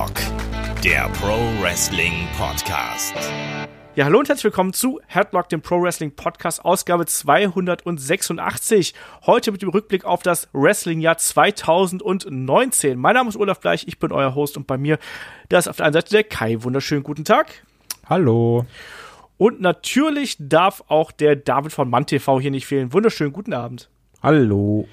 Headlock, der Pro Wrestling Podcast. Ja, hallo und herzlich willkommen zu Headlock, dem Pro Wrestling Podcast, Ausgabe 286. Heute mit dem Rückblick auf das Wrestling-Jahr 2019. Mein Name ist Olaf Bleich, ich bin euer Host und bei mir, da ist auf der einen Seite der Kai. Wunderschönen guten Tag. Hallo. Und natürlich darf auch der David von MannTV hier nicht fehlen. Wunderschönen guten Abend. Hallo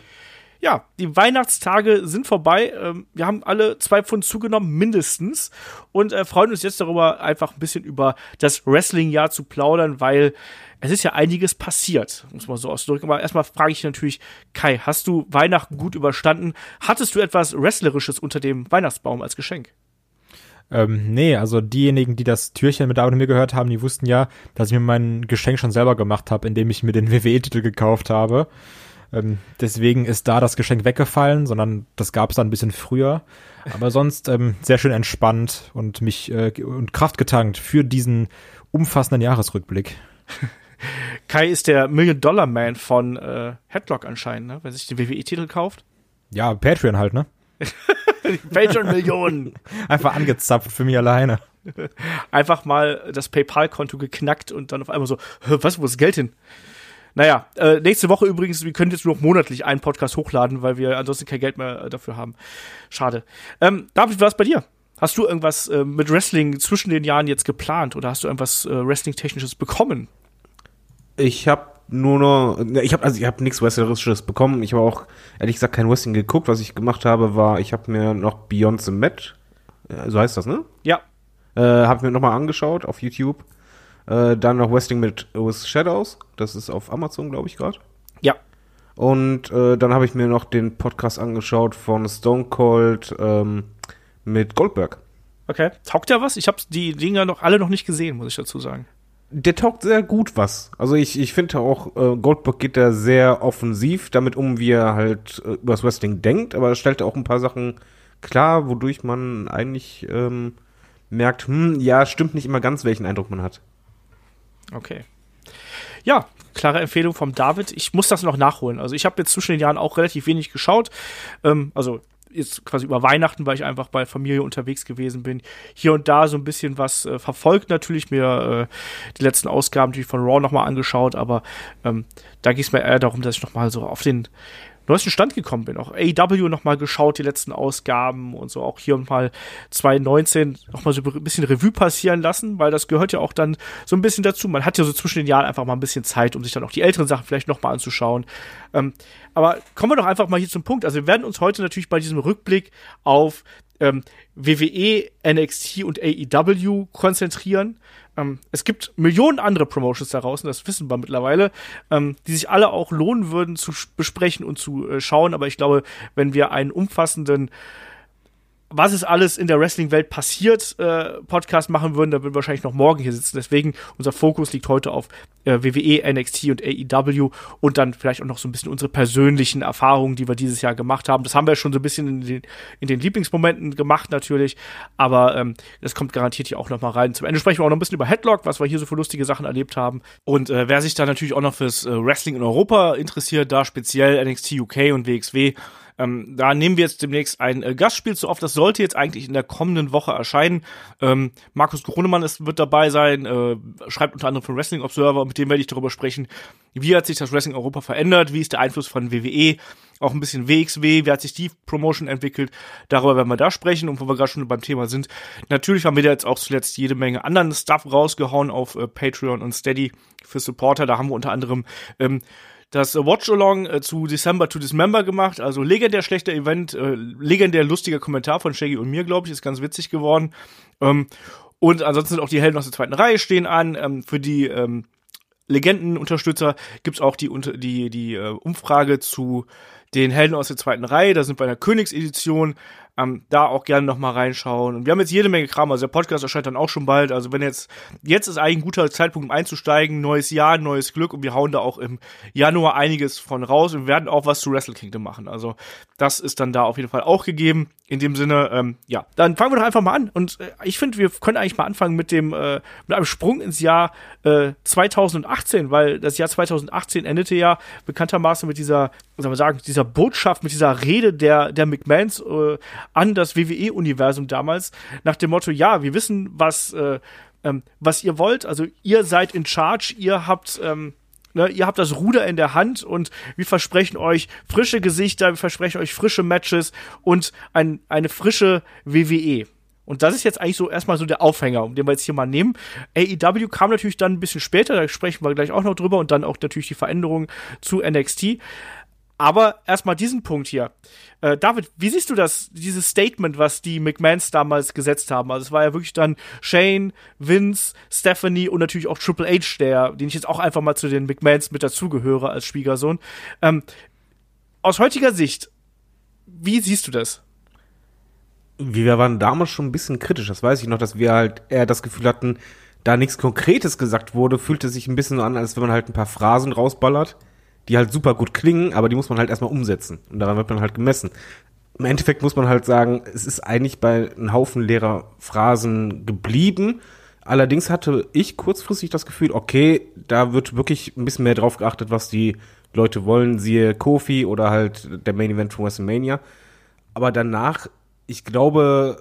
ja, die Weihnachtstage sind vorbei. Ähm, wir haben alle zwei Pfund zugenommen, mindestens. Und äh, freuen uns jetzt darüber, einfach ein bisschen über das Wrestling-Jahr zu plaudern, weil es ist ja einiges passiert, muss man so ausdrücken. Aber erstmal frage ich natürlich, Kai, hast du Weihnachten gut überstanden? Hattest du etwas Wrestlerisches unter dem Weihnachtsbaum als Geschenk? Ähm, nee, also diejenigen, die das Türchen mit David und mir gehört haben, die wussten ja, dass ich mir mein Geschenk schon selber gemacht habe, indem ich mir den WWE-Titel gekauft habe. Ähm, deswegen ist da das Geschenk weggefallen, sondern das gab es dann ein bisschen früher. Aber sonst ähm, sehr schön entspannt und mich äh, und Kraft getankt für diesen umfassenden Jahresrückblick. Kai ist der Million-Dollar-Man von äh, Headlock anscheinend, ne? wenn sich den WWE-Titel kauft. Ja, Patreon halt, ne? Patreon-Millionen. Einfach angezapft für mich alleine. Einfach mal das PayPal-Konto geknackt und dann auf einmal so, was, wo ist das Geld hin? Naja, äh, nächste Woche übrigens, wir können jetzt nur noch monatlich einen Podcast hochladen, weil wir ansonsten kein Geld mehr äh, dafür haben. Schade. Ähm, David, was bei dir? Hast du irgendwas äh, mit Wrestling zwischen den Jahren jetzt geplant oder hast du irgendwas äh, Wrestling-Technisches bekommen? Ich habe nur noch, ich habe also ich habe nichts Wrestlerisches bekommen. Ich habe auch ehrlich gesagt kein Wrestling geguckt. Was ich gemacht habe, war, ich habe mir noch Beyond the Mat, äh, so heißt das, ne? Ja. Äh, habe mir nochmal angeschaut auf YouTube. Äh, dann noch Wrestling mit With Shadows. Das ist auf Amazon, glaube ich, gerade. Ja. Und äh, dann habe ich mir noch den Podcast angeschaut von Stone Cold ähm, mit Goldberg. Okay. Taugt ja was? Ich habe die Dinger noch alle noch nicht gesehen, muss ich dazu sagen. Der taugt sehr gut was. Also ich, ich finde auch, äh, Goldberg geht da sehr offensiv damit um, wie er halt äh, über das Wrestling denkt, aber er stellt auch ein paar Sachen klar, wodurch man eigentlich ähm, merkt, hm, ja, stimmt nicht immer ganz, welchen Eindruck man hat. Okay. Ja, klare Empfehlung vom David. Ich muss das noch nachholen. Also ich habe jetzt zwischen den Jahren auch relativ wenig geschaut. Ähm, also jetzt quasi über Weihnachten, weil ich einfach bei Familie unterwegs gewesen bin. Hier und da so ein bisschen was äh, verfolgt natürlich, mir äh, die letzten Ausgaben natürlich von Raw nochmal angeschaut, aber ähm, da ging es mir eher darum, dass ich nochmal so auf den neuesten Stand gekommen bin. Auch AEW nochmal geschaut, die letzten Ausgaben und so auch hier mal 2019 nochmal so ein bisschen Revue passieren lassen, weil das gehört ja auch dann so ein bisschen dazu. Man hat ja so zwischen den Jahren einfach mal ein bisschen Zeit, um sich dann auch die älteren Sachen vielleicht nochmal anzuschauen. Ähm, aber kommen wir doch einfach mal hier zum Punkt. Also wir werden uns heute natürlich bei diesem Rückblick auf ähm, WWE, NXT und AEW konzentrieren. Ähm, es gibt Millionen andere Promotions da draußen, das wissen wir mittlerweile, ähm, die sich alle auch lohnen würden zu besprechen und zu äh, schauen. Aber ich glaube, wenn wir einen umfassenden was ist alles in der Wrestling-Welt passiert, äh, Podcast machen würden, dann würden wir wahrscheinlich noch morgen hier sitzen. Deswegen, unser Fokus liegt heute auf äh, WWE, NXT und AEW und dann vielleicht auch noch so ein bisschen unsere persönlichen Erfahrungen, die wir dieses Jahr gemacht haben. Das haben wir schon so ein bisschen in den, in den Lieblingsmomenten gemacht natürlich, aber ähm, das kommt garantiert hier auch noch mal rein. Zum Ende sprechen wir auch noch ein bisschen über Headlock, was wir hier so für lustige Sachen erlebt haben. Und äh, wer sich da natürlich auch noch fürs äh, Wrestling in Europa interessiert, da speziell NXT UK und WXW, ähm, da nehmen wir jetzt demnächst ein äh, Gastspiel zu auf. Das sollte jetzt eigentlich in der kommenden Woche erscheinen. Ähm, Markus Grunemann ist, wird dabei sein, äh, schreibt unter anderem von Wrestling Observer, mit dem werde ich darüber sprechen, wie hat sich das Wrestling Europa verändert, wie ist der Einfluss von WWE, auch ein bisschen WXW, wie hat sich die Promotion entwickelt, darüber werden wir da sprechen und wo wir gerade schon beim Thema sind. Natürlich haben wir da jetzt auch zuletzt jede Menge anderen Stuff rausgehauen auf äh, Patreon und Steady für Supporter, da haben wir unter anderem ähm, das Watch-Along äh, zu December to Dismember gemacht. Also legendär schlechter Event, äh, legendär lustiger Kommentar von Shaggy und mir, glaube ich, ist ganz witzig geworden. Ähm, und ansonsten auch die Helden aus der zweiten Reihe stehen an. Ähm, für die ähm, Legendenunterstützer gibt's auch die, die, die äh, Umfrage zu den Helden aus der zweiten Reihe. Da sind wir in der Königsedition. Ähm, da auch gerne noch mal reinschauen. Und wir haben jetzt jede Menge Kram. Also der Podcast erscheint dann auch schon bald. Also wenn jetzt, jetzt ist eigentlich ein guter Zeitpunkt, um einzusteigen. Neues Jahr, neues Glück. Und wir hauen da auch im Januar einiges von raus. Und werden auch was zu Wrestle Kingdom machen. Also das ist dann da auf jeden Fall auch gegeben. In dem Sinne, ähm, ja, dann fangen wir doch einfach mal an. Und äh, ich finde, wir können eigentlich mal anfangen mit dem, äh, mit einem Sprung ins Jahr äh, 2018, weil das Jahr 2018 endete ja bekanntermaßen mit dieser, soll man sagen, dieser Botschaft, mit dieser Rede der, der McMahons äh, an das WWE-Universum damals nach dem Motto, ja, wir wissen, was, äh, ähm, was ihr wollt, also ihr seid in charge, ihr habt, ähm, ne, ihr habt das Ruder in der Hand und wir versprechen euch frische Gesichter, wir versprechen euch frische Matches und ein, eine frische WWE. Und das ist jetzt eigentlich so erstmal so der Aufhänger, um den wir jetzt hier mal nehmen. AEW kam natürlich dann ein bisschen später, da sprechen wir gleich auch noch drüber und dann auch natürlich die Veränderungen zu NXT. Aber erstmal diesen Punkt hier. Äh, David, wie siehst du das, dieses Statement, was die McMahons damals gesetzt haben? Also es war ja wirklich dann Shane, Vince, Stephanie und natürlich auch Triple H, der, den ich jetzt auch einfach mal zu den McMahons mit dazugehöre als Schwiegersohn. Ähm, aus heutiger Sicht, wie siehst du das? wir waren damals schon ein bisschen kritisch. Das weiß ich noch, dass wir halt eher das Gefühl hatten, da nichts Konkretes gesagt wurde, fühlte sich ein bisschen so an, als wenn man halt ein paar Phrasen rausballert, die halt super gut klingen, aber die muss man halt erstmal umsetzen. Und daran wird man halt gemessen. Im Endeffekt muss man halt sagen, es ist eigentlich bei einem Haufen leerer Phrasen geblieben. Allerdings hatte ich kurzfristig das Gefühl, okay, da wird wirklich ein bisschen mehr drauf geachtet, was die Leute wollen, siehe Kofi oder halt der Main Event von WrestleMania. Aber danach ich glaube,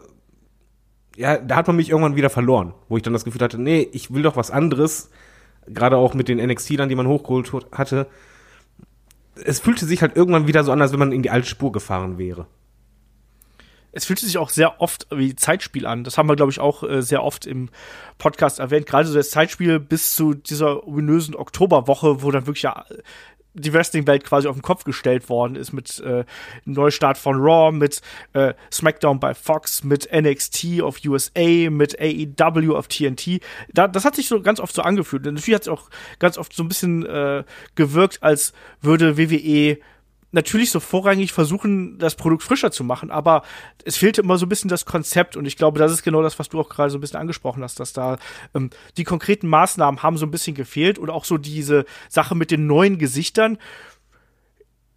ja, da hat man mich irgendwann wieder verloren, wo ich dann das Gefühl hatte, nee, ich will doch was anderes, gerade auch mit den NXT-Lern, die man hochgeholt hatte. Es fühlte sich halt irgendwann wieder so an, als wenn man in die alte Spur gefahren wäre. Es fühlte sich auch sehr oft wie Zeitspiel an. Das haben wir, glaube ich, auch äh, sehr oft im Podcast erwähnt. Gerade so das Zeitspiel bis zu dieser ominösen Oktoberwoche, wo dann wirklich ja die Wrestling-Welt quasi auf den Kopf gestellt worden ist mit äh, Neustart von Raw, mit äh, SmackDown bei Fox, mit NXT auf USA, mit AEW auf TNT. Da, das hat sich so ganz oft so angefühlt. Und natürlich hat es auch ganz oft so ein bisschen äh, gewirkt, als würde WWE natürlich so vorrangig versuchen, das Produkt frischer zu machen, aber es fehlte immer so ein bisschen das Konzept und ich glaube, das ist genau das, was du auch gerade so ein bisschen angesprochen hast, dass da ähm, die konkreten Maßnahmen haben so ein bisschen gefehlt und auch so diese Sache mit den neuen Gesichtern.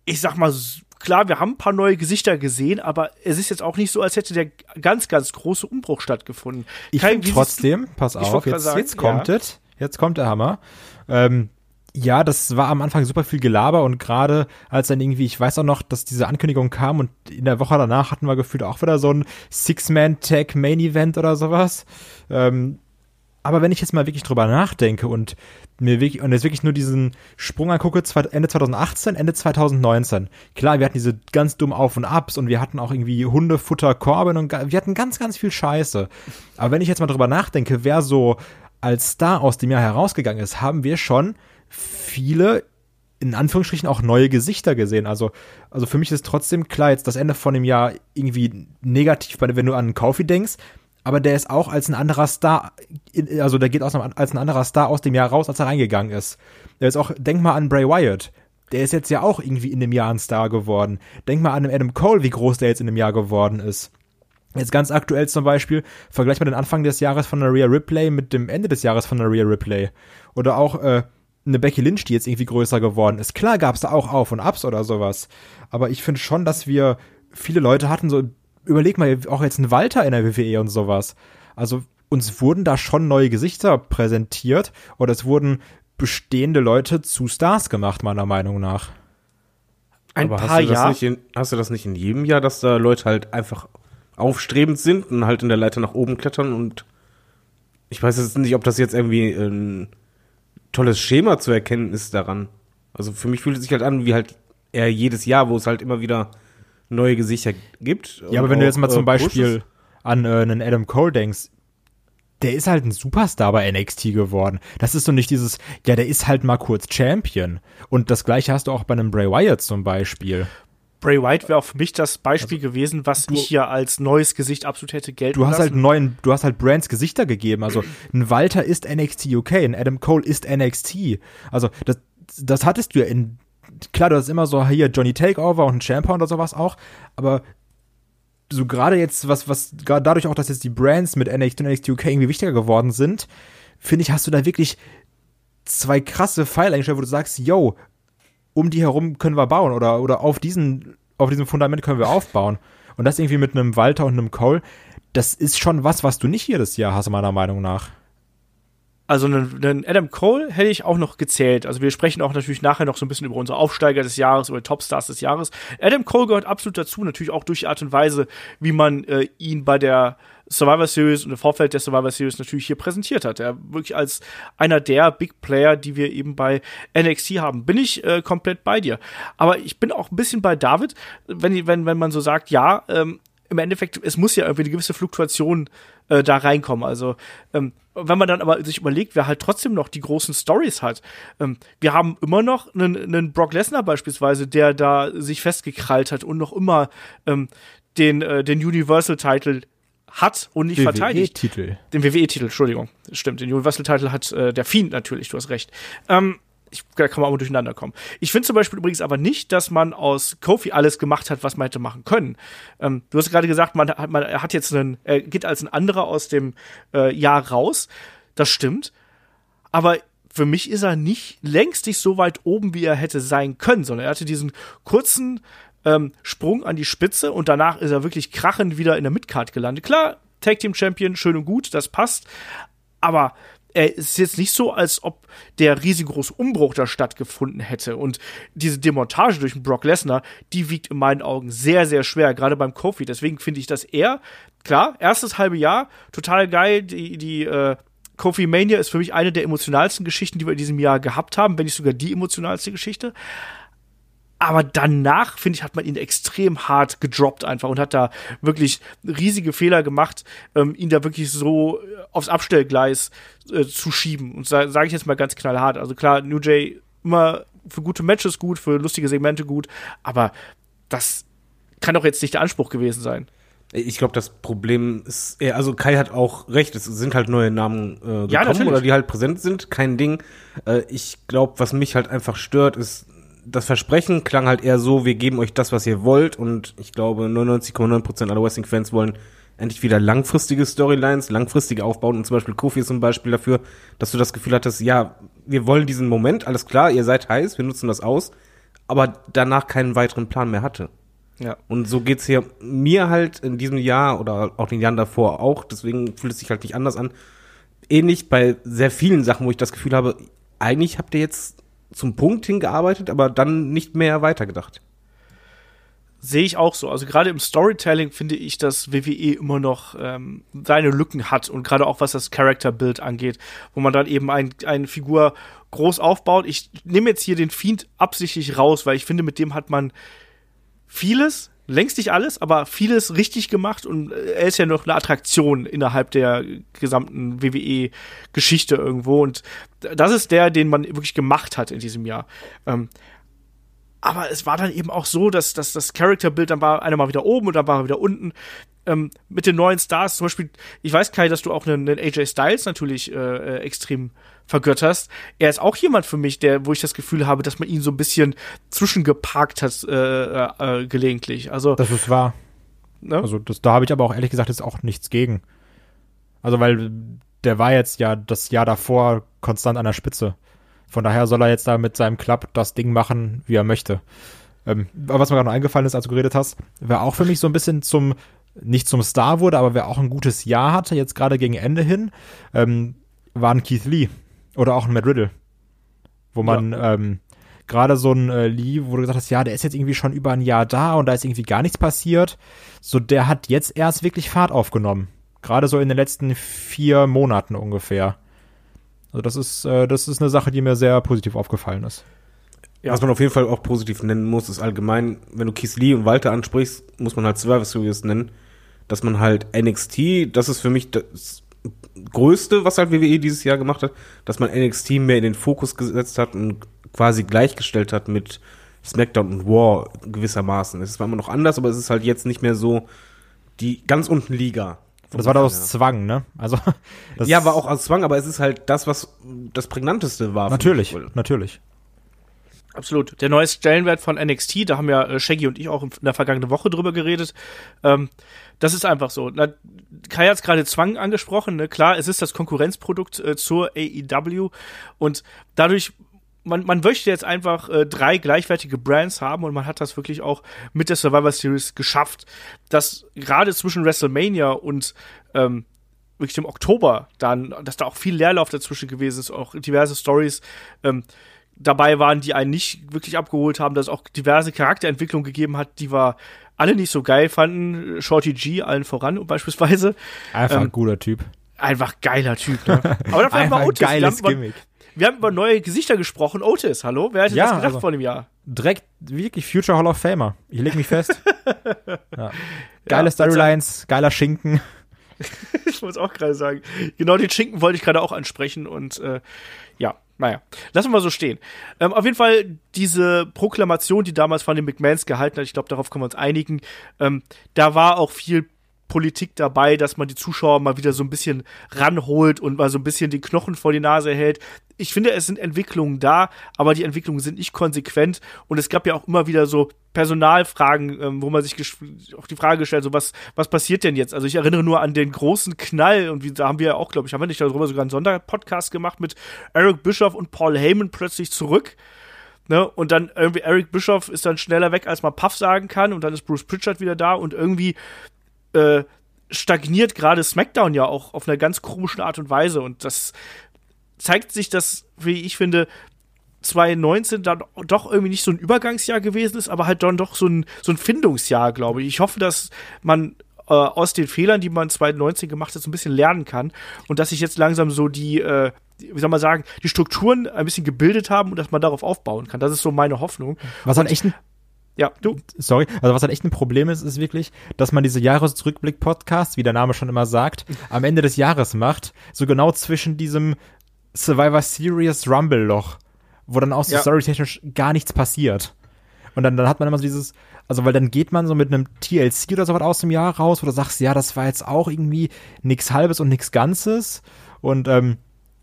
Ich sag mal, klar, wir haben ein paar neue Gesichter gesehen, aber es ist jetzt auch nicht so, als hätte der ganz, ganz große Umbruch stattgefunden. Ich finde trotzdem, pass auf, jetzt, sagen, jetzt kommt ja. es, jetzt kommt der Hammer. Ähm, ja, das war am Anfang super viel Gelaber und gerade als dann irgendwie, ich weiß auch noch, dass diese Ankündigung kam und in der Woche danach hatten wir gefühlt auch wieder so ein Six-Man-Tag-Main-Event oder sowas. Ähm, aber wenn ich jetzt mal wirklich drüber nachdenke und mir wirklich, und jetzt wirklich nur diesen Sprung angucke, Ende 2018, Ende 2019. Klar, wir hatten diese ganz dummen Auf und Abs und wir hatten auch irgendwie Hundefutter, Korben und wir hatten ganz, ganz viel Scheiße. Aber wenn ich jetzt mal drüber nachdenke, wer so als Star aus dem Jahr herausgegangen ist, haben wir schon viele in Anführungsstrichen auch neue Gesichter gesehen. Also, also für mich ist trotzdem klar, jetzt das Ende von dem Jahr irgendwie negativ, wenn du an Kofi denkst, aber der ist auch als ein anderer Star, also der geht aus, als ein anderer Star aus dem Jahr raus, als er reingegangen ist. Der ist auch, denk mal an Bray Wyatt. Der ist jetzt ja auch irgendwie in dem Jahr ein Star geworden. Denk mal an Adam Cole, wie groß der jetzt in dem Jahr geworden ist. Jetzt ganz aktuell zum Beispiel, vergleich mal den Anfang des Jahres von Rhea Ripley mit dem Ende des Jahres von Rhea Ripley. Oder auch, äh, eine Becky Lynch, die jetzt irgendwie größer geworden ist. Klar gab es da auch Auf und Abs oder sowas. Aber ich finde schon, dass wir viele Leute hatten, so, überleg mal, auch jetzt ein Walter in der WWE und sowas. Also uns wurden da schon neue Gesichter präsentiert oder es wurden bestehende Leute zu Stars gemacht, meiner Meinung nach. Ein Aber paar Jahre. Hast du das nicht in jedem Jahr, dass da Leute halt einfach aufstrebend sind und halt in der Leiter nach oben klettern und ich weiß jetzt nicht, ob das jetzt irgendwie ein tolles Schema zu erkennen ist daran. Also für mich fühlt es sich halt an wie halt eher jedes Jahr, wo es halt immer wieder neue Gesichter gibt. Ja, aber wenn du jetzt mal zum äh, Beispiel an äh, einen Adam Cole denkst, der ist halt ein Superstar bei NXT geworden. Das ist so nicht dieses, ja, der ist halt mal kurz Champion. Und das gleiche hast du auch bei einem Bray Wyatt zum Beispiel. Bray White wäre auch für mich das Beispiel also, gewesen, was du, ich hier als neues Gesicht absolut hätte gelten Du hast halt lassen. halt neuen, du hast halt Brands Gesichter gegeben. Also ein Walter ist NXT UK, ein Adam Cole ist NXT. Also das, das hattest du ja in klar, du hast immer so hier Johnny Takeover und ein Champion oder sowas auch, aber so gerade jetzt, was, was, gerade dadurch auch, dass jetzt die Brands mit NXT und NXT UK irgendwie wichtiger geworden sind, finde ich, hast du da wirklich zwei krasse Pfeile eingestellt, wo du sagst, yo, um die herum können wir bauen oder, oder auf, diesen, auf diesem Fundament können wir aufbauen. Und das irgendwie mit einem Walter und einem Cole, das ist schon was, was du nicht jedes Jahr hast, meiner Meinung nach. Also einen, einen Adam Cole hätte ich auch noch gezählt. Also wir sprechen auch natürlich nachher noch so ein bisschen über unsere Aufsteiger des Jahres, über Topstars des Jahres. Adam Cole gehört absolut dazu, natürlich auch durch die Art und Weise, wie man äh, ihn bei der Survivor Series und im Vorfeld der Survivor Series natürlich hier präsentiert hat. Er wirklich als einer der Big Player, die wir eben bei NXT haben. Bin ich äh, komplett bei dir. Aber ich bin auch ein bisschen bei David, wenn, wenn, wenn man so sagt, ja, ähm, im Endeffekt, es muss ja irgendwie eine gewisse Fluktuation äh, da reinkommen. Also, ähm, wenn man dann aber sich überlegt, wer halt trotzdem noch die großen Stories hat. Ähm, wir haben immer noch einen, einen Brock Lesnar beispielsweise, der da sich festgekrallt hat und noch immer ähm, den, äh, den Universal-Title hat und nicht WWE verteidigt. Titel. Den WWE-Titel, Entschuldigung. Stimmt, den Universal-Titel hat äh, der Fiend natürlich, du hast recht. Ähm, ich, da kann man auch mal durcheinander kommen. Ich finde zum Beispiel übrigens aber nicht, dass man aus Kofi alles gemacht hat, was man hätte machen können. Ähm, du hast gerade gesagt, man, hat- man er hat jetzt einen, er geht als ein anderer aus dem äh, Jahr raus. Das stimmt. Aber für mich ist er nicht längst nicht so weit oben, wie er hätte sein können, sondern er hatte diesen kurzen ähm, Sprung an die Spitze und danach ist er wirklich krachend wieder in der Midcard gelandet. Klar, Tag Team Champion, schön und gut, das passt. Aber er ist jetzt nicht so, als ob der riesengroße Umbruch da stattgefunden hätte. Und diese Demontage durch Brock Lesnar, die wiegt in meinen Augen sehr, sehr schwer, gerade beim Kofi. Deswegen finde ich, dass er, klar, erstes halbe Jahr, total geil, die, die, äh, Kofi Mania ist für mich eine der emotionalsten Geschichten, die wir in diesem Jahr gehabt haben, wenn nicht sogar die emotionalste Geschichte. Aber danach, finde ich, hat man ihn extrem hart gedroppt einfach und hat da wirklich riesige Fehler gemacht, ähm, ihn da wirklich so äh, aufs Abstellgleis äh, zu schieben. Und sage sag ich jetzt mal ganz knallhart. Also klar, New Jay immer für gute Matches gut, für lustige Segmente gut, aber das kann doch jetzt nicht der Anspruch gewesen sein. Ich glaube, das Problem ist, eher, also Kai hat auch recht, es sind halt neue Namen äh, gekommen natürlich. oder die halt präsent sind, kein Ding. Äh, ich glaube, was mich halt einfach stört, ist, das Versprechen klang halt eher so, wir geben euch das, was ihr wollt und ich glaube, 99,9% aller Wrestling-Fans wollen endlich wieder langfristige Storylines, langfristige aufbauen und zum Beispiel Kofi ist ein Beispiel dafür, dass du das Gefühl hattest, ja, wir wollen diesen Moment, alles klar, ihr seid heiß, wir nutzen das aus, aber danach keinen weiteren Plan mehr hatte. Ja. Und so geht's hier mir halt in diesem Jahr oder auch den Jahren davor auch. Deswegen fühlt es sich halt nicht anders an. Ähnlich bei sehr vielen Sachen, wo ich das Gefühl habe, eigentlich habt ihr jetzt zum Punkt hingearbeitet, aber dann nicht mehr weitergedacht. Sehe ich auch so. Also gerade im Storytelling finde ich, dass WWE immer noch ähm, seine Lücken hat und gerade auch was das Character-Bild angeht, wo man dann eben ein, eine Figur groß aufbaut. Ich nehme jetzt hier den Fiend absichtlich raus, weil ich finde, mit dem hat man vieles, längst nicht alles, aber vieles richtig gemacht und äh, er ist ja noch eine Attraktion innerhalb der gesamten WWE-Geschichte irgendwo und das ist der, den man wirklich gemacht hat in diesem Jahr. Ähm, aber es war dann eben auch so, dass, dass das Charakterbild dann war einer mal wieder oben und dann war er wieder unten. Ähm, mit den neuen Stars, zum Beispiel, ich weiß Kai, dass du auch einen, einen AJ Styles natürlich äh, äh, extrem vergötterst. Er ist auch jemand für mich, der, wo ich das Gefühl habe, dass man ihn so ein bisschen zwischengeparkt hat äh, äh, gelegentlich. Also, Das ist wahr. ne? Also das, da habe ich aber auch ehrlich gesagt jetzt auch nichts gegen. Also weil der war jetzt ja das Jahr davor konstant an der Spitze. Von daher soll er jetzt da mit seinem Club das Ding machen, wie er möchte. Ähm, was mir gerade noch eingefallen ist, als du geredet hast, wer auch für mich so ein bisschen zum, nicht zum Star wurde, aber wer auch ein gutes Jahr hatte, jetzt gerade gegen Ende hin, ähm, war ein Keith Lee oder auch ein Matt Riddle. Wo man ähm, gerade so ein äh, Lee, wo du gesagt hast, ja, der ist jetzt irgendwie schon über ein Jahr da und da ist irgendwie gar nichts passiert. So, der hat jetzt erst wirklich Fahrt aufgenommen. Gerade so in den letzten vier Monaten ungefähr. Also das ist, äh, das ist eine Sache, die mir sehr positiv aufgefallen ist. Ja. Was man auf jeden Fall auch positiv nennen muss, ist allgemein, wenn du Keith Lee und Walter ansprichst, muss man halt Survivor Series nennen, dass man halt NXT, das ist für mich das Größte, was halt WWE dieses Jahr gemacht hat, dass man NXT mehr in den Fokus gesetzt hat und quasi gleichgestellt hat mit SmackDown und War gewissermaßen. Es ist zwar immer noch anders, aber es ist halt jetzt nicht mehr so die ganz unten Liga. Das war doch aus Zwang, ne? Also das Ja, war auch aus Zwang, aber es ist halt das, was das prägnanteste war. natürlich, natürlich. Absolut. Der neue Stellenwert von NXT, da haben ja äh, Shaggy und ich auch in der vergangenen Woche drüber geredet. Ähm, das ist einfach so. Na, Kai hat es gerade Zwang angesprochen. Ne? Klar, es ist das Konkurrenzprodukt äh, zur AEW und dadurch man, man möchte jetzt einfach äh, drei gleichwertige Brands haben und man hat das wirklich auch mit der Survivor Series geschafft, dass gerade zwischen WrestleMania und ähm, wirklich im Oktober dann, dass da auch viel Leerlauf dazwischen gewesen ist, auch diverse Stories ähm, dabei waren, die einen nicht wirklich abgeholt haben, dass es auch diverse Charakterentwicklungen gegeben hat, die wir alle nicht so geil fanden. Shorty G allen voran beispielsweise. Einfach Ähm, ein guter Typ. Einfach geiler Typ, ne? Aber dafür haben Einfach wir Otis. Wir geiles haben, über, Gimmick. wir haben über neue Gesichter gesprochen. Otis, hallo? Wer hätte Ja, das gedacht also- vor einem Jahr? Direkt wirklich Future Hall of Famer. Ich leg mich fest. ja. Geile Ja, Storylines, geiler Schinken. Ich muss auch gerade sagen. Genau den Schinken wollte ich gerade auch ansprechen und äh, ja, naja, lassen wir so stehen. Ähm, auf jeden Fall diese Proklamation, die damals von den McMahons gehalten hat, ich glaube, darauf können wir uns einigen, ähm, da war auch viel Politik dabei, dass man die Zuschauer mal wieder so ein bisschen ranholt und mal so ein bisschen den Knochen vor die Nase hält. Ich finde, es sind Entwicklungen da, aber die Entwicklungen sind nicht konsequent und es gab ja auch immer wieder so Personalfragen, ähm, wo man sich auch die Frage stellt, so was, was passiert denn jetzt? Also ich erinnere nur an den großen Knall und wie, da haben wir ja auch, glaube ich, haben wir nicht darüber sogar einen Sonderpodcast gemacht mit Eric Bischoff und Paul Heyman plötzlich zurück. Ne? Und dann irgendwie Eric Bischoff ist dann schneller weg, als man Puff sagen kann und dann ist Bruce Pritchard wieder da und irgendwie äh, stagniert gerade SmackDown ja auch auf einer ganz komischen Art und Weise und das zeigt sich, dass, wie ich finde, 2019 dann doch irgendwie nicht so ein Übergangsjahr gewesen ist, aber halt dann doch so ein, so ein Findungsjahr, glaube ich. Ich hoffe, dass man äh, aus den Fehlern, die man 2019 gemacht hat, so ein bisschen lernen kann und dass sich jetzt langsam so die, äh, wie soll man sagen, die Strukturen ein bisschen gebildet haben und dass man darauf aufbauen kann. Das ist so meine Hoffnung. Was halt echt ein Ja, du. sorry, also was halt echt ein Problem ist, ist wirklich, dass man diese Jahresrückblick-Podcasts, wie der Name schon immer sagt, am Ende des Jahres macht, so genau zwischen diesem Survivor Series Rumble-Loch, wo dann auch so Ja. storytechnisch gar nichts passiert. Und dann, dann hat man immer so dieses, also weil dann geht man so mit einem TLC oder sowas aus dem Jahr raus, wo du sagst, ja, das war jetzt auch irgendwie nix Halbes und nix Ganzes. Und ähm,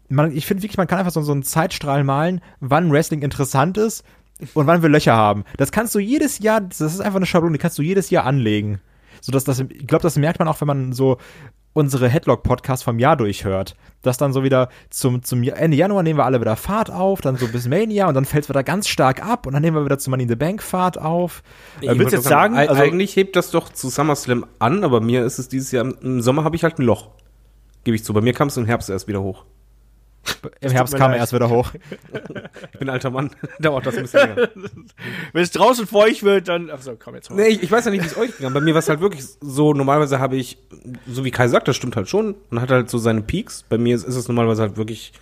man, ich finde wirklich, man kann einfach so, so einen Zeitstrahl malen, wann Wrestling interessant ist und wann wir Löcher haben. Das kannst du jedes Jahr, das ist einfach eine Schablone, die kannst du jedes Jahr anlegen. So dass das, ich glaube, das merkt man auch, wenn man so unsere Headlock-Podcasts vom Jahr durchhört. Dass dann so wieder zum, zum Ende Januar nehmen wir alle wieder Fahrt auf, dann so bis Mania und dann fällt es wieder ganz stark ab und dann nehmen wir wieder zum Money in the Bank Fahrt auf. Ich willst wollte jetzt sagen, sagen, also- eigentlich hebt das doch zu SummerSlam an, aber mir ist es dieses Jahr, im Sommer habe ich halt ein Loch. Gebe ich zu. Bei mir kam es im Herbst erst wieder hoch. Im Herbst kam er erst wieder hoch. Ich bin alter Mann. Dauert das ein bisschen länger. Wenn es draußen feucht wird, dann. Achso, komm jetzt mal. Nee, ich, ich weiß ja nicht, wie es euch ging. Bei mir war es halt wirklich so, normalerweise habe ich, so wie Kai sagt, das stimmt halt schon, man hat halt so seine Peaks. Bei mir ist, ist es normalerweise halt wirklich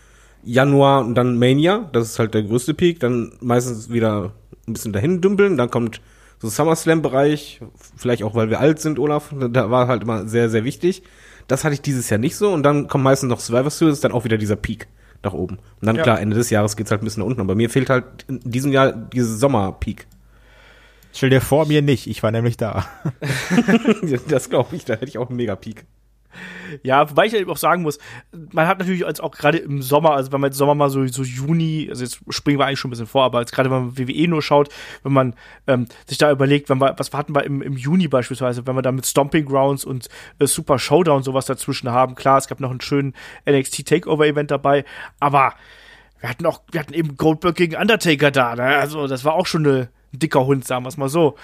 Januar und dann Mania, das ist halt der größte Peak, dann meistens wieder ein bisschen dahin dümpeln, dann kommt so SummerSlam-Bereich, vielleicht auch, weil wir alt sind, Olaf, da war halt immer sehr, sehr wichtig. Das hatte ich dieses Jahr nicht so und dann kommt meistens noch Survivor Series, dann auch wieder dieser Peak nach oben. Und dann, Ja. klar, Ende des Jahres geht's halt ein bisschen nach unten, aber mir fehlt halt in diesem Jahr dieser Sommer-Peak. Stell dir vor, mir nicht. Ich war nämlich da. Das glaube ich, da hätte ich auch einen Mega-Peak. Ja, wobei ich eben auch sagen muss, man hat natürlich als auch gerade im Sommer, also wenn man jetzt Sommer mal so, so Juni, also jetzt springen wir eigentlich schon ein bisschen vor, aber jetzt gerade wenn man WWE nur schaut, wenn man ähm, sich da überlegt, wenn wir, was hatten wir im, im Juni beispielsweise, wenn wir da mit Stomping Grounds und äh, Super Showdown sowas dazwischen haben, klar, es gab noch einen schönen NXT Takeover Event dabei, aber wir hatten auch, wir hatten eben Goldberg gegen Undertaker da, ne? also das war auch schon ein dicker Hund, sagen wir es mal so.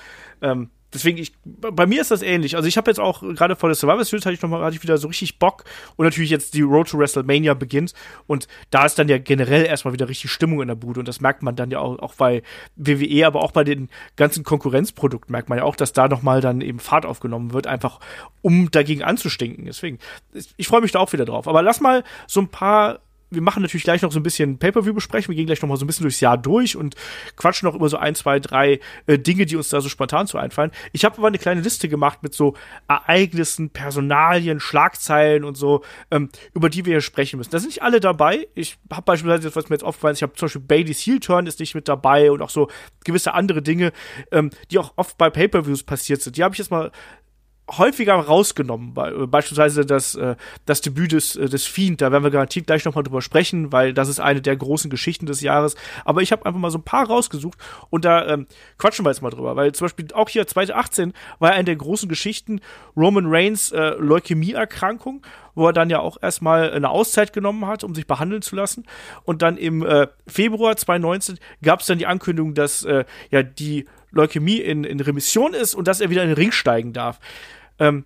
Ähm, deswegen, ich, bei mir ist das ähnlich. Also ich habe jetzt auch, gerade vor der Survivor Series hatte ich nochmal, hatte ich wieder so richtig Bock und natürlich jetzt die Road to WrestleMania beginnt und da ist dann ja generell erstmal wieder richtig Stimmung in der Bude und das merkt man dann ja auch, auch bei WWE, aber auch bei den ganzen Konkurrenzprodukten merkt man ja auch, dass da nochmal dann eben Fahrt aufgenommen wird, einfach um dagegen anzustinken. Deswegen, ich, ich freue mich da auch wieder drauf. Aber lass mal so ein paar wir machen natürlich gleich noch so ein bisschen Pay-Per-View-Besprechen. Wir gehen gleich noch mal so ein bisschen durchs Jahr durch und quatschen noch über so ein, zwei, drei äh, Dinge, die uns da so spontan zu einfallen. Ich habe aber eine kleine Liste gemacht mit so Ereignissen, Personalien, Schlagzeilen und so, ähm, über die wir hier sprechen müssen. Da sind nicht alle dabei. Ich habe beispielsweise, was mir jetzt aufgefallen ist, ich habe zum Beispiel Bailey's Heel Turn ist nicht mit dabei und auch so gewisse andere Dinge, ähm, die auch oft bei Pay-Per-Views passiert sind. Die habe ich jetzt mal häufiger rausgenommen, äh, beispielsweise das, äh, das Debüt des, äh, des Fiend, da werden wir garantiert gleich nochmal drüber sprechen, weil das ist eine der großen Geschichten des Jahres, aber ich habe einfach mal so ein paar rausgesucht und da ähm, quatschen wir jetzt mal drüber, weil zum Beispiel auch hier 2018 war eine der großen Geschichten Roman Reigns äh, Leukämieerkrankung, wo er dann ja auch erstmal eine Auszeit genommen hat, um sich behandeln zu lassen und dann im äh, Februar 2019 gab es dann die Ankündigung, dass äh, ja die Leukämie in, in Remission ist und dass er wieder in den Ring steigen darf. Ähm,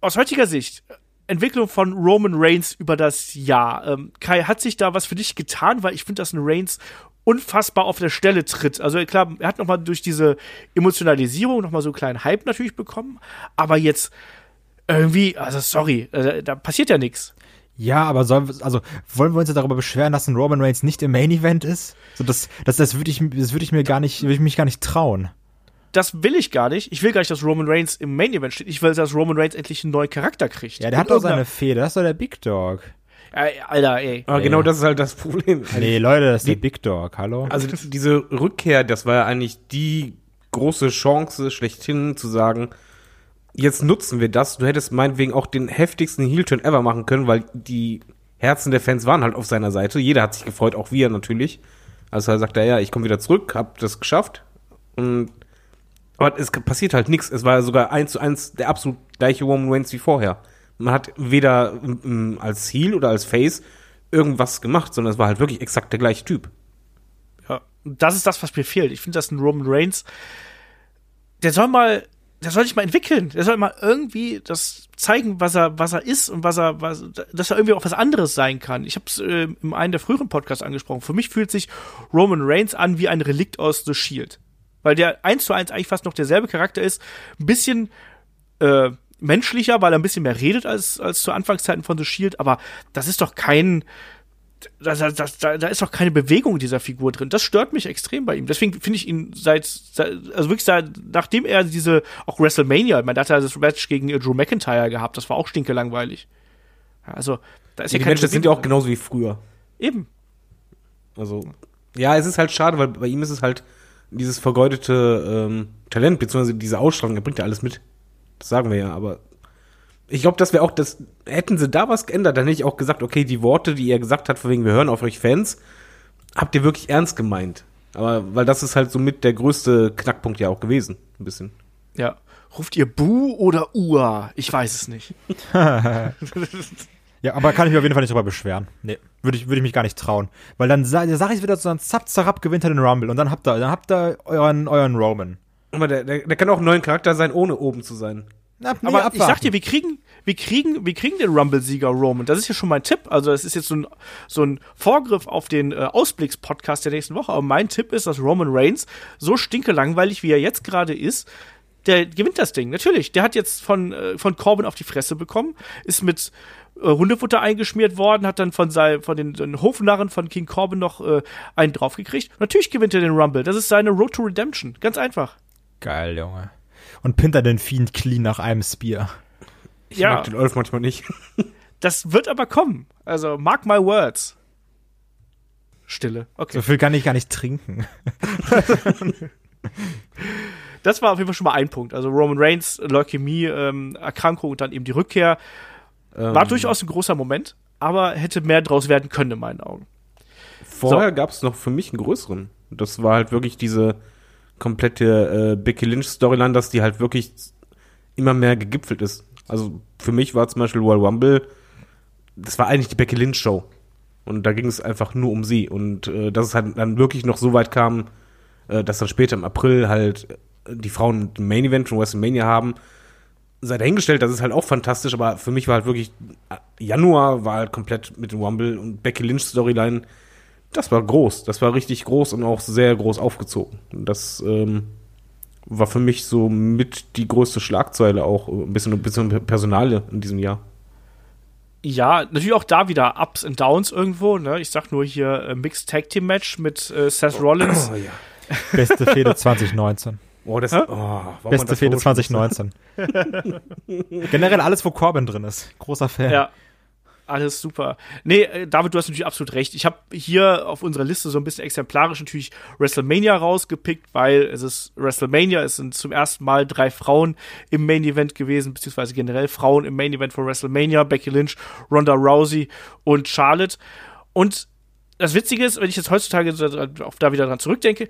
aus heutiger Sicht, Entwicklung von Roman Reigns über das Jahr. Ähm, Kai, hat sich da was für dich getan? Weil ich finde, dass ein Reigns unfassbar auf der Stelle tritt. Also klar, er hat nochmal durch diese Emotionalisierung nochmal so einen kleinen Hype natürlich bekommen, aber jetzt irgendwie, also sorry, äh, da passiert ja nichts. Ja, aber soll, also wollen wir uns jetzt darüber beschweren, dass ein Roman Reigns nicht im Main Event ist? So das, das, das würde ich, das würde ich mir gar nicht, würde ich mich gar nicht trauen. Das will ich gar nicht. Ich will gar nicht, dass Roman Reigns im Main Event steht. Ich will, dass Roman Reigns endlich einen neuen Charakter kriegt. Ja, der hat doch seine Fehde. Das ist doch der Big Dog. Alter, ey. Aber genau das ist halt das Problem. Nee, Leute, das ist der Big Dog. Hallo. Also diese Rückkehr, das war ja eigentlich die große Chance schlechthin zu sagen, jetzt nutzen wir das. Du hättest meinetwegen auch den heftigsten Heel-Turn ever machen können, weil die Herzen der Fans waren halt auf seiner Seite. Jeder hat sich gefreut, auch wir natürlich. Also er sagte, ja, ich komme wieder zurück, hab das geschafft. Und aber es passiert halt nichts. Es war sogar eins zu eins der absolut gleiche Roman Reigns wie vorher. Man hat weder als Heel oder als Face irgendwas gemacht, sondern es war halt wirklich exakt der gleiche Typ. Ja, das ist das, was mir fehlt. Ich finde, dass ein Roman Reigns, der soll mal, der soll sich mal entwickeln. Der soll mal irgendwie das zeigen, was er, was er ist und was er, was, dass er irgendwie auch was anderes sein kann. Ich habe es äh, in einem der früheren Podcasts angesprochen. Für mich fühlt sich Roman Reigns an wie ein Relikt aus The Shield. Weil der eins zu eins eigentlich fast noch derselbe Charakter ist. Ein bisschen, äh, menschlicher, weil er ein bisschen mehr redet als, als zu Anfangszeiten von The Shield, aber das ist doch kein, da, da, da, da ist doch keine Bewegung dieser Figur drin. Das stört mich extrem bei ihm. Deswegen finde ich ihn seit, seit, also wirklich seit, nachdem er diese, auch WrestleMania, man hat ja das Match gegen Drew McIntyre gehabt, das war auch stinkelangweilig. Also, da ist ja, ja die Matches sind ja auch genauso wie früher. Eben. Also, ja, es ist halt schade, weil bei ihm ist es halt dieses vergeudete ähm, Talent, beziehungsweise diese Ausstrahlung, er bringt ja alles mit. Das sagen wir ja, aber ich glaube, das wäre auch das, hätten sie da was geändert, dann hätte ich auch gesagt, okay, die Worte, die er gesagt hat, von wegen, wir hören auf euch Fans, habt ihr wirklich ernst gemeint. Aber, weil das ist halt somit der größte Knackpunkt ja auch gewesen, ein bisschen. Ja. Ruft ihr Bu oder Ua? Ich weiß es nicht. ja, aber kann ich mich auf jeden Fall nicht darüber beschweren. Nee, würde ich, würde ich mich gar nicht trauen. Weil dann sa sag ich wieder so, dann zapp, zarab gewinnt er den Rumble und dann habt ihr, dann habt ihr euren, euren Roman. Aber der, der, der kann auch ein neuer Charakter sein, ohne oben zu sein. Na, nee, aber abwarten. ich sag dir, wir kriegen, wir kriegen, wir kriegen den Rumble-Sieger Roman. Das ist ja schon mein Tipp. Also, es ist jetzt so ein, so ein Vorgriff auf den äh, Ausblicks-Podcast der nächsten Woche. Aber mein Tipp ist, dass Roman Reigns, so stinke langweilig, wie er jetzt gerade ist, der gewinnt das Ding. Natürlich. Der hat jetzt von, äh, von Corbin auf die Fresse bekommen, ist mit äh, Hundefutter eingeschmiert worden, hat dann von, sein, von den, den Hofnarren von King Corbin noch äh, einen draufgekriegt. Natürlich gewinnt er den Rumble. Das ist seine Road to Redemption. Ganz einfach. Geil, Junge. Und pinnt er den Fiend clean nach einem Spear. Ich ja. mag den Olf manchmal nicht. das wird aber kommen. Also, mark my words. Stille. Okay. So viel kann ich gar nicht trinken. das war auf jeden Fall schon mal ein Punkt. Also Roman Reigns, Leukämie, ähm, Erkrankung und dann eben die Rückkehr. Ähm. War durchaus ein großer Moment, aber hätte mehr draus werden können in meinen Augen. Vorher so. gab es noch für mich einen größeren. Das war halt wirklich diese komplette äh, Becky Lynch Storyline, dass die halt wirklich immer mehr gegipfelt ist. Also für mich war zum Beispiel Royal Rumble, das war eigentlich die Becky Lynch Show. Und da ging es einfach nur um sie. Und äh, dass es halt dann wirklich noch so weit kam, äh, dass dann später im April halt äh, die Frauen ein Main Event von WrestleMania haben, sei dahingestellt, das ist halt auch fantastisch, aber für mich war halt wirklich, äh, Januar war halt komplett mit dem Rumble und Becky Lynch Storyline das war groß. Das war richtig groß und auch sehr groß aufgezogen. Das ähm, war für mich so mit die größte Schlagzeile auch, ein bisschen, ein bisschen Personale in diesem Jahr. Ja, natürlich auch da wieder Ups und Downs irgendwo. Ne? Ich sag nur hier äh, Mixed Tag Team Match mit äh, Seth Rollins. Oh, ja. Beste Fehde 2019. Oh, das, oh, Beste Fehde 2019. Generell alles, wo Corbin drin ist. Großer Fan. Ja, alles super. Nee, äh, David, du hast natürlich absolut recht. Ich habe hier auf unserer Liste so ein bisschen exemplarisch natürlich WrestleMania rausgepickt, weil es ist WrestleMania, es sind zum ersten Mal drei Frauen im Main Event gewesen, beziehungsweise generell Frauen im Main Event von WrestleMania, Becky Lynch, Ronda Rousey und Charlotte. Und das Witzige ist, wenn ich jetzt heutzutage da wieder dran zurückdenke,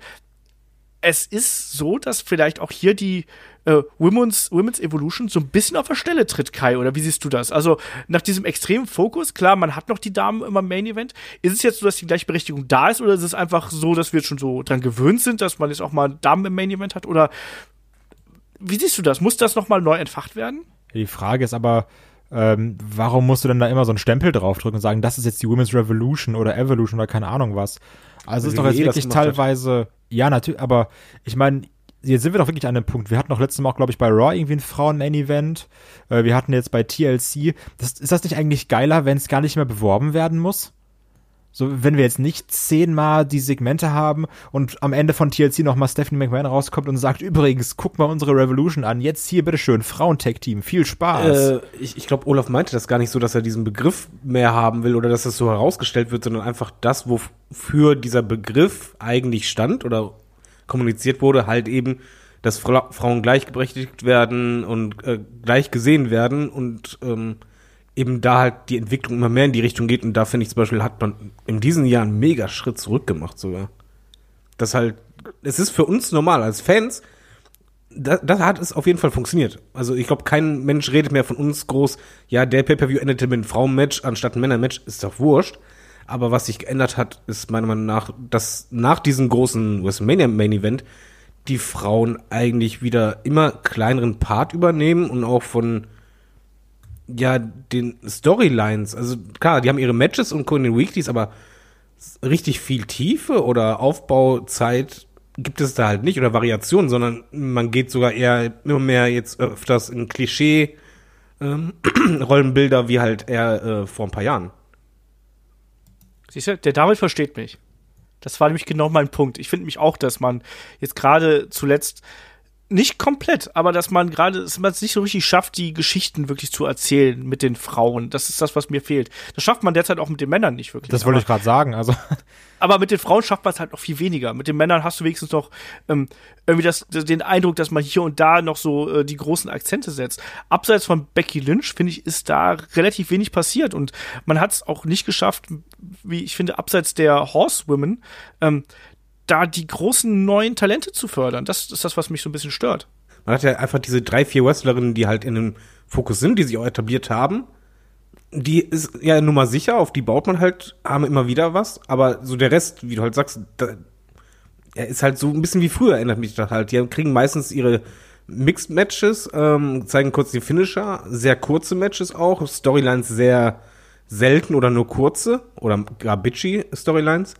es ist so, dass vielleicht auch hier die äh, Women's, Women's Evolution so ein bisschen auf der Stelle tritt, Kai, oder wie siehst du das? Also nach diesem extremen Fokus, klar, man hat noch die Damen immer im Main Event. Ist es jetzt so, dass die Gleichberechtigung da ist, oder ist es einfach so, dass wir jetzt schon so dran gewöhnt sind, dass man jetzt auch mal Damen im Main Event hat? Oder wie siehst du das? Muss das nochmal neu entfacht werden? Die Frage ist aber, ähm, warum musst du denn da immer so einen Stempel draufdrücken und sagen, das ist jetzt die Women's Revolution oder Evolution oder keine Ahnung was? Also es ist doch jetzt das wirklich teilweise, ja, natürlich, aber ich meine, jetzt sind wir doch wirklich an einem Punkt. Wir hatten doch letztes Mal auch, glaube ich, bei Raw irgendwie ein Frauen-Main-Event. Äh, wir hatten jetzt bei TLC. Das, ist das nicht eigentlich geiler, wenn es gar nicht mehr beworben werden muss? So, wenn wir jetzt nicht zehnmal die Segmente haben und am Ende von TLC nochmal Stephanie McMahon rauskommt und sagt, übrigens, guck mal unsere Revolution an. Jetzt hier, bitteschön, Frauentech-Team. Viel Spaß. Äh, ich ich glaube, Olaf meinte das gar nicht so, dass er diesen Begriff mehr haben will oder dass das so herausgestellt wird, sondern einfach das, wofür dieser Begriff eigentlich stand oder kommuniziert wurde, halt eben, dass Fra Frauen gleichberechtigt werden und äh, gleich gesehen werden und ähm, eben da halt die Entwicklung immer mehr in die Richtung geht. Und da finde ich zum Beispiel, hat man in diesen Jahren einen mega Schritt zurück gemacht sogar. Das halt, es ist für uns normal als Fans, da, das hat es auf jeden Fall funktioniert. Also ich glaube, kein Mensch redet mehr von uns groß, ja, der Pay-Per-View endete mit einem Frauenmatch anstatt einem Männermatch, ist doch wurscht. Aber was sich geändert hat, ist meiner Meinung nach, dass nach diesem großen WrestleMania Main Event die Frauen eigentlich wieder immer kleineren Part übernehmen und auch von ja, den Storylines, also klar, die haben ihre Matches und gucken den Weeklies, aber richtig viel Tiefe oder Aufbauzeit gibt es da halt nicht oder Variationen, sondern man geht sogar eher immer mehr jetzt öfters in Klischee ähm, Rollenbilder wie halt eher äh, vor ein paar Jahren. Siehst du, der David versteht mich. Das war nämlich genau mein Punkt. Ich finde mich auch, dass man jetzt gerade zuletzt nicht komplett, aber dass man gerade, dass man es nicht so richtig schafft, die Geschichten wirklich zu erzählen mit den Frauen. Das ist das, was mir fehlt. Das schafft man derzeit auch mit den Männern nicht wirklich. das wollte ich gerade sagen. Also, aber mit den Frauen schafft man es halt noch viel weniger. Mit den Männern hast du wenigstens noch ähm, irgendwie das, den Eindruck, dass man hier und da noch so äh, die großen Akzente setzt. Abseits von Becky Lynch, finde ich, ist da relativ wenig passiert. Und man hat es auch nicht geschafft, wie ich finde, abseits der Horsewomen, ähm, da die großen neuen Talente zu fördern. Das ist das, was mich so ein bisschen stört. Man hat ja einfach diese drei, vier Wrestlerinnen, die halt in dem Fokus sind, die sich auch etabliert haben. Die ist ja nun mal sicher, auf die baut man halt, haben immer wieder was, aber so der Rest, wie du halt sagst, da, er ist halt so ein bisschen wie früher, erinnert mich das halt. Die kriegen meistens ihre Mixed Matches, ähm, zeigen kurz die Finisher, sehr kurze Matches auch, Storylines sehr selten oder nur kurze oder gar bitchy Storylines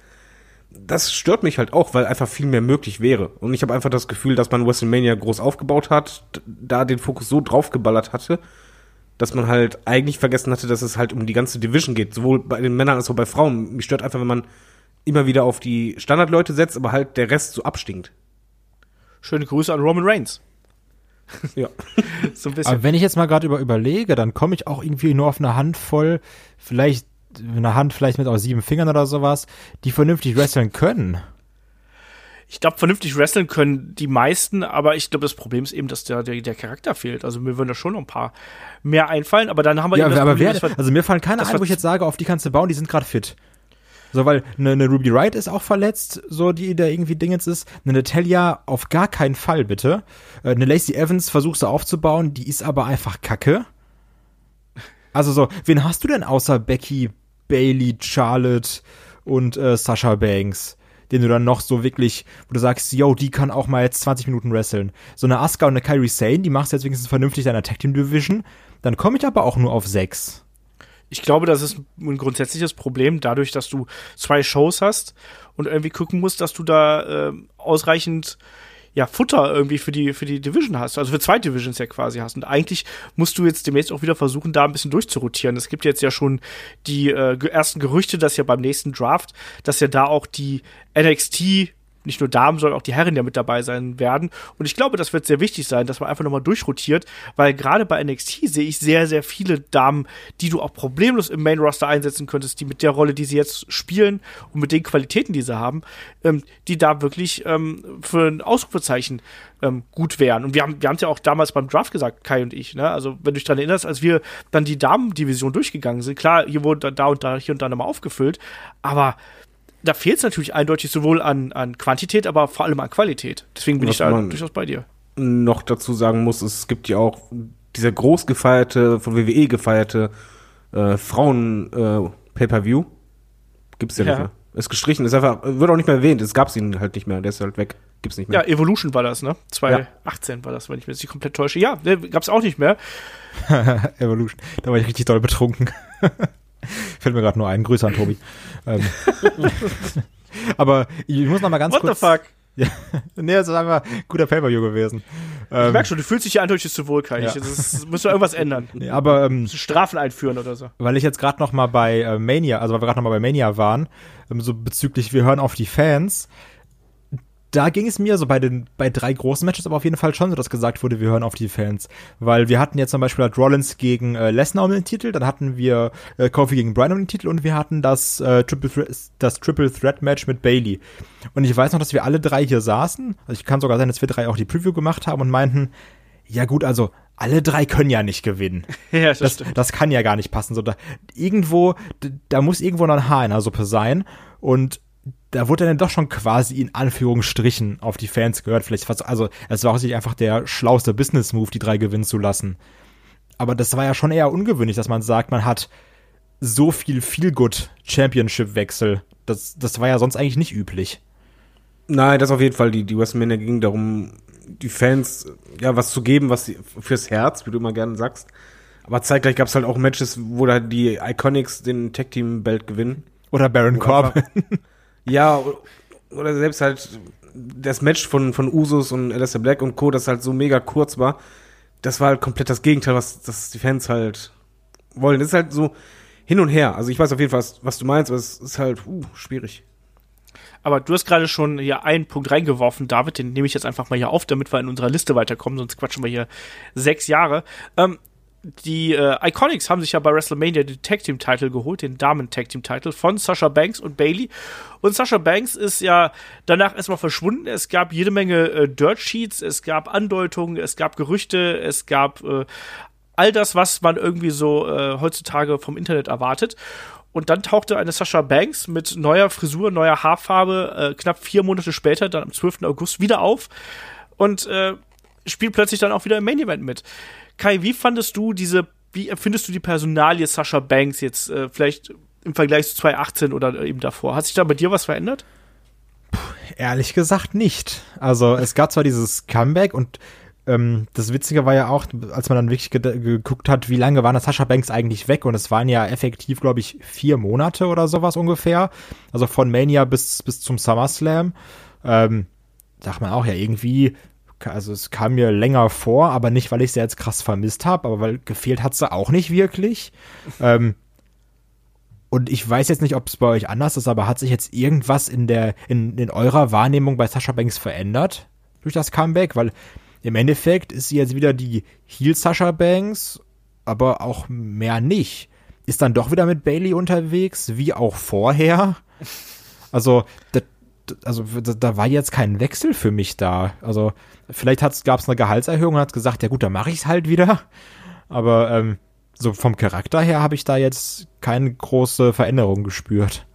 das stört mich halt auch, weil einfach viel mehr möglich wäre. Und ich habe einfach das Gefühl, dass man WrestleMania groß aufgebaut hat, da den Fokus so draufgeballert hatte, dass man halt eigentlich vergessen hatte, dass es halt um die ganze Division geht, sowohl bei den Männern als auch bei Frauen. Mich stört einfach, wenn man immer wieder auf die Standardleute setzt, aber halt der Rest so abstinkt. Schöne Grüße an Roman Reigns. Ja. So ein bisschen. aber wenn ich jetzt mal gerade über überlege, dann komme ich auch irgendwie nur auf eine Handvoll, vielleicht eine Hand vielleicht mit aus sieben Fingern oder sowas, die vernünftig wresteln können. ich glaube, vernünftig wresteln können die meisten, aber ich glaube, das Problem ist eben, dass der, der, der Charakter fehlt. Also mir würden da schon noch ein paar mehr einfallen, aber dann haben wir Ja, eben aber Problem, wer, wir- also mir fallen keine ein, wo ich jetzt sage, auf die kannst du bauen, die sind gerade fit. So, weil eine, eine Ruby Wright ist auch verletzt, so die da irgendwie Dingens ist. Eine Natalia auf gar keinen Fall, bitte. Äh, Eine Lacey Evans versuchst du aufzubauen, die ist aber einfach kacke. Also so, wen hast du denn außer Becky, Bailey, Charlotte und äh, Sasha Banks? Den du dann noch so wirklich, wo du sagst, yo, die kann auch mal jetzt 20 Minuten wresteln. So eine Asuka und eine Kairi Sane, die machst du jetzt wenigstens vernünftig in deiner Tag Team Division. Dann komme ich aber auch nur auf sechs. Ich glaube, das ist ein grundsätzliches Problem, dadurch, dass du zwei Shows hast und irgendwie gucken musst, dass du da ähm, ausreichend ja, Futter irgendwie für die, für die Division hast, also für zwei Divisions ja quasi hast. Und eigentlich musst du jetzt demnächst auch wieder versuchen, da ein bisschen durchzurotieren. Es gibt jetzt ja schon die äh, ersten Gerüchte, dass ja beim nächsten Draft, dass ja da auch die NXT nicht nur Damen, sondern auch die Herren ja mit dabei sein werden. Und ich glaube, das wird sehr wichtig sein, dass man einfach nochmal durchrotiert, weil gerade bei NXT sehe ich sehr, sehr viele Damen, die du auch problemlos im Main Roster einsetzen könntest, die mit der Rolle, die sie jetzt spielen und mit den Qualitäten, die sie haben, ähm, die da wirklich ähm, für ein Ausrufezeichen ähm, gut wären. Und wir haben wir es ja auch damals beim Draft gesagt, Kai und ich. Ne? Also wenn du dich daran erinnerst, als wir dann die Damendivision durchgegangen sind, klar, hier wurde da und da hier und da nochmal aufgefüllt, aber da fehlt es natürlich eindeutig sowohl an, an Quantität, aber vor allem an Qualität. Deswegen bin Was ich da durchaus bei dir. noch dazu sagen muss, es gibt ja auch dieser groß gefeierte, von WWE gefeierte äh, Frauen äh, Pay-Per-View. Gibt's ja, Ja. nicht mehr. Ist gestrichen, ist einfach, wird auch nicht mehr erwähnt. Es gab's ihn halt nicht mehr, der ist halt weg. Gibt's nicht mehr. Ja, Evolution war das, ne? 2018 war das, wenn ich mich nicht komplett täusche. Ja, gab's auch nicht mehr. Evolution. Da war ich richtig doll betrunken. Fällt mir gerade nur ein. Grüße an Tobi. ähm. Aber ich muss noch mal ganz What kurz. the fuck? Ja, nee, das ist einfach guter Pay-Per-View gewesen. Ich Ähm, merk schon, du fühlst dich ja eindeutig zu wohl, Kai. Ja. Das muss doch irgendwas ändern. nee, aber ähm, Strafen einführen oder so. weil ich jetzt gerade noch mal bei äh, Mania, also weil wir gerade noch mal bei Mania waren, ähm, so bezüglich wir hören auf die Fans. Da ging es mir so bei den bei drei großen Matches aber auf jeden Fall schon so, dass gesagt wurde, wir hören auf die Fans, weil wir hatten jetzt zum Beispiel hat Rollins gegen äh, Lesnar um den Titel, dann hatten wir äh, Kofi gegen Bryan um den Titel und wir hatten das äh, Triple Thre das Triple Threat Match mit Bailey. Und ich weiß noch, dass wir alle drei hier saßen. Also ich kann sogar sein, dass wir drei auch die Preview gemacht haben und meinten, ja gut, also alle drei können ja nicht gewinnen. Ja, das, Das, das kann ja gar nicht passen. So, da, irgendwo, da muss irgendwo noch ein Haar in der Suppe sein. Und da wurde dann doch schon quasi in Anführungsstrichen auf die Fans gehört. Vielleicht, fast- also, es war auch sicher einfach der schlauste Business-Move, die drei gewinnen zu lassen. Aber das war ja schon eher ungewöhnlich, dass man sagt, man hat so viel Feel-Good-Championship-Wechsel. Das, das war ja sonst eigentlich nicht üblich. Nein, das auf jeden Fall. Die, die WrestleMania ging darum, die Fans, ja, was zu geben, was sie, fürs Herz, wie du immer gerne sagst. Aber zeitgleich gab es halt auch Matches, wo da die Iconics den Tag Team Belt gewinnen. Oder Baron Corbin. Ja, oder selbst halt das Match von, von Usos und Aleister Black und Co., das halt so mega kurz war. Das war halt komplett das Gegenteil, was das die Fans halt wollen. Das ist halt so hin und her. Also ich weiß auf jeden Fall, was, was du meinst, aber es ist halt uh, schwierig. Aber du hast gerade schon hier einen Punkt reingeworfen, David, den nehme ich jetzt einfach mal hier auf, damit wir in unserer Liste weiterkommen, sonst quatschen wir hier sechs Jahre. Ähm, die äh, Iconics haben sich ja bei WrestleMania den Tag Team Title geholt, den Damen Tag Team Title von Sasha Banks und Bailey. Und Sasha Banks ist ja danach erstmal verschwunden. Es gab jede Menge äh, Dirt Sheets, es gab Andeutungen, es gab Gerüchte, es gab äh, all das, was man irgendwie so äh, heutzutage vom Internet erwartet. Und dann tauchte eine Sasha Banks mit neuer Frisur, neuer Haarfarbe äh, knapp vier Monate später, dann am 12. August, wieder auf und äh, spielt plötzlich dann auch wieder im Main Event mit. Kai, wie fandest du diese, wie empfindest du die Personalie Sasha Banks jetzt äh, vielleicht im Vergleich zu 2018 oder eben davor? Hat sich da bei dir was verändert? Ehrlich gesagt nicht. Also es gab zwar dieses Comeback und ähm, das Witzige war ja auch, als man dann wirklich ge geguckt hat, wie lange waren das Sascha Banks eigentlich weg und es waren ja effektiv, glaube ich, vier Monate oder sowas ungefähr. Also von Mania bis, bis zum SummerSlam. Ähm, dachte man auch ja irgendwie, also es kam mir länger vor, aber nicht, weil ich sie jetzt krass vermisst habe, aber weil gefehlt hat sie auch nicht wirklich. ähm, und ich weiß jetzt nicht, ob es bei euch anders ist, aber hat sich jetzt irgendwas in der, in, in eurer Wahrnehmung bei Sascha Banks verändert durch das Comeback? Weil im Endeffekt ist sie jetzt wieder die Heel Sascha Banks, aber auch mehr nicht. Ist dann doch wieder mit Bailey unterwegs, wie auch vorher. Also, das, also da, war jetzt kein Wechsel für mich da. Also, vielleicht gab es eine Gehaltserhöhung und hat gesagt, ja gut, dann mache ich es halt wieder. Aber ähm, so vom Charakter her habe ich da jetzt keine große Veränderung gespürt.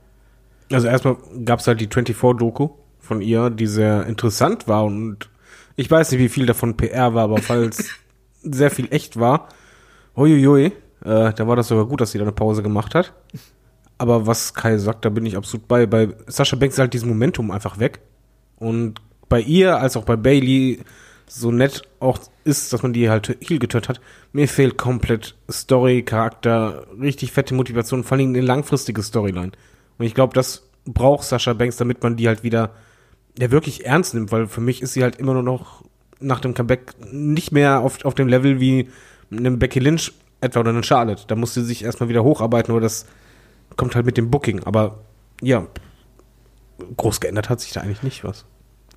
Also erstmal gab es halt die 24-Doku von ihr, die sehr interessant war und ich weiß nicht, wie viel davon PR war, aber falls sehr viel echt war, uiuiui, äh, da war das sogar gut, dass sie da eine Pause gemacht hat. Aber was Kai sagt, da bin ich absolut bei. Bei Sascha Banks ist halt dieses Momentum einfach weg. Und bei ihr, als auch bei Bailey, so nett auch ist, dass man die halt heel getötet hat, mir fehlt komplett Story, Charakter, richtig fette Motivation, vor allem eine langfristige Storyline. Und ich glaube, das braucht Sascha Banks, damit man die halt wieder ja wirklich ernst nimmt, weil für mich ist sie halt immer nur noch nach dem Comeback nicht mehr auf, auf dem Level wie einem Becky Lynch etwa oder eine Charlotte. Da musste sie sich erstmal wieder hocharbeiten, aber das kommt halt mit dem Booking. Aber ja, groß geändert hat sich da eigentlich nicht was.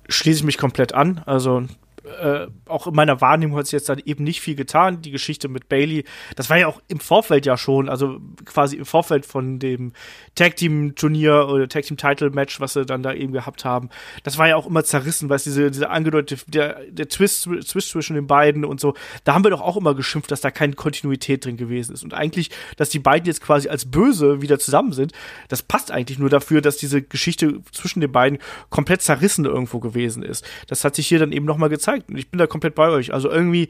Schließe ich mich komplett an. Also äh, auch in meiner Wahrnehmung hat sich jetzt dann eben nicht viel getan. Die Geschichte mit Bailey, das war ja auch im Vorfeld ja schon, also quasi im Vorfeld von dem Tag Team Turnier oder Tag Team Title Match, was sie dann da eben gehabt haben. Das war ja auch immer zerrissen, weil es diese, diese angedeutete, der, der Twist, Twist zwischen den beiden und so. Da haben wir doch auch immer geschimpft, dass da keine Kontinuität drin gewesen ist. Und eigentlich, dass die beiden jetzt quasi als böse wieder zusammen sind, das passt eigentlich nur dafür, dass diese Geschichte zwischen den beiden komplett zerrissen irgendwo gewesen ist. Das hat sich hier dann eben nochmal gezeigt gezeigt. Und ich bin da komplett bei euch. Also irgendwie,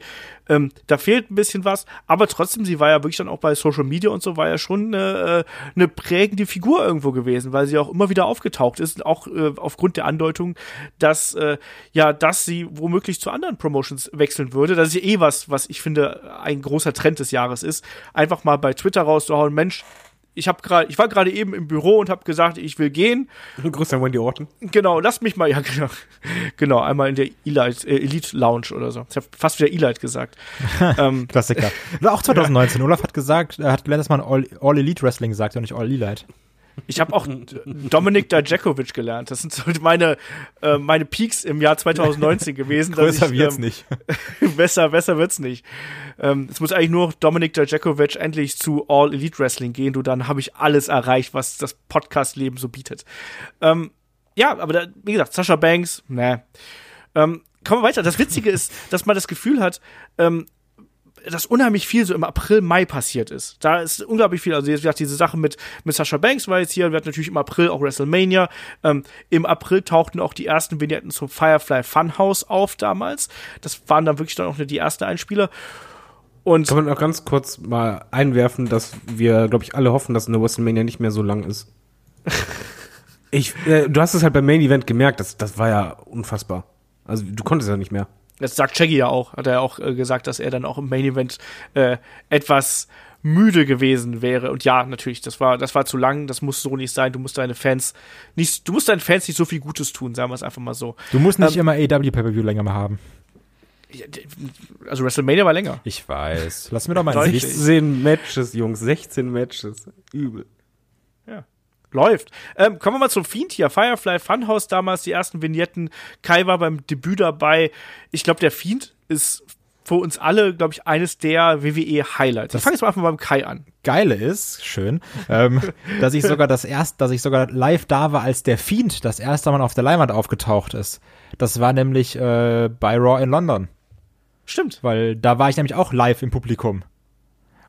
ähm, da fehlt ein bisschen was, aber trotzdem, sie war ja wirklich dann auch bei Social Media und so, war ja schon eine, äh, eine prägende Figur irgendwo gewesen, weil sie auch immer wieder aufgetaucht ist, auch äh, aufgrund der Andeutung, dass äh, ja, dass sie womöglich zu anderen Promotions wechseln würde. Das ist ja eh was, was ich finde ein großer Trend des Jahres ist. Einfach mal bei Twitter rauszuhauen, Mensch, ich habe gerade, ich war gerade eben im Büro und habe gesagt, ich will gehen. Grüße an Wendy Orton. Genau, lass mich mal, ja genau, genau, einmal in der Elite, äh, Elite Lounge oder so. Ich habe fast wieder Elite gesagt. ähm, Klassiker. Oder auch 2019. Olaf hat gesagt, er hat gelernt, dass man All, All Elite Wrestling sagt und nicht All Elite. Ich habe auch Dominik Dajakovic gelernt. Das sind so meine, äh, meine Peaks im Jahr 2019 gewesen. Größer ich, wird's ähm, nicht. besser, besser wird's nicht. Ähm, es muss eigentlich nur Dominik Dajakovic endlich zu All Elite Wrestling gehen. Du, dann habe ich alles erreicht, was das Podcast-Leben so bietet. Ähm, ja, aber da, wie gesagt, Sascha Banks, ne. Ähm, kommen wir weiter. Das Witzige ist, dass man das Gefühl hat, ähm, dass unheimlich viel so im April, Mai passiert ist. Da ist unglaublich viel. Also, wie gesagt, diese Sache mit, mit Sasha Banks war jetzt hier. Wir hatten natürlich im April auch WrestleMania. Ähm, Im April tauchten auch die ersten Vignetten zum Firefly Funhouse auf damals. Das waren dann wirklich dann auch die ersten Einspieler. Und Kann man auch ganz kurz mal einwerfen, dass wir, glaube ich, alle hoffen, dass eine WrestleMania nicht mehr so lang ist. ich, äh, du hast es halt beim Main Event gemerkt, das, das war ja unfassbar. Also du konntest ja nicht mehr. Das sagt Shaggy ja auch, hat er auch äh, gesagt, dass er dann auch im Main Event äh, etwas müde gewesen wäre. Und ja, natürlich, das war, das war zu lang, das muss so nicht sein. Du musst deine Fans nicht, du musst deinen Fans nicht so viel Gutes tun, sagen wir es einfach mal so. Du musst nicht ähm, immer AW Pay-Per-View länger mal haben. Also WrestleMania war länger. Ich weiß. Lass mir doch mal 16 Matches, Jungs, 16 Matches. Übel. Läuft. Ähm, kommen wir mal zum Fiend hier. Firefly Funhouse damals, die ersten Vignetten. Kai war beim Debüt dabei. Ich glaube, der Fiend ist für uns alle, glaube ich, eines der WWE-Highlights. Ich fange jetzt mal einfach beim Kai an. Geile ist, schön, ähm, dass ich sogar das erst, dass ich sogar live da war, als der Fiend das erste Mal auf der Leinwand aufgetaucht ist. Das war nämlich äh, bei Raw in London. Stimmt. Weil da war ich nämlich auch live im Publikum.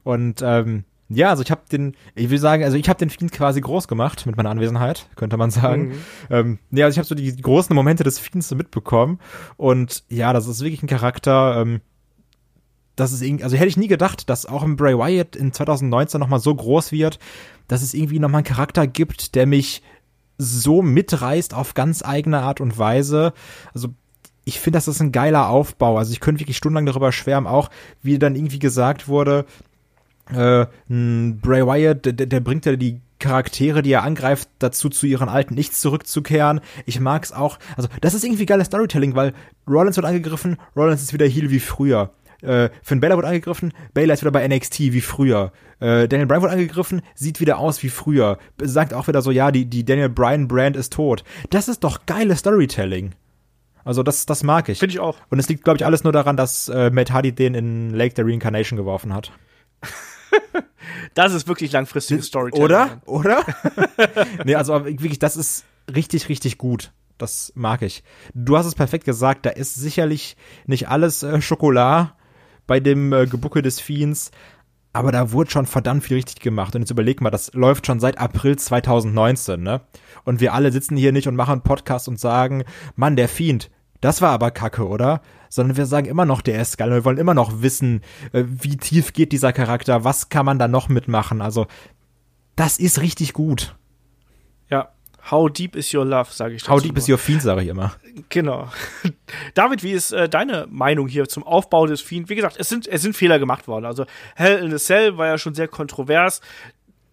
Und ähm, ja, also ich habe den, ich will sagen, also ich habe den Fiend quasi groß gemacht mit meiner Anwesenheit, könnte man sagen. Mhm. Ähm, nee, also ich habe so die, die, großen Momente des Fiends so mitbekommen und ja, das ist wirklich ein Charakter, ähm, das ist irgendwie, also hätte ich nie gedacht, dass auch im Bray Wyatt in 2019 nochmal so groß wird, dass es irgendwie nochmal einen Charakter gibt, der mich so mitreißt auf ganz eigene Art und Weise. Also ich finde, das ist ein geiler Aufbau. Also ich könnte wirklich stundenlang darüber schwärmen, auch wie dann irgendwie gesagt wurde, äh, Bray Wyatt, der, der bringt ja die Charaktere, die er angreift, dazu zu ihren alten Nichts zurückzukehren. Ich mag's auch. Also, das ist irgendwie geiles Storytelling, weil Rollins wird angegriffen, Rollins ist wieder Heal wie früher. Äh, Finn Bella wird angegriffen, Baylor ist wieder bei NXT wie früher. Äh, Daniel Bryan wird angegriffen, sieht wieder aus wie früher. Sagt auch wieder so, ja, die, die Daniel Bryan Brand ist tot. Das ist doch geiles Storytelling. Also das, das mag ich. Finde ich auch. Und es liegt, glaube ich, alles nur daran, dass äh, Matt Hardy den in Lake der Reincarnation geworfen hat. das ist wirklich langfristiges Storytelling. Oder? Oder? nee, also wirklich, das ist richtig, richtig gut. Das mag ich. Du hast es perfekt gesagt, da ist sicherlich nicht alles äh, Schokolade bei dem äh, Gebucke des Fiends, aber da wurde schon verdammt viel richtig gemacht. Und jetzt überleg mal, das läuft schon seit April 2019, ne? Und wir alle sitzen hier nicht und machen einen Podcast und sagen, Mann, der Fiend, das war aber kacke, oder? Sondern wir sagen immer noch, geil. Wir wollen immer noch wissen, äh, wie tief geht dieser Charakter, was kann man da noch mitmachen. Also, das ist richtig gut. Ja, How deep is your love, sage ich. How deep nur. is your fiend, sage ich immer. Genau. David, wie ist äh, deine Meinung hier zum Aufbau des Fiend? Wie gesagt, es sind, es sind Fehler gemacht worden. Also Hell in a Cell war ja schon sehr kontrovers.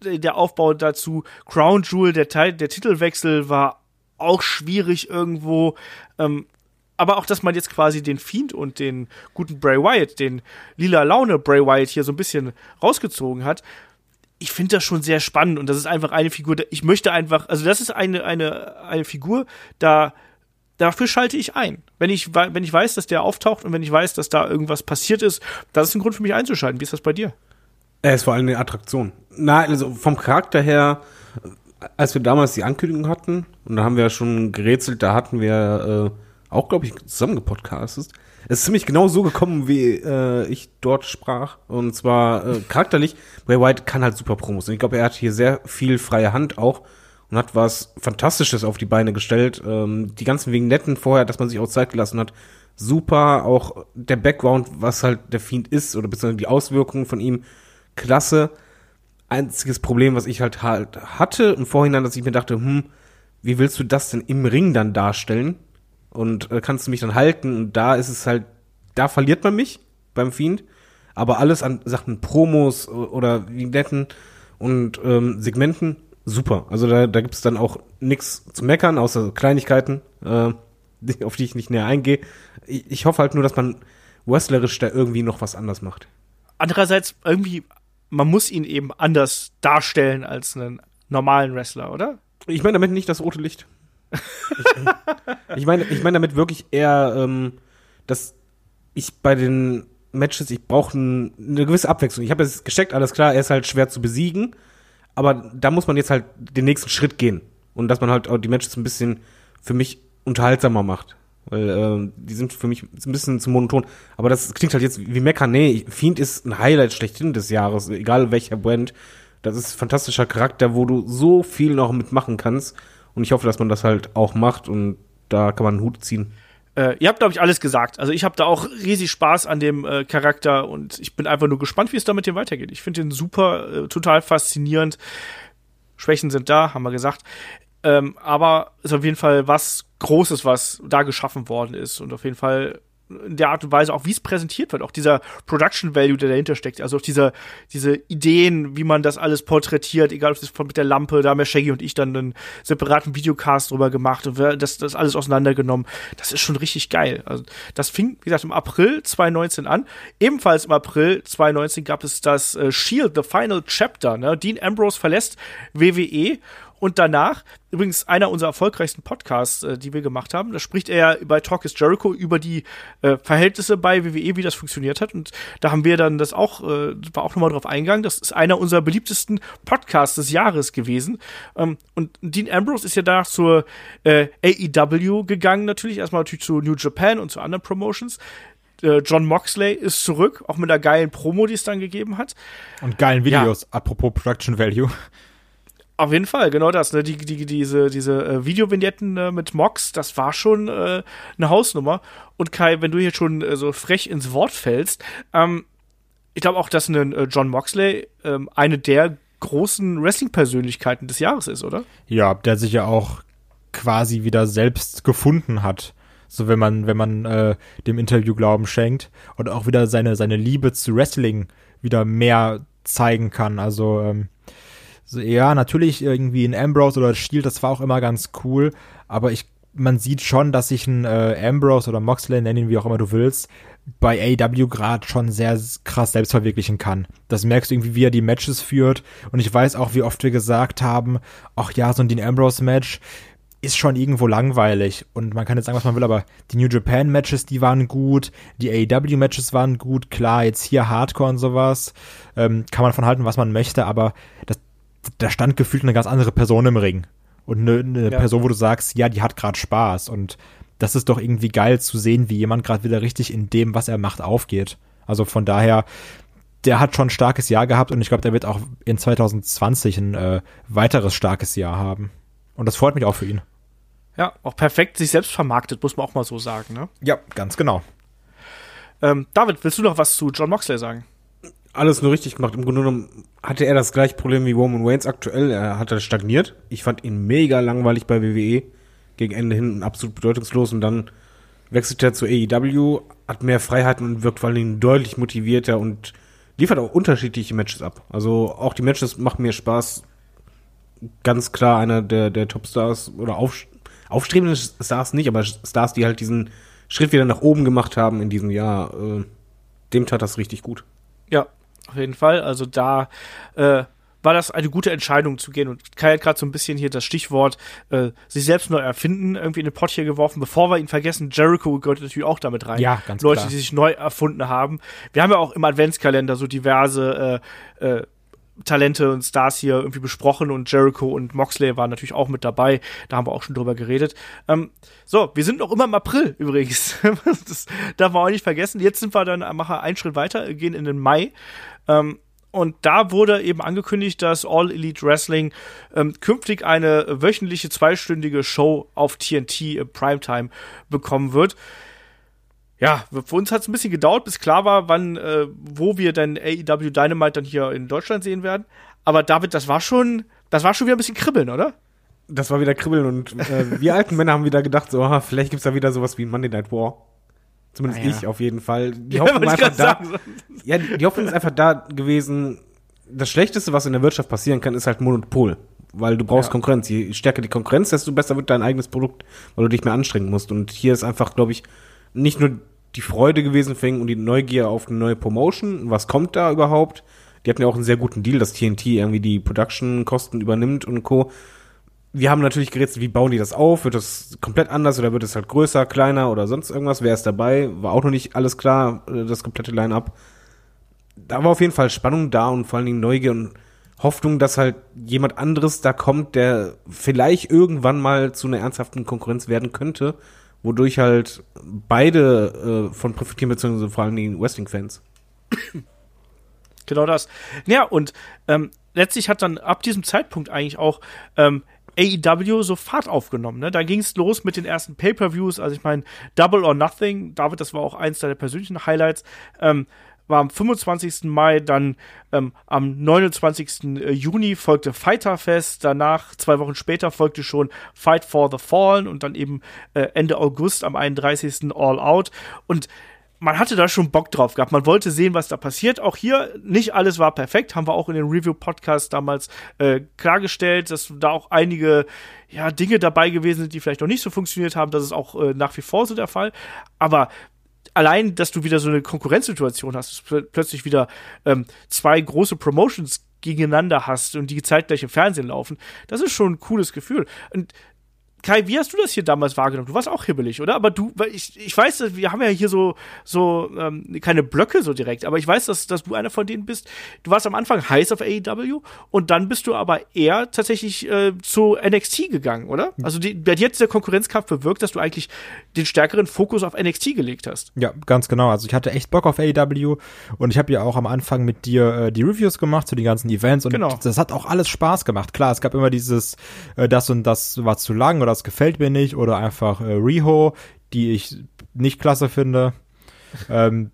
Der Aufbau dazu, Crown Jewel, der, Teil, der Titelwechsel war auch schwierig irgendwo. Ähm, aber auch, dass man jetzt quasi den Fiend und den guten Bray Wyatt, den lila Laune Bray Wyatt hier so ein bisschen rausgezogen hat, ich finde das schon sehr spannend und das ist einfach eine Figur, ich möchte einfach, also das ist eine, eine, eine Figur, da, dafür schalte ich ein. Wenn ich, wenn ich weiß, dass der auftaucht und wenn ich weiß, dass da irgendwas passiert ist, das ist ein Grund für mich einzuschalten. Wie ist das bei dir? Er ist vor allem eine Attraktion. Na, also vom Charakter her, als wir damals die Ankündigung hatten, und da haben wir ja schon gerätselt, da hatten wir äh, auch, glaube ich, zusammen gepodcastet. Es ist ziemlich genau so gekommen, wie äh, ich dort sprach. Und zwar äh, charakterlich, Bray White kann halt super Promos. Und ich glaube, er hat hier sehr viel freie Hand auch. und hat was Fantastisches auf die Beine gestellt. Ähm, die ganzen Vignetten vorher, dass man sich auch Zeit gelassen hat, super. Auch der Background, was halt der Fiend ist oder beziehungsweise die Auswirkungen von ihm, klasse. Einziges Problem, was ich halt halt hatte im Vorhinein, dass ich mir dachte, hm, wie willst du das denn im Ring dann darstellen? Und äh, kannst du mich dann halten? Und da ist es halt, da verliert man mich beim Fiend. Aber alles an Sachen Promos oder Vignetten und ähm, Segmenten, super. Also da, da gibt es dann auch nichts zu meckern, außer Kleinigkeiten, äh, auf die ich nicht näher eingehe. Ich, ich hoffe halt nur, dass man wrestlerisch da irgendwie noch was anders macht. Andererseits irgendwie, man muss ihn eben anders darstellen als einen normalen Wrestler, oder? Ich meine damit nicht das rote Licht. Ich, ich meine ich meine damit wirklich eher, ähm, dass ich bei den Matches, ich brauche ein, eine gewisse Abwechslung. Ich habe es gesteckt, alles klar, er ist halt schwer zu besiegen, aber da muss man jetzt halt den nächsten Schritt gehen und dass man halt auch die Matches ein bisschen für mich unterhaltsamer macht. Weil äh, die sind für mich ein bisschen zu monoton. Aber das klingt halt jetzt wie Mecker. Nee, Fiend ist ein Highlight schlechthin des Jahres, egal welcher Brand. Das ist ein fantastischer Charakter, wo du so viel noch mitmachen kannst. Und ich hoffe, dass man das halt auch macht und da kann man einen Hut ziehen. Äh, ihr habt, glaube ich, alles gesagt. Also ich habe da auch riesig Spaß an dem äh, Charakter und ich bin einfach nur gespannt, wie es da mit dem weitergeht. Ich finde den super, äh, total faszinierend. Schwächen sind da, haben wir gesagt. Ähm, aber ist auf jeden Fall was Großes, was da geschaffen worden ist und auf jeden Fall der Art und Weise auch, wie es präsentiert wird, auch dieser Production Value, der dahinter steckt, also auch dieser, diese Ideen, wie man das alles porträtiert, egal ob es mit der Lampe, da haben ja Shaggy und ich dann einen separaten Videocast drüber gemacht und das, das alles auseinandergenommen. Das ist schon richtig geil. Also, das fing, wie gesagt, im April 2019 an. Ebenfalls im April 2019 gab es das äh, Shield, The Final Chapter, ne? Dean Ambrose verlässt WWE und danach, übrigens einer unserer erfolgreichsten Podcasts, äh, die wir gemacht haben, da spricht er bei Talk is Jericho über die äh, Verhältnisse bei WWE, wie das funktioniert hat. Und da haben wir dann das auch, äh, war auch nochmal drauf eingegangen. Das ist einer unserer beliebtesten Podcasts des Jahres gewesen. Ähm, und Dean Ambrose ist ja danach zur äh, AEW gegangen, natürlich. Erstmal natürlich zu New Japan und zu anderen Promotions. Äh, John Moxley ist zurück, auch mit einer geilen Promo, die es dann gegeben hat. Und geilen Videos, ja. apropos Production Value. Auf jeden Fall, genau das. Ne? Die, die, diese diese äh, Videovignetten äh, mit Mox, das war schon äh, eine Hausnummer. Und Kai, wenn du hier schon äh, so frech ins Wort fällst, ähm, ich glaube auch, dass ein äh, John Moxley ähm, eine der großen Wrestling-Persönlichkeiten des Jahres ist, oder? Ja, der sich ja auch quasi wieder selbst gefunden hat. So wenn man, wenn man äh, dem Interview Glauben schenkt und auch wieder seine, seine Liebe zu Wrestling wieder mehr zeigen kann. Also ähm, so, ja, natürlich irgendwie ein Ambrose oder Shield, das war auch immer ganz cool, aber ich, man sieht schon, dass sich ein äh, Ambrose oder Moxley, nenn ihn wie auch immer du willst, bei AW gerade schon sehr krass selbst verwirklichen kann. Das merkst du irgendwie, wie er die Matches führt. Und ich weiß auch, wie oft wir gesagt haben, ach ja, so ein Dean Ambrose Match ist schon irgendwo langweilig. Und man kann jetzt sagen, was man will, aber die New Japan Matches, die waren gut, die AEW Matches waren gut, klar, jetzt hier Hardcore und sowas, ähm, kann man von halten, was man möchte, aber das, da stand gefühlt eine ganz andere Person im Ring. Und eine, eine ja. Person, wo du sagst, ja, die hat gerade Spaß. Und das ist doch irgendwie geil zu sehen, wie jemand gerade wieder richtig in dem, was er macht, aufgeht. Also von daher, der hat schon ein starkes Jahr gehabt und ich glaube, der wird auch in 2020 ein äh, weiteres starkes Jahr haben. Und das freut mich auch für ihn. Ja, auch perfekt sich selbst vermarktet, muss man auch mal so sagen, ne? Ja, ganz genau. Ähm, David, willst du noch was zu John Moxley sagen? Alles nur richtig gemacht. Im Grunde genommen hatte er das gleiche Problem wie Roman Reigns aktuell. Er hat stagniert. Ich fand ihn mega langweilig bei WWE. Gegen Ende hin absolut bedeutungslos und dann wechselt er zu AEW, hat mehr Freiheiten und wirkt vor allem deutlich motivierter und liefert auch unterschiedliche Matches ab. Also auch die Matches machen mir Spaß. Ganz klar einer der, der Top-Stars oder auf, aufstrebenden Stars nicht, aber Stars, die halt diesen Schritt wieder nach oben gemacht haben in diesem Jahr. Äh, dem tat das richtig gut. Ja, auf jeden Fall. Also da äh, war das eine gute Entscheidung zu gehen. Und Kai hat gerade so ein bisschen hier das Stichwort äh, sich selbst neu erfinden irgendwie in den Pott hier geworfen. Bevor wir ihn vergessen, Jericho gehört natürlich auch damit rein. Ja, ganz Leute, klar. die sich neu erfunden haben. Wir haben ja auch im Adventskalender so diverse äh, äh, Talente und Stars hier irgendwie besprochen und Jericho und Moxley waren natürlich auch mit dabei. Da haben wir auch schon drüber geredet. Ähm, so, wir sind noch immer im April übrigens. das darf man auch nicht vergessen. Jetzt sind wir dann, machen einen Schritt weiter, gehen in den Mai. Ähm, Und da wurde eben angekündigt, dass All Elite Wrestling ähm, künftig eine wöchentliche zweistündige Show auf TNT im Primetime bekommen wird. Ja, für uns hat es ein bisschen gedauert, bis klar war, wann, äh, wo wir dann AEW Dynamite dann hier in Deutschland sehen werden. Aber David, das war schon, das war schon wieder ein bisschen kribbeln, oder? Das war wieder kribbeln und äh, wir alten Männer haben wieder gedacht, so, aha, vielleicht gibt's da wieder sowas wie Monday Night War. Zumindest Ah, ja. ich auf jeden Fall. Die Ja, Hoffnung einfach da. sagen. Ja, die die Hoffnung ist einfach da gewesen. Das Schlechteste, was in der Wirtschaft passieren kann, ist halt Monopol. Weil du brauchst Ja. Konkurrenz. Je stärker die Konkurrenz, desto besser wird dein eigenes Produkt, weil du dich mehr anstrengen musst. Und hier ist einfach, glaube ich, nicht nur die Freude gewesen ihn und die Neugier auf eine neue Promotion. Was kommt da überhaupt? Die hatten ja auch einen sehr guten Deal, dass TNT irgendwie die Production-Kosten übernimmt und Co. Wir haben natürlich gerätselt, wie bauen die das auf? Wird das komplett anders oder wird es halt größer, kleiner oder sonst irgendwas? Wer ist dabei? War auch noch nicht alles klar, äh, das komplette Line-Up. Da war auf jeden Fall Spannung da und vor allen Dingen Neugier und Hoffnung, dass halt jemand anderes da kommt, der vielleicht irgendwann mal zu einer ernsthaften Konkurrenz werden könnte, wodurch halt beide äh, von profitieren, beziehungsweise vor allen Dingen Wrestling-Fans. Genau das. Ja, und ähm, letztlich hat dann ab diesem Zeitpunkt eigentlich auch ähm, AEW so Fahrt aufgenommen. Ne? Da ging es los mit den ersten Pay-per-Views. Also ich meine, Double or Nothing, David, das war auch eins deiner persönlichen Highlights. Ähm, war am 25. Mai, dann ähm, am 29. Juni folgte Fighter Fest, danach zwei Wochen später folgte schon Fight for the Fallen und dann eben äh, Ende August am 31. All Out und man hatte da schon Bock drauf gehabt. Man wollte sehen, was da passiert. Auch hier nicht alles war perfekt, haben wir auch in den Review-Podcast damals äh, klargestellt, dass da auch einige ja, Dinge dabei gewesen sind, die vielleicht noch nicht so funktioniert haben. Das ist auch äh, nach wie vor so der Fall. Aber allein, dass du wieder so eine Konkurrenzsituation hast, dass du pl plötzlich wieder ähm, zwei große Promotions gegeneinander hast und die zeitgleich im Fernsehen laufen, das ist schon ein cooles Gefühl. Und Kai, wie hast du das hier damals wahrgenommen? Du warst auch hibbelig, oder? Aber du, ich, ich weiß, wir haben ja hier so, so ähm, keine Blöcke so direkt, aber ich weiß, dass, dass du einer von denen bist. Du warst am Anfang heiß auf AEW und dann bist du aber eher tatsächlich äh, zu NXT gegangen, oder? Also die, bei dir hat dieser Konkurrenzkampf bewirkt, dass du eigentlich den stärkeren Fokus auf NXT gelegt hast. Ja, ganz genau. Also ich hatte echt Bock auf AEW und ich habe ja auch am Anfang mit dir äh, die Reviews gemacht zu den ganzen Events und Genau. das hat auch alles Spaß gemacht. Klar, es gab immer dieses, äh, das und das war zu lang oder das gefällt mir nicht oder einfach äh, Riho, die ich nicht klasse finde. ähm,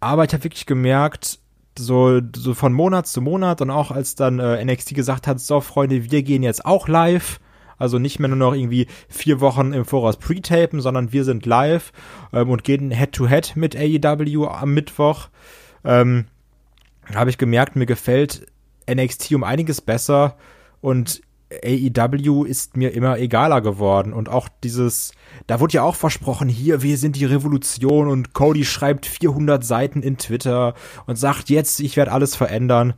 aber ich habe wirklich gemerkt, so, so von Monat zu Monat und auch als dann äh, NXT gesagt hat, so Freunde, wir gehen jetzt auch live. Also nicht mehr nur noch irgendwie vier Wochen im Voraus pre-tapen, sondern wir sind live ähm, und gehen Head-to-Head mit AEW am Mittwoch. Ähm, habe ich gemerkt, mir gefällt NXT um einiges besser und AEW ist mir immer egaler geworden und auch dieses, da wurde ja auch versprochen, hier, wir sind die Revolution und Cody schreibt 400 Seiten in Twitter und sagt jetzt, ich werde alles verändern.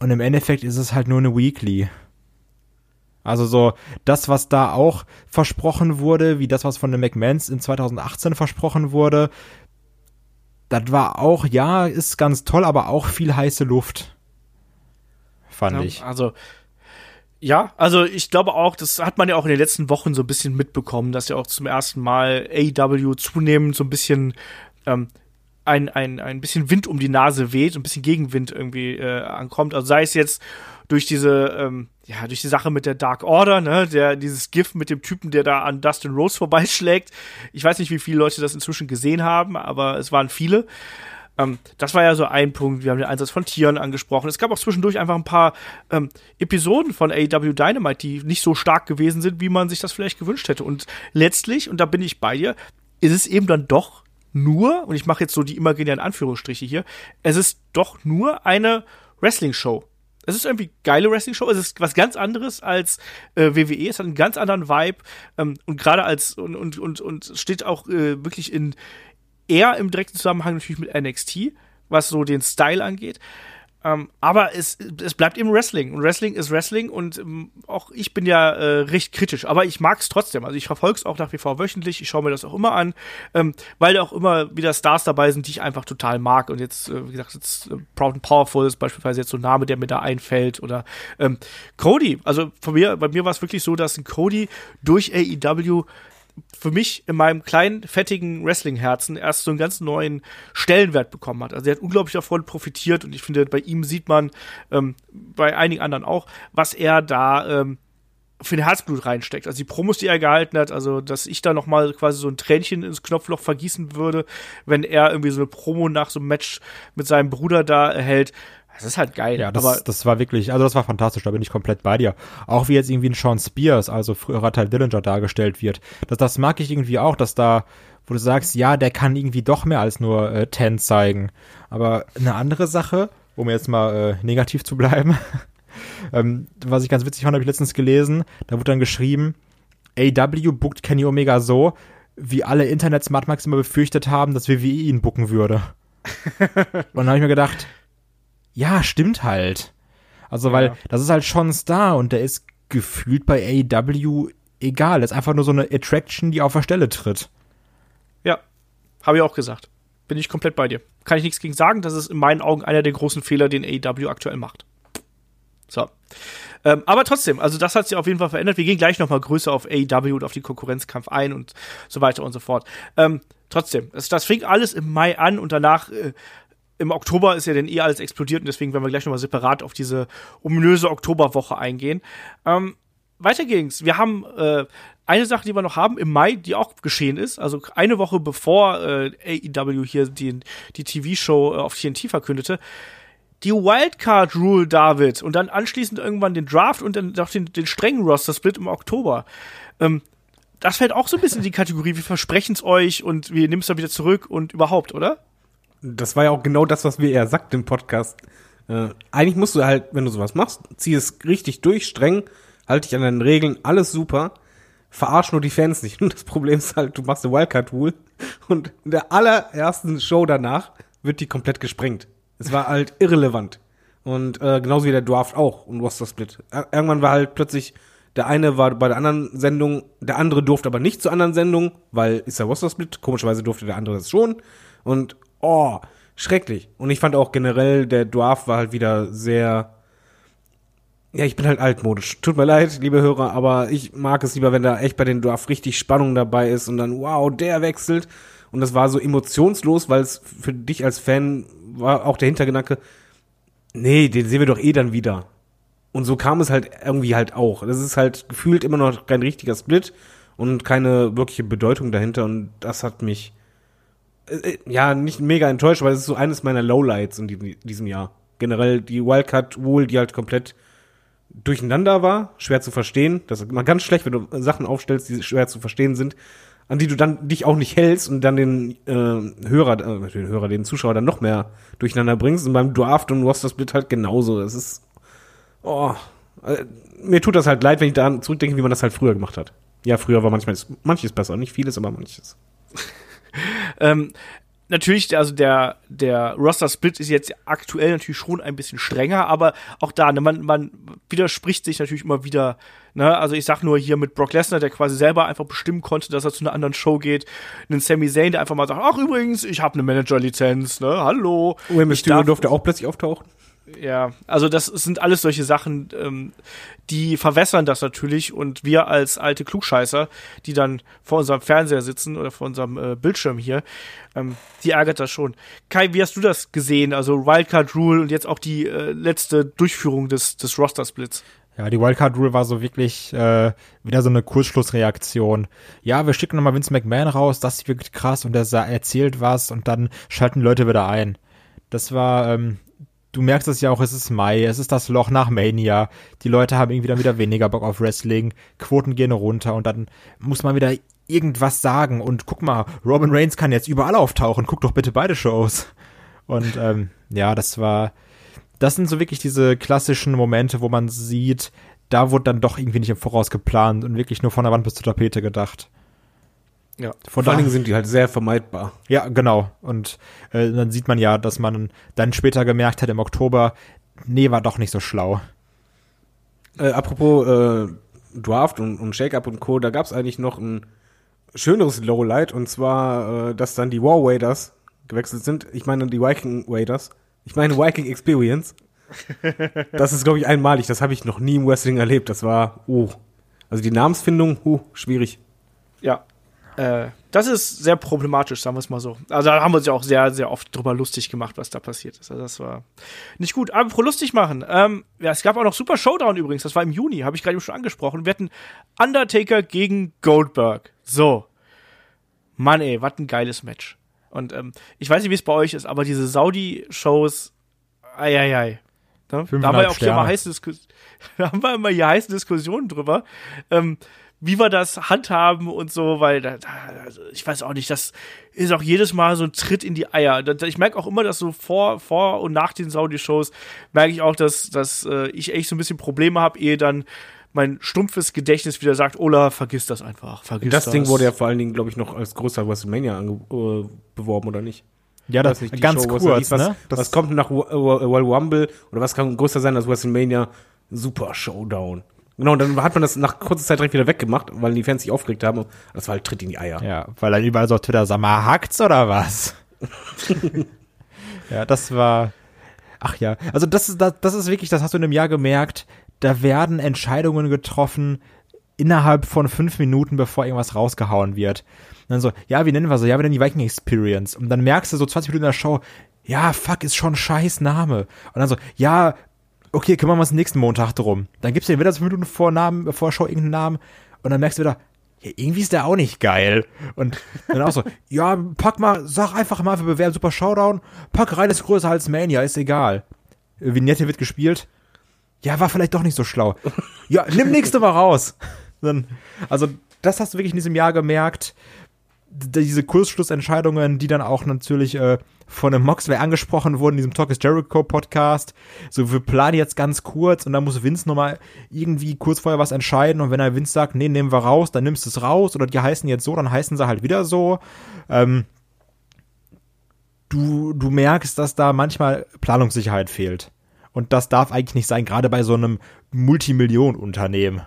Und im Endeffekt ist es halt nur eine Weekly. Also so das, was da auch versprochen wurde, wie das, was von den McMahons in 2018 versprochen wurde, das war auch, ja, ist ganz toll, aber auch viel heiße Luft. Fand Ja, ich. Also, ja, also ich glaube auch, das hat man ja auch in den letzten Wochen so ein bisschen mitbekommen, dass ja auch zum ersten Mal AEW zunehmend so ein bisschen ähm, ein, ein, ein bisschen Wind um die Nase weht, ein bisschen Gegenwind irgendwie äh, ankommt. Also sei es jetzt durch diese, ähm, ja, durch die Sache mit der Dark Order, ne, der, dieses GIF mit dem Typen, der da an Dustin Rose vorbeischlägt. Ich weiß nicht, wie viele Leute das inzwischen gesehen haben, aber es waren viele. Ähm, das war ja so ein Punkt. Wir haben den Einsatz von Tieren angesprochen. Es gab auch zwischendurch einfach ein paar ähm, Episoden von AEW Dynamite, die nicht so stark gewesen sind, wie man sich das vielleicht gewünscht hätte. Und letztlich, und da bin ich bei dir, ist es eben dann doch nur, und ich mache jetzt so die imaginären Anführungsstriche hier, es ist doch nur eine Wrestling-Show. Es ist irgendwie geile Wrestling-Show. Es ist was ganz anderes als äh, WWE. Es hat einen ganz anderen Vibe ähm, und gerade als und und und und steht auch äh, wirklich in eher im direkten Zusammenhang natürlich mit NXT, was so den Style angeht. Ähm, aber es, es bleibt eben Wrestling. Und Wrestling ist Wrestling und ähm, auch ich bin ja äh, recht kritisch. Aber ich mag es trotzdem. Also ich verfolge es auch nach wie vor wöchentlich. Ich schaue mir das auch immer an, ähm, weil da auch immer wieder Stars dabei sind, die ich einfach total mag. Und jetzt, äh, wie gesagt, jetzt äh, Proud and Powerful ist beispielsweise jetzt so ein Name, der mir da einfällt. Oder ähm, Cody. Also von mir, bei mir war es wirklich so, dass ein Cody durch AEW für mich in meinem kleinen, fettigen Wrestling-Herzen erst so einen ganz neuen Stellenwert bekommen hat. Also er hat unglaublich davon profitiert und ich finde, bei ihm sieht man, ähm, bei einigen anderen auch, was er da ähm, für ein Herzblut reinsteckt. Also die Promos, die er gehalten hat, also dass ich da noch mal quasi so ein Tränchen ins Knopfloch vergießen würde, wenn er irgendwie so eine Promo nach so einem Match mit seinem Bruder da erhält. Das ist halt geil. Ja, das, aber das war wirklich, also das war fantastisch, da bin ich komplett bei dir. Auch wie jetzt irgendwie ein Sean Spears, also früherer Teil Dillinger dargestellt wird. Das, das mag ich irgendwie auch, dass da, wo du sagst, ja, der kann irgendwie doch mehr als nur äh, Ten zeigen. Aber eine andere Sache, um jetzt mal äh, negativ zu bleiben, ähm, was ich ganz witzig fand, habe ich letztens gelesen, da wurde dann geschrieben, AW bookt Kenny Omega so, wie alle Internet-Smartmax immer befürchtet haben, dass WWE ihn booken würde. Und dann habe ich mir gedacht, ja, stimmt halt. Also, weil das ist halt schon Star und der ist gefühlt bei AEW egal. Das ist einfach nur so eine Attraction, die auf der Stelle tritt. ja, habe ich auch gesagt. Bin ich komplett bei dir. Kann ich nichts gegen sagen. Das ist in meinen Augen einer der großen Fehler, den AEW aktuell macht. So. Ähm, aber trotzdem, also das hat sich auf jeden Fall verändert. Wir gehen gleich noch mal größer auf AEW und auf den Konkurrenzkampf ein und so weiter und so fort. Ähm, trotzdem, das, das fing alles im Mai an und danach äh, im Oktober ist ja dann eh alles explodiert und deswegen werden wir gleich noch mal separat auf diese ominöse Oktoberwoche eingehen. Ähm, weiter ging's. Wir haben äh, eine Sache, die wir noch haben im Mai, die auch geschehen ist. Also eine Woche bevor äh, AEW hier die, die TV-Show äh, auf TNT verkündete. Die Wildcard Rule, David, und dann anschließend irgendwann den Draft und dann noch den, den strengen Roster-Split im Oktober. Ähm, das fällt auch so ein bisschen in die Kategorie, wir versprechen es euch und wir nehmen es dann wieder zurück und überhaupt, oder? Das war ja auch genau das, was wir eher sagt im Podcast. Äh, eigentlich musst du halt, wenn du sowas machst, zieh es richtig durch, streng, halt dich an deinen Regeln, alles super. Verarsch nur die Fans nicht. Und das Problem ist halt, du machst eine Wildcard-Rule und in der allerersten Show danach wird die komplett gesprengt. Es war halt irrelevant. Und äh, genauso wie der Draft auch und Roster Split. Ir- Irgendwann war halt plötzlich, der eine war bei der anderen Sendung, der andere durfte aber nicht zur anderen Sendung, weil ist der Roster Split. Komischerweise durfte der andere das schon. Und oh, schrecklich. Und ich fand auch generell, der Draft war halt wieder sehr. Ja, ich bin halt altmodisch. Tut mir leid, liebe Hörer, aber ich mag es lieber, wenn da echt bei den Draft richtig Spannung dabei ist und dann, wow, der wechselt. Und das war so emotionslos, weil es für dich als Fan war auch der Hintergedanke, nee, den sehen wir doch eh dann wieder. Und so kam es halt irgendwie halt auch. Das ist halt gefühlt immer noch kein richtiger Split und keine wirkliche Bedeutung dahinter. Und das hat mich äh, äh, ja nicht mega enttäuscht, weil es ist so eines meiner Lowlights in diesem, Jahr. Generell die Wildcard Rule, die halt komplett durcheinander war, schwer zu verstehen. Das ist immer ganz schlecht, wenn du Sachen aufstellst, die schwer zu verstehen sind, an die du dann dich auch nicht hältst und dann den äh, Hörer, äh, den Hörer, den Zuschauer dann noch mehr durcheinander bringst. Und beim Draft und Roster Split halt genauso. Das ist, oh, äh, mir tut das halt leid, wenn ich daran zurückdenke, wie man das halt früher gemacht hat. Ja, früher war manchmal manches besser, nicht vieles, aber manches. Ähm, natürlich, also der, der Roster-Split ist jetzt aktuell natürlich schon ein bisschen strenger, aber auch da, ne, man, man widerspricht sich natürlich immer wieder. Ne? Also ich sag nur hier mit Brock Lesnar, der quasi selber einfach bestimmen konnte, dass er zu einer anderen Show geht. Einen Sami Zayn, der einfach mal sagt, ach übrigens, ich habe eine Manager-Lizenz, ne, hallo. Rey Mysterio durfte auch plötzlich auftauchen. Ja, also das sind alles solche Sachen, ähm, die verwässern das natürlich und wir als alte Klugscheißer, die dann vor unserem Fernseher sitzen oder vor unserem äh, Bildschirm hier, ähm, die ärgert das schon. Kai, wie hast du das gesehen? Also Wildcard Rule und jetzt auch die äh, letzte Durchführung des, des Roster-Splits. Ja, die Wildcard Rule war so wirklich äh, wieder so eine Kurzschlussreaktion. Ja, wir schicken nochmal Vince McMahon raus, das wirklich krass und sa- erzählt was und dann schalten Leute wieder ein. Das war, ähm, du merkst es ja auch, es ist Mai, es ist das Loch nach Mania. Die Leute haben irgendwie dann wieder weniger Bock auf Wrestling, Quoten gehen runter und dann muss man wieder irgendwas sagen und guck mal, Roman Reigns kann jetzt überall auftauchen, guck doch bitte beide Shows. Und ähm, ja, das war, das sind so wirklich diese klassischen Momente, wo man sieht, da wurde dann doch irgendwie nicht im Voraus geplant und wirklich nur von der Wand bis zur Tapete gedacht. Ja. Von Vor allen Dingen sind die halt sehr vermeidbar. ja, genau. Und äh, dann sieht man ja, dass man dann später gemerkt hat im Oktober, nee, war doch nicht so schlau. Äh, apropos äh, Draft und, und Shake-Up und Co., da gab es eigentlich noch ein schöneres Lowlight und zwar, äh, dass dann die War Raiders gewechselt sind. Ich meine die Viking Raiders. Ich meine Viking Experience. Das ist, glaube ich, einmalig. Das habe ich noch nie im Wrestling erlebt. Das war, oh. Also die Namensfindung, uh, schwierig. Ja. Äh, das ist sehr problematisch, sagen wir es mal so. Also da haben wir uns ja auch sehr, sehr oft drüber lustig gemacht, was da passiert ist. Also das war nicht gut. Aber pro lustig machen. Ähm, ja, es gab auch noch Super Showdown übrigens. Das war im Juni, habe ich gerade eben schon angesprochen. Wir hatten Undertaker gegen Goldberg. So. Mann, ey, was ein geiles Match. Und ähm, ich weiß nicht, wie es bei euch ist, aber diese Saudi-Shows, ei, ei, ei. Ne? Da haben wir ja auch hier mal heiße, Diskus da haben wir immer hier heiße Diskussionen drüber. Ähm, wie wir das handhaben und so, weil da, da, also ich weiß auch nicht, das ist auch jedes Mal so ein Tritt in die Eier. Da, ich merke auch immer, dass so vor, vor und nach den Saudi-Shows merke ich auch, dass, dass äh, ich echt so ein bisschen Probleme habe, ehe dann mein stumpfes Gedächtnis wieder sagt, Ola, vergiss das einfach, vergiss Das das. Ding wurde ja vor allen Dingen, glaube ich, noch als größer WrestleMania äh, beworben, oder nicht? Ja, das nicht, die ganz Show, was- kurz, was, ne? Was kommt nach Wo- Wo- Royal Rumble oder was kann größer sein als WrestleMania? Super Showdown. Genau, und dann hat man das nach kurzer Zeit direkt wieder weggemacht, weil die Fans sich aufgeregt haben. Das war halt Tritt in die Eier. Ja, weil dann überall so auf Twitter, sag mal, hackt's oder was? ja, das war, ach ja, also das ist, das, das ist wirklich, das hast du in einem Jahr gemerkt, da werden Entscheidungen getroffen innerhalb von fünf Minuten, bevor irgendwas rausgehauen wird. Und dann so, ja, wie nennen wir so? Ja, wir nennen die Viking Experience. Und dann merkst du so 20 Minuten in der Show, ja, fuck, ist schon ein scheiß Name. Und dann so, ja, okay, kümmern wir uns nächsten Montag drum. Dann gibst du dir wieder 5 Minuten vor, Namen, vor Show irgendeinen Namen und dann merkst du wieder, ja, irgendwie ist der auch nicht geil. Und dann auch so, ja, pack mal, sag einfach mal, wir bewerben Super Showdown, pack rein, ist größer als Mania, ist egal. Vignette wird gespielt. Ja, war vielleicht doch nicht so schlau. Ja, nimm nächste Mal raus. Dann, also, das hast du wirklich in diesem Jahr gemerkt. Diese Kursschlussentscheidungen, die dann auch natürlich äh, von dem Moxley angesprochen wurden, in diesem Talk is Jericho Podcast. So, wir planen jetzt ganz kurz und dann muss Vince nochmal irgendwie kurz vorher was entscheiden und wenn er Vince sagt, nee, nehmen wir raus, dann nimmst du es raus oder die heißen jetzt so, dann heißen sie halt wieder so. Ähm, du, du merkst, dass da manchmal Planungssicherheit fehlt. Und das darf eigentlich nicht sein, gerade bei so einem Multimillionenunternehmen.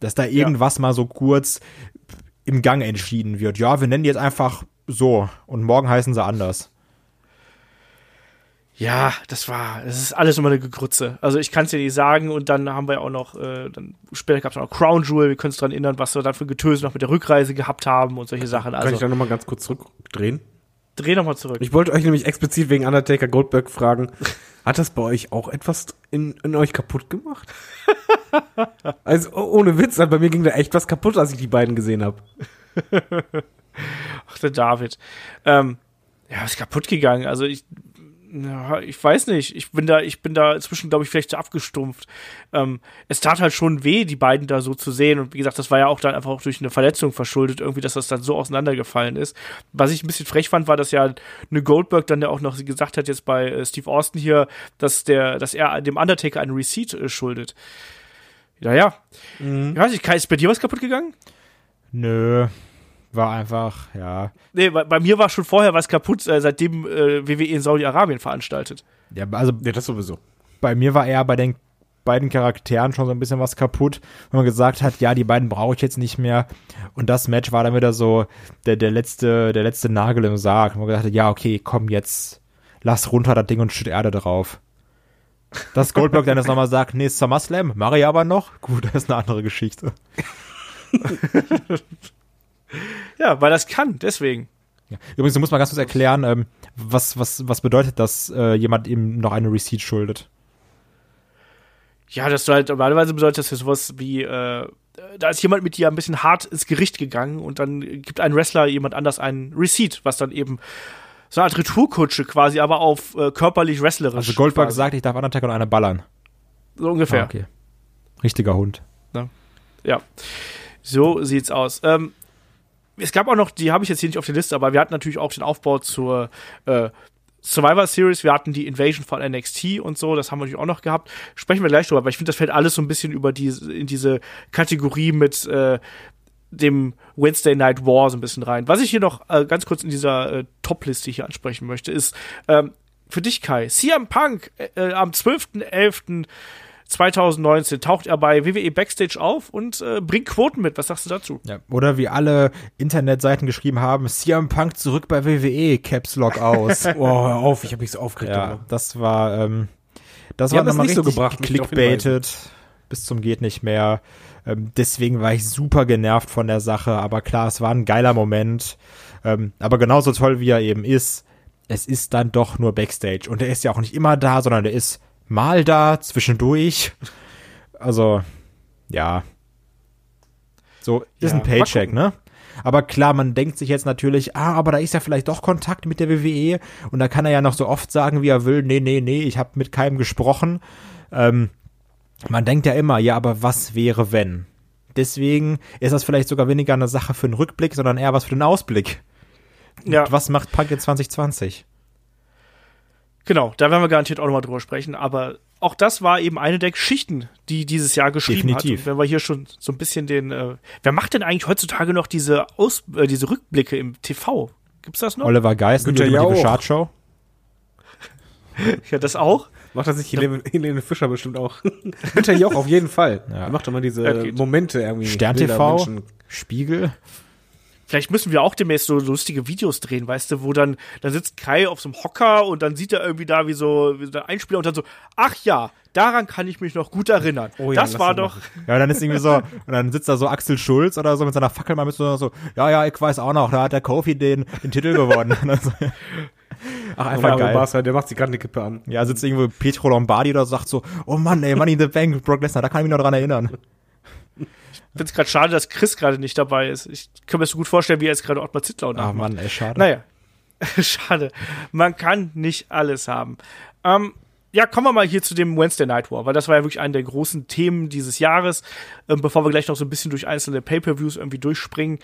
Dass da irgendwas mal so kurz im Gang entschieden wird. Ja, wir nennen die jetzt einfach so und morgen heißen sie anders. Ja, das war, das ist alles immer eine Gegrütze. Also ich kann es dir nicht sagen und dann haben wir ja auch noch, äh, dann später gab es noch Crown Jewel, wir können uns daran erinnern, was wir dann für Getöse noch mit der Rückreise gehabt haben und solche Sachen. Kann ich Also da nochmal ganz kurz zurückdrehen? Dreh nochmal zurück. Ich wollte euch nämlich explizit wegen Undertaker Goldberg fragen, hat das bei euch auch etwas in, in euch kaputt gemacht? also oh- ohne Witz, bei mir ging da echt was kaputt, als ich die beiden gesehen habe. Ach, der David. Ähm, ja, ist kaputt gegangen. Also ich, ja, ich weiß nicht. Ich bin da, ich bin da inzwischen, glaube ich, vielleicht abgestumpft. Ähm, es tat halt schon weh, die beiden da so zu sehen. Und wie gesagt, das war ja auch dann einfach auch durch eine Verletzung verschuldet, irgendwie, dass das dann so auseinandergefallen ist. Was ich ein bisschen frech fand, war, dass ja eine Goldberg dann ja auch noch gesagt hat, jetzt bei äh, Steve Austin hier, dass der, dass er dem Undertaker einen Receipt äh, schuldet. Ja, ja. Ich weiß nicht, Kai, ist bei dir was kaputt gegangen? Nö, war einfach, ja. Nee, bei, bei mir war schon vorher was kaputt, äh, seitdem äh, WWE in Saudi-Arabien veranstaltet. ja. Also Ja, das sowieso. bei mir war eher bei den beiden Charakteren schon so ein bisschen was kaputt, wenn man gesagt hat, ja, die beiden brauche ich jetzt nicht mehr. Und das Match war dann wieder so der, der letzte, der letzte Nagel im Sarg. Und man gesagt hat, ja, okay, komm jetzt, lass runter das Ding und schütt Erde drauf. Dass Goldberg dann jetzt nochmal sagt, nee, SummerSlam, mache ich aber noch. Gut, das ist eine andere Geschichte. Ja, weil das kann, deswegen. Ja. Übrigens, du musst mal ganz kurz erklären, ähm, was, was, was bedeutet, dass äh, jemand ihm noch eine Receipt schuldet. Ja, dass du halt, normalerweise bedeutet das ja sowas wie, äh, da ist jemand mit dir ein bisschen hart ins Gericht gegangen und dann gibt ein Wrestler jemand anders einen Receipt, was dann eben so eine Art Retourkutsche quasi, aber auf äh, körperlich wrestlerisch. Also Goldberg quasi. sagt, ich darf Undertaker noch eine ballern. So ungefähr. Ah, okay. Richtiger Hund. Ja, so sieht's aus. Ähm, es gab auch noch, die habe ich jetzt hier nicht auf der Liste, aber wir hatten natürlich auch den Aufbau zur äh, Survivor Series, wir hatten die Invasion von NXT und so, das haben wir natürlich auch noch gehabt. Sprechen wir gleich drüber, aber ich finde, das fällt alles so ein bisschen über die, in diese Kategorie mit äh, dem Wednesday Night War so ein bisschen rein. Was ich hier noch äh, ganz kurz in dieser äh, Top-Liste hier ansprechen möchte, ist ähm, für dich, Kai, CM Punk äh, am 12.11. 2019 taucht er bei WWE Backstage auf und äh, bringt Quoten mit. Was sagst du dazu? Ja. Oder wie alle Internetseiten geschrieben haben, CM Punk zurück bei WWE, Caps Lock aus. Oh, hör auf, ich habe mich so aufgeregt. ja, das war, ähm, das Die war nochmal nicht so richtig gebracht, clickbaited bis zum geht nicht mehr. Ähm, deswegen war ich super genervt von der Sache. Aber klar, es war ein geiler Moment. Ähm, aber genauso toll wie er eben ist, es ist dann doch nur Backstage. Und er ist ja auch nicht immer da, sondern er ist mal da, zwischendurch. Also, ja. So, ist Ja, ein Paycheck, ne? Aber klar, man denkt sich jetzt natürlich, ah, aber da ist ja vielleicht doch Kontakt mit der WWE und da kann er ja noch so oft sagen, wie er will, nee, nee, nee, ich habe mit keinem gesprochen. Ähm, man denkt ja immer, ja, aber was wäre, wenn? Deswegen ist das vielleicht sogar weniger eine Sache für einen Rückblick, sondern eher was für den Ausblick. Ja. Was macht Punk in 2020? Genau, da werden wir garantiert auch nochmal drüber sprechen. Aber auch das war eben eine der Geschichten, die dieses Jahr geschrieben Definitiv. hat. Und wenn wir hier schon so ein bisschen den. Äh, wer macht denn eigentlich heutzutage noch diese, Aus, äh, diese Rückblicke im TV? Gibt's das noch? Oliver Geist und die Günther Jauch. Chartshow? Ja, das auch. Macht das nicht Helene, Helene Fischer bestimmt auch? Günther Jauch auf jeden Fall. Ja. Die macht doch mal diese. Momente irgendwie. Stern TV? Spiegel? Vielleicht müssen wir auch demnächst so lustige Videos drehen, weißt du, wo dann, dann sitzt Kai auf so einem Hocker und dann sieht er irgendwie da wie so, wie so ein Einspieler und dann so, ach ja, daran kann ich mich noch gut erinnern. Oh ja, das war doch, machen. Ja, dann ist irgendwie so, und dann sitzt da so Axel Schulz oder so mit seiner Fackel mal mit so, so ja, ja, ich weiß auch noch, da hat der Kofi den, den Titel gewonnen. Und dann so, Ach, einfach Mario geil. Barca, der macht sich gerade eine Kippe an. Ja, sitzt irgendwo Pietro Lombardi oder so, sagt so, oh Mann, ey, Money in the Bank, Brock Lesnar, da kann ich mich noch dran erinnern. Ich finde es gerade schade, dass Chris gerade nicht dabei ist. Ich kann mir so gut vorstellen, wie er jetzt gerade Ottmar Zittlau Ach nachmacht. Mann, ey, schade. Naja, schade. Man kann nicht alles haben. Ähm, ja, kommen wir mal hier zu dem Wednesday Night War, weil das war ja wirklich eine der großen Themen dieses Jahres, ähm, bevor wir gleich noch so ein bisschen durch einzelne Pay-Per-Views irgendwie durchspringen.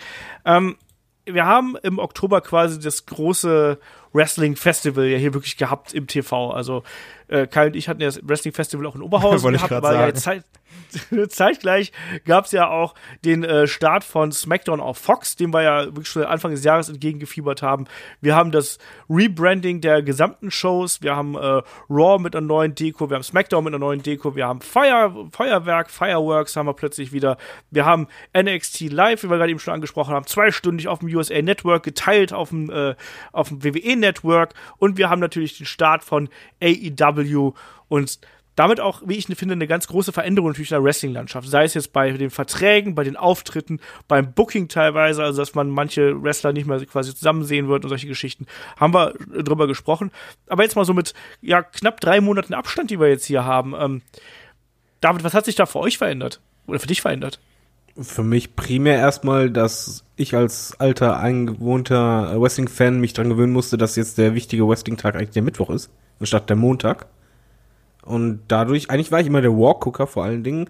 Ähm, wir haben im Oktober quasi das große Wrestling Festival ja hier wirklich gehabt im TV. Also äh, Kai und ich hatten ja das Wrestling Festival auch in Oberhausen Wollte gehabt, weil ja Zeit, zeitgleich gab es ja auch den äh, Start von SmackDown auf Fox, dem wir ja wirklich schon Anfang des Jahres entgegengefiebert haben. Wir haben das Rebranding der gesamten Shows, wir haben äh, Raw mit einer neuen Deko, wir haben SmackDown mit einer neuen Deko, wir haben Feuer, Feuerwerk, Fireworks haben wir plötzlich wieder, wir haben NXT Live, wie wir gerade eben schon angesprochen haben, zweistündig auf dem USA Network, geteilt auf dem, äh, auf dem WWE Network. Und wir haben natürlich den Start von AEW und damit auch, wie ich finde, eine ganz große Veränderung natürlich in der Wrestling-Landschaft. Sei es jetzt bei den Verträgen, bei den Auftritten, beim Booking teilweise, also dass man manche Wrestler nicht mehr quasi zusammen sehen wird und solche Geschichten. Haben wir äh, drüber gesprochen. Aber jetzt mal so mit ja, knapp drei Monaten Abstand, die wir jetzt hier haben. Ähm, David, was hat sich da für euch verändert? Oder für dich verändert? Für mich primär erstmal, dass ich als alter, eingewohnter Wrestling-Fan mich dran gewöhnen musste, dass jetzt der wichtige Wrestling-Tag eigentlich der Mittwoch ist, anstatt der Montag. Und dadurch, eigentlich war ich immer der Walk-Gucker vor allen Dingen,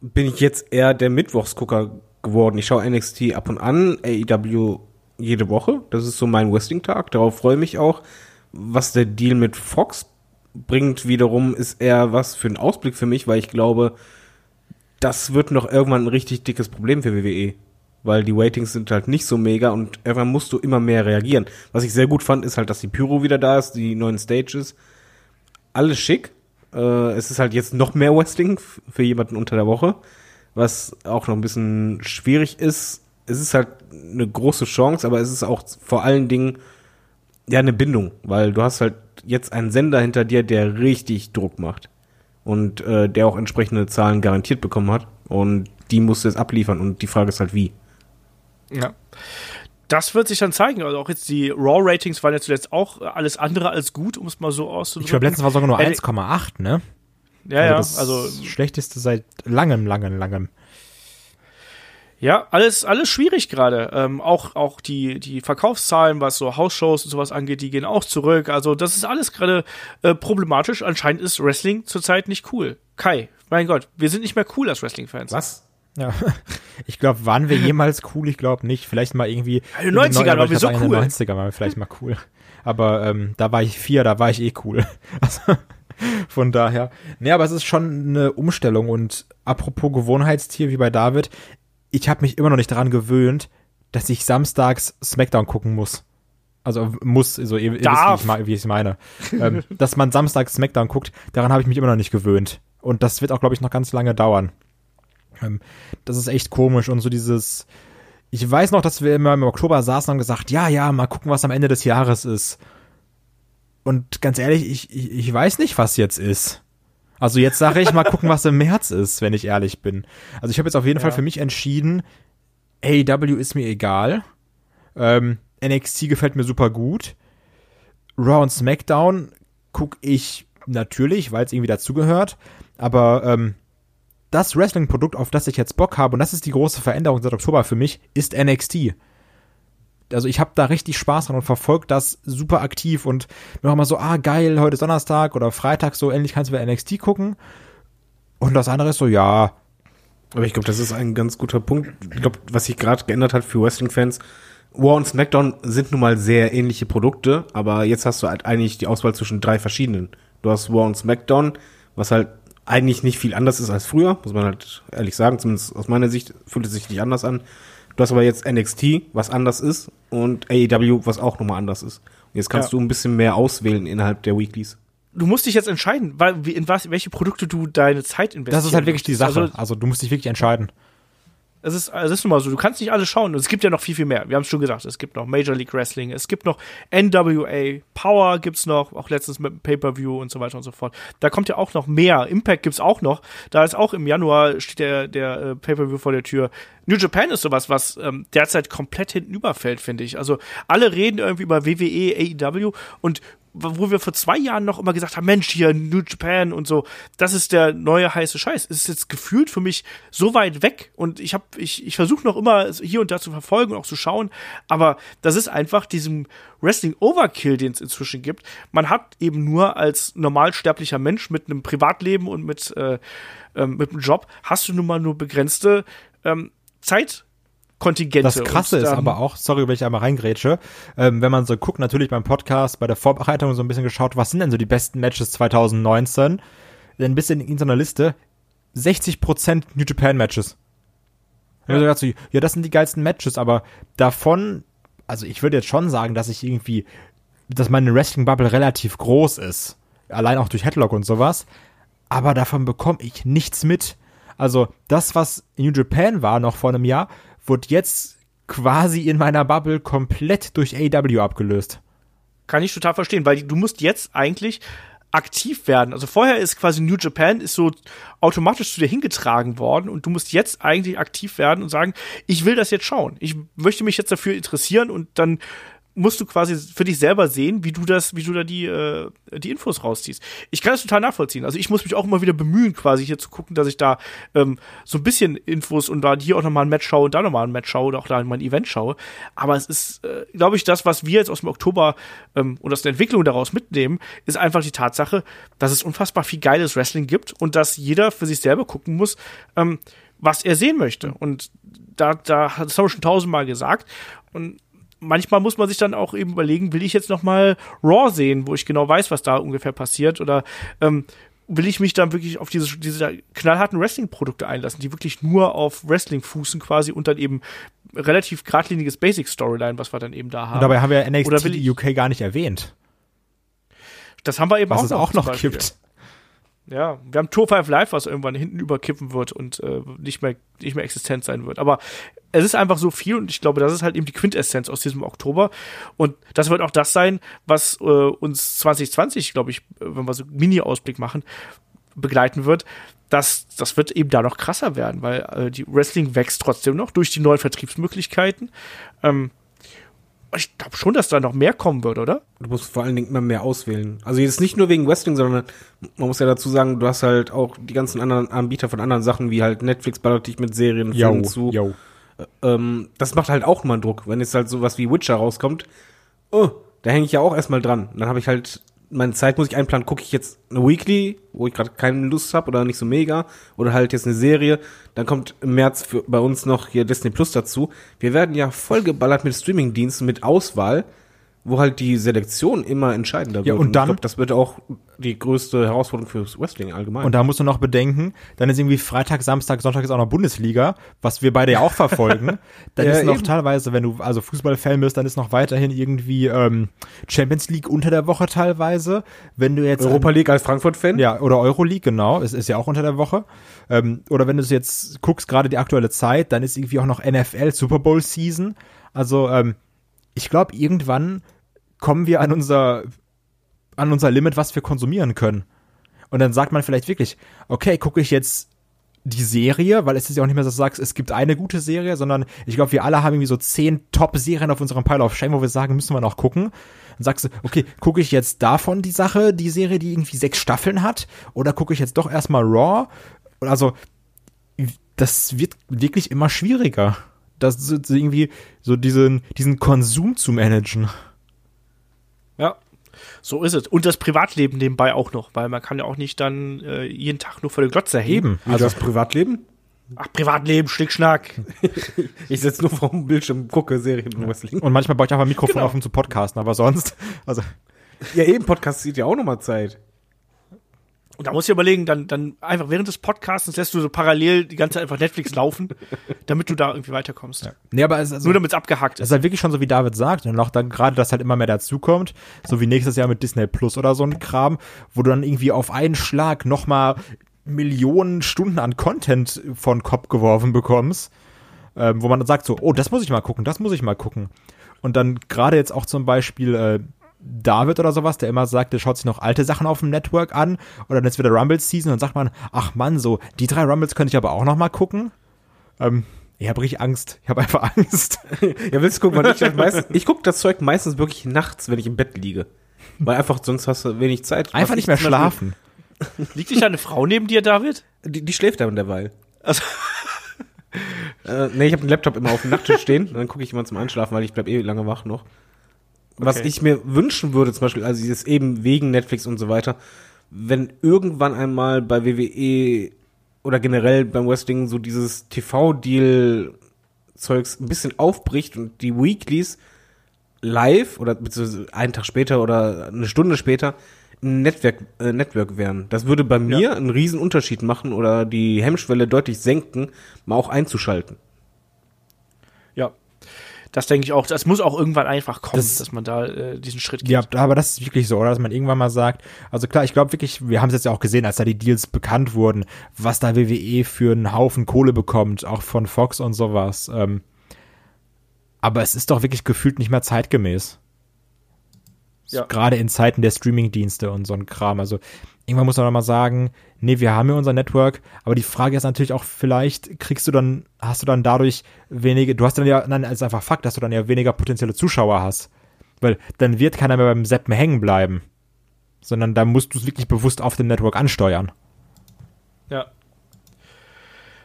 bin ich jetzt eher der Mittwochsgucker geworden. Ich schaue NXT ab und an, AEW jede Woche. Das ist so mein Wrestling-Tag. Darauf freue ich mich auch. Was der Deal mit Fox bringt wiederum, ist eher was für einen Ausblick für mich, weil ich glaube, das wird noch irgendwann ein richtig dickes Problem für WWE. Weil die Ratings sind halt nicht so mega und irgendwann musst du immer mehr reagieren. Was ich sehr gut fand, ist halt, dass die Pyro wieder da ist, die neuen Stages. Alles schick. Äh, es ist halt jetzt noch mehr Wrestling für jemanden unter der Woche, was auch noch ein bisschen schwierig ist. Es ist halt eine große Chance, aber es ist auch vor allen Dingen ja eine Bindung, weil du hast halt jetzt einen Sender hinter dir, der richtig Druck macht und äh, der auch entsprechende Zahlen garantiert bekommen hat und die musst du jetzt abliefern und die Frage ist halt wie. Ja. Das wird sich dann zeigen. Also auch jetzt die Raw-Ratings waren ja zuletzt auch alles andere als gut, um es mal so auszudrücken. Ich glaube, letztens war sogar nur Äh, 1,8, ne? Ja, ja, das also schlechteste seit langem, langem, langem. Ja, alles, alles schwierig gerade. Ähm, auch, auch die, die Verkaufszahlen, was so Hausshows und sowas angeht, die gehen auch zurück. Also, das ist alles gerade äh, problematisch. Anscheinend ist Wrestling zurzeit nicht cool. Kai, mein Gott, wir sind nicht mehr cool als Wrestling-Fans. Was? Ja. Ich glaube, waren wir jemals cool? Ich glaube nicht. Vielleicht mal irgendwie. In den 90ern waren wir so sagen, In cool. den 90ern waren wir vielleicht mal cool. Aber ähm, da war ich vier, da war ich eh cool. Also, von daher. Nee, aber es ist schon eine Umstellung. Und apropos Gewohnheitstier wie bei David, ich habe mich immer noch nicht daran gewöhnt, dass ich samstags Smackdown gucken muss. Also muss, so ihr, ihr wisst, wie ich es meine. ähm, dass man samstags Smackdown guckt, daran habe ich mich immer noch nicht gewöhnt. Und das wird auch, glaube ich, noch ganz lange dauern. Ähm, das ist echt komisch und so dieses. Ich weiß noch, dass wir immer im Oktober saßen und haben gesagt, ja, ja, mal gucken, was am Ende des Jahres ist. Und ganz ehrlich, ich, ich, ich weiß nicht, was jetzt ist. Also jetzt sage ich mal gucken, was im März ist, wenn ich ehrlich bin. Also ich habe jetzt auf jeden Ja. Fall für mich entschieden, AEW ist mir egal. Ähm, NXT gefällt mir super gut. Raw und SmackDown gucke ich natürlich, weil es irgendwie dazugehört. Aber ähm, das Wrestling-Produkt, auf das ich jetzt Bock habe, und das ist die große Veränderung seit Oktober für mich, ist NXT. Also ich habe da richtig Spaß dran und verfolgt das super aktiv und bin auch immer so, ah geil, heute ist Donnerstag oder Freitag, so ähnlich kannst du bei NXT gucken. Und das andere ist so, ja, Aber ich glaube, das ist ein ganz guter Punkt. Ich glaube, was sich gerade geändert hat für Wrestling-Fans, War und SmackDown sind nun mal sehr ähnliche Produkte, aber jetzt hast du halt eigentlich die Auswahl zwischen drei verschiedenen. Du hast War und SmackDown, was halt eigentlich nicht viel anders ist als früher, muss man halt ehrlich sagen, zumindest aus meiner Sicht fühlt es sich nicht anders an. Du hast aber jetzt NXT, was anders ist, und AEW, was auch nochmal anders ist. Und jetzt kannst Ja. du ein bisschen mehr auswählen innerhalb der Weeklies. Du musst dich jetzt entscheiden, weil, in was, welche Produkte du deine Zeit investierst. das ist halt wirklich die Sache. Also, Also, du musst dich wirklich entscheiden. Es ist, es ist nun mal so, du kannst nicht alles schauen. Es gibt ja noch viel, viel mehr. Wir haben es schon gesagt. Es gibt noch Major League Wrestling, es gibt noch NWA, Power gibt's noch, auch letztens mit Pay-Per-View und so weiter und so fort. Da kommt ja auch noch mehr. Impact gibt's auch noch. Da ist auch im Januar steht der, der äh, Pay-Per-View vor der Tür. New Japan ist sowas, was ähm, derzeit komplett hinten überfällt, finde ich. Also alle reden irgendwie über WWE, AEW und wo wir vor zwei Jahren noch immer gesagt haben, Mensch, hier New Japan und so, das ist der neue heiße Scheiß. Es ist jetzt gefühlt für mich so weit weg und ich habe, ich, ich versuche noch immer hier und da zu verfolgen und auch zu schauen, aber das ist einfach diesem Wrestling Overkill, den es inzwischen gibt. Man hat eben nur als normalsterblicher Mensch mit einem Privatleben und mit, äh, ähm, mit einem Job, hast du nun mal nur begrenzte ähm, Zeitkontingente. Das Krasse ist da- aber auch, sorry, wenn ich einmal reingrätsche, ähm, wenn man so guckt, natürlich beim Podcast, bei der Vorbereitung so ein bisschen geschaut, was sind denn so die besten Matches 2019? Dann ein bisschen in so einer Liste, 60% New Japan Matches. Ja. Ja. Ich dachte so, ja, das sind die geilsten Matches, aber davon, also ich würde jetzt schon sagen, dass ich irgendwie, dass meine Wrestling-Bubble relativ groß ist. Allein auch durch Headlock und sowas. Aber davon bekomme ich nichts mit. Also das, was New Japan war noch vor einem Jahr, wird jetzt quasi in meiner Bubble komplett durch AW abgelöst. Kann ich total verstehen, weil du musst jetzt eigentlich aktiv werden. Also vorher ist quasi New Japan ist so automatisch zu dir hingetragen worden und du musst jetzt eigentlich aktiv werden und sagen, ich will das jetzt schauen. Ich möchte mich jetzt dafür interessieren und dann musst du quasi für dich selber sehen, wie du das, wie du da die, äh, die Infos rausziehst. Ich kann das total nachvollziehen. Also ich muss mich auch immer wieder bemühen, quasi hier zu gucken, dass ich da ähm, so ein bisschen Infos und da hier auch nochmal ein Match schaue und da nochmal ein Match schaue oder auch da mal ein Event schaue. Aber es ist, äh, glaube ich, das, was wir jetzt aus dem Oktober ähm, und aus der Entwicklung daraus mitnehmen, ist einfach die Tatsache, dass es unfassbar viel geiles Wrestling gibt und dass jeder für sich selber gucken muss, ähm, was er sehen möchte. Und da, da, das haben wir schon tausendmal gesagt. Und manchmal muss man sich dann auch eben überlegen, will ich jetzt noch mal Raw sehen, wo ich genau weiß, was da ungefähr passiert oder ähm, will ich mich dann wirklich auf diese, diese knallharten Wrestling-Produkte einlassen, die wirklich nur auf Wrestling fußen quasi und dann eben relativ geradliniges Basic-Storyline, was wir dann eben da haben. Und dabei haben wir Oder NXT will ich- UK gar nicht erwähnt, das haben wir eben was auch es noch, auch noch gibt. Ja, wir haben Tour 5 Live, was irgendwann hinten überkippen wird und äh, nicht, mehr, nicht mehr existent sein wird. Aber es ist einfach so viel und ich glaube, das ist halt eben die Quintessenz aus diesem Oktober. Und das wird auch das sein, was äh, uns 2020, glaube ich, wenn wir so einen Mini-Ausblick machen, begleiten wird. Das, das wird eben da noch krasser werden, weil äh, die Wrestling wächst trotzdem noch durch die neuen Vertriebsmöglichkeiten. Ähm, ich glaube schon, dass da noch mehr kommen wird, oder? Du musst vor allen Dingen immer mehr auswählen. Also jetzt nicht nur wegen Wrestling, sondern man muss ja dazu sagen, du hast halt auch die ganzen anderen Anbieter von anderen Sachen, wie halt Netflix ballert dich mit Serien Filmen zu. yo. Ähm, das macht halt auch mal einen Druck, wenn jetzt halt sowas wie Witcher rauskommt. Oh, da hänge ich ja auch erstmal dran. Dann habe ich halt meine Zeit muss ich einplanen, gucke ich jetzt eine Weekly, wo ich gerade keine Lust habe oder nicht so mega, oder halt jetzt eine Serie. Dann kommt im März für, bei uns noch hier Disney Plus dazu. Wir werden ja vollgeballert mit Streamingdiensten, mit Auswahl, wo halt die Selektion immer entscheidender Ja, wird. und ich dann- glaub, das wird auch die größte Herausforderung fürs Wrestling allgemein. Und da musst du noch bedenken, dann ist irgendwie Freitag, Samstag, Sonntag ist auch noch Bundesliga, was wir beide ja auch verfolgen. Dann Ja, ist noch eben. teilweise, wenn du also Fußballfan bist, dann ist noch weiterhin irgendwie ähm, Champions League unter der Woche teilweise. Wenn du jetzt Europa League als Frankfurt-Fan? Ja, oder Euroleague, genau. Es ist ja auch unter der Woche. Ähm, oder wenn du es jetzt guckst, gerade die aktuelle Zeit, dann ist irgendwie auch noch NFL Super Bowl Season. Also, ähm, ich glaube, irgendwann kommen wir an unser, an unser Limit, was wir konsumieren können. Und dann sagt man vielleicht wirklich, okay, gucke ich jetzt die Serie, weil es ist ja auch nicht mehr so, dass du sagst, es gibt eine gute Serie, sondern ich glaube, wir alle haben irgendwie so zehn Top-Serien auf unserem Pile of Shame, wo wir sagen, müssen wir noch gucken. Dann sagst du, okay, gucke ich jetzt davon die Sache, die Serie, die irgendwie sechs Staffeln hat, oder gucke ich jetzt doch erstmal Raw? Also, das wird wirklich immer schwieriger. Das irgendwie so diesen, diesen Konsum zu managen. Ja, so ist es. Und das Privatleben nebenbei auch noch, weil man kann ja auch nicht dann äh, jeden Tag nur vor der Glotze hängen. Eben. Also das Privatleben? Ach, Privatleben, Schnickschnack. Ich sitze nur vor dem Bildschirm, gucke Serien und Wrestling. Und manchmal baue ich einfach ein Mikrofon Genau. auf, um zu podcasten, aber sonst, also, Ja, eben, Podcast sieht ja auch nochmal Zeit. Und da musst du dir überlegen, dann, dann einfach während des Podcasts lässt du so parallel die ganze Zeit einfach Netflix laufen, damit du da irgendwie weiterkommst. nee, aber es, also, Nur damit es abgehackt ist. ist halt wirklich schon so, wie David sagt. Und auch dann gerade, dass halt immer mehr dazukommt. So wie nächstes Jahr mit Disney Plus oder so ein Kram, wo du dann irgendwie auf einen Schlag nochmal Millionen Stunden an Content von Kopf geworfen bekommst. Ähm, wo man dann sagt so, oh, das muss ich mal gucken, das muss ich mal gucken. Und dann gerade jetzt auch zum Beispiel äh, David oder sowas, der immer sagt, der schaut sich noch alte Sachen auf dem Network an. Oder dann ist wieder Rumble Season und dann sagt man, ach Mann, so, die drei Rumbles könnte ich aber auch noch mal gucken. Ähm, ich habe richtig Angst. Ich habe einfach Angst. Ja, willst du gucken, weil ich das meistens, ich gucke das Zeug meistens wirklich nachts, wenn ich im Bett liege. Weil einfach sonst hast du wenig Zeit. Einfach Was nicht ich mehr schlafen. Liegt nicht deine Frau neben dir, David? Die, die schläft dann derweil. Also, Äh, nee, ich habe den Laptop immer auf dem Nachttisch stehen. Dann gucke ich immer zum Einschlafen, weil ich bleib eh lange wach noch. Was Okay. ich mir wünschen würde, zum Beispiel, also dieses eben wegen Netflix und so weiter, wenn irgendwann einmal bei WWE oder generell beim Wrestling so dieses TV-Deal-Zeugs ein bisschen aufbricht und die Weeklies live oder beziehungsweise einen Tag später oder eine Stunde später ein Network, äh, Network wären. Das würde bei mir einen riesen Unterschied machen oder die Hemmschwelle deutlich senken, mal auch einzuschalten. Das denke ich auch. Das muss auch irgendwann einfach kommen, Das- dass man da äh, diesen Schritt geht. Ja, aber das ist wirklich so, oder? Dass man irgendwann mal sagt, also klar, ich glaube wirklich, wir haben es jetzt ja auch gesehen, als da die Deals bekannt wurden, was da WWE für einen Haufen Kohle bekommt, auch von Fox und sowas. Ähm, aber es ist doch wirklich gefühlt nicht mehr zeitgemäß. Ja. Gerade in Zeiten der Streamingdienste und so ein Kram. Also irgendwann muss man mal sagen, nee, wir haben ja unser Network, aber die Frage ist natürlich auch, vielleicht kriegst du dann, hast du dann dadurch wenige, du hast dann ja, nein, es ist einfach Fakt, dass du dann ja weniger potenzielle Zuschauer hast. Weil dann wird keiner mehr beim Seppen hängen bleiben. Sondern da musst du es wirklich bewusst auf dem Network ansteuern. Ja.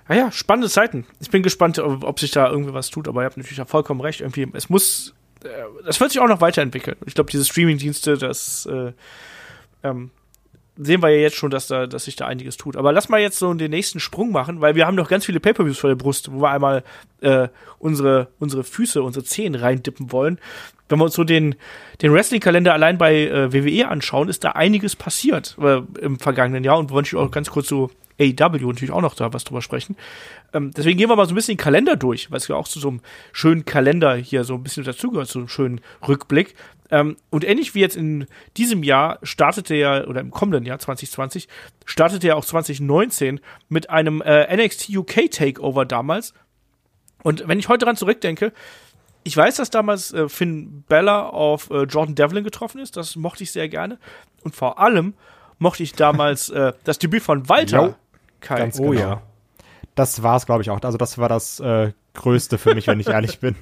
Naja, spannende Zeiten. Ich bin gespannt, ob, ob sich da irgendwie was tut, aber ihr habt natürlich auch vollkommen recht. Irgendwie, es muss, das wird sich auch noch weiterentwickeln. Ich glaube, diese Streaming-Dienste, das äh, ähm, sehen wir ja jetzt schon, dass da, dass sich da einiges tut. Aber lass mal jetzt so den nächsten Sprung machen, weil wir haben noch ganz viele Pay-per-Views vor der Brust, wo wir einmal äh, unsere unsere Füße, unsere Zehen reindippen wollen. Wenn wir uns so den den Wrestling-Kalender allein bei äh, WWE anschauen, ist da einiges passiert äh, im vergangenen Jahr und wollen natürlich auch ganz kurz so AEW natürlich auch noch da was drüber sprechen. Ähm, deswegen gehen wir mal so ein bisschen den Kalender durch, weil es ja auch zu so einem schönen Kalender hier so ein bisschen dazugehört, so einem schönen Rückblick. Ähm, und ähnlich wie jetzt in diesem Jahr startete ja, oder im kommenden Jahr 2020, startete ja auch 2019 mit einem äh, NXT UK Takeover damals. Und wenn ich heute dran zurückdenke, ich weiß, dass damals äh, Finn Bella auf äh, Jordan Devlin getroffen ist. Das mochte ich sehr gerne. Und vor allem mochte ich damals äh, das Debüt von Walter. Ganz Oh genau. ja. Das war es, glaube ich, auch. Also das war das äh, Größte für mich, wenn ich ehrlich bin.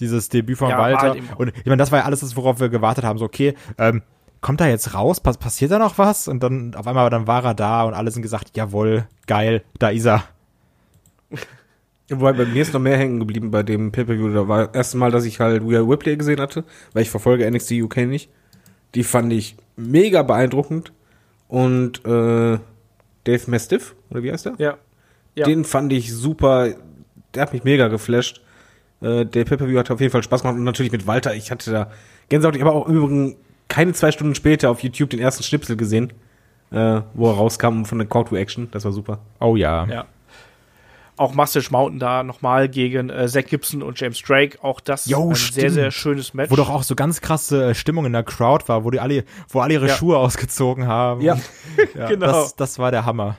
Dieses Debüt von Ja, Walter. halt Und ich meine, das war ja alles, das, worauf wir gewartet haben. So, okay, ähm, kommt da jetzt raus? Pass passiert da noch was? Und dann auf einmal dann war er da und alle sind gesagt, jawohl, geil, da ist er. Wobei bei mir ist noch mehr hängen geblieben bei dem Pay-Per-View. Da war das erste Mal, dass ich halt Rhea Ripley gesehen hatte, weil ich verfolge NXT UK nicht. Die fand ich mega beeindruckend. Und äh, Dave Mastiff, oder wie heißt der? Ja. Ja. Den fand ich super. Der hat mich mega geflasht. Äh, der Pay-Per-View hat auf jeden Fall Spaß gemacht. Und natürlich mit Walter. Ich hatte da Gänsehaut. Ich habe auch im Übrigen keine zwei Stunden später auf YouTube den ersten Schnipsel gesehen, äh, wo er rauskam von der Call to Action. Das war super. Oh ja. Ja. Auch Mustache Mountain da nochmal gegen äh, Zach Gibson und James Drake. Auch das Jo, ein sehr, stimmt. sehr schönes Match. Wo doch auch so ganz krasse äh, Stimmung in der Crowd war, wo die alle, wo alle ihre Ja. Schuhe ausgezogen haben. Ja. ja Genau. Das, das war der Hammer.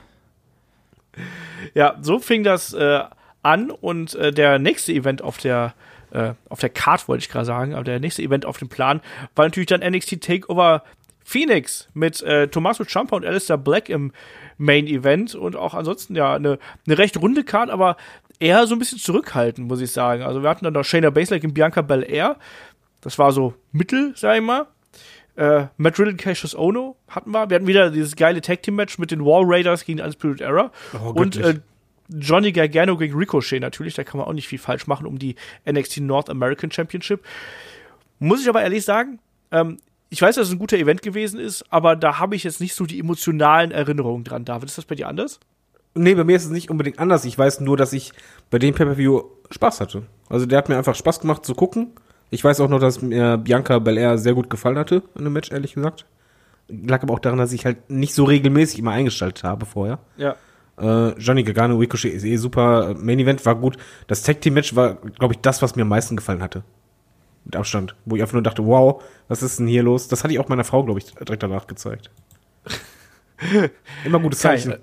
Ja, so fing das äh, an und äh, der nächste Event auf der äh, auf der Card wollte ich gerade sagen, aber der nächste Event auf dem Plan war natürlich dann NXT Takeover Phoenix mit äh, Tommaso Ciampa und Alistair Black im Main Event und auch ansonsten ja eine, eine recht runde Card, aber eher so ein bisschen zurückhaltend, muss ich sagen. Also wir hatten dann noch Shayna Baszler gegen Bianca Belair. Das war so Mittel, sag ich mal. Äh, Matt Riddle Cassius Ono hatten wir. Wir hatten wieder dieses geile Tag Team Match mit den Wall Raiders gegen Undisputed Era. Oh, und äh, Johnny Gargano gegen Ricochet natürlich. Da kann man auch nicht viel falsch machen um die NXT North American Championship. Muss ich aber ehrlich sagen, ähm, ich weiß, dass es ein guter Event gewesen ist, aber da habe ich jetzt nicht so die emotionalen Erinnerungen dran. David, ist das bei dir anders? Nee, bei mir ist es nicht unbedingt anders. Ich weiß nur, dass ich bei dem Pay-Per-View Spaß hatte. Also der hat mir einfach Spaß gemacht zu gucken. Ich weiß auch noch, dass mir Bianca Belair sehr gut gefallen hatte in dem Match, ehrlich gesagt. Lag aber auch daran, dass ich halt nicht so regelmäßig immer eingeschaltet habe vorher. Ja. Äh, Johnny Gargano, Ricochet ist eh super. Main Event war gut. Das Tag Team Match war, glaube ich, das, was mir am meisten gefallen hatte. Mit Abstand. Wo ich einfach nur dachte, wow, was ist denn hier los? Das hatte ich auch meiner Frau, glaube ich, direkt danach gezeigt. Immer gutes Kai, Zeichen. äh,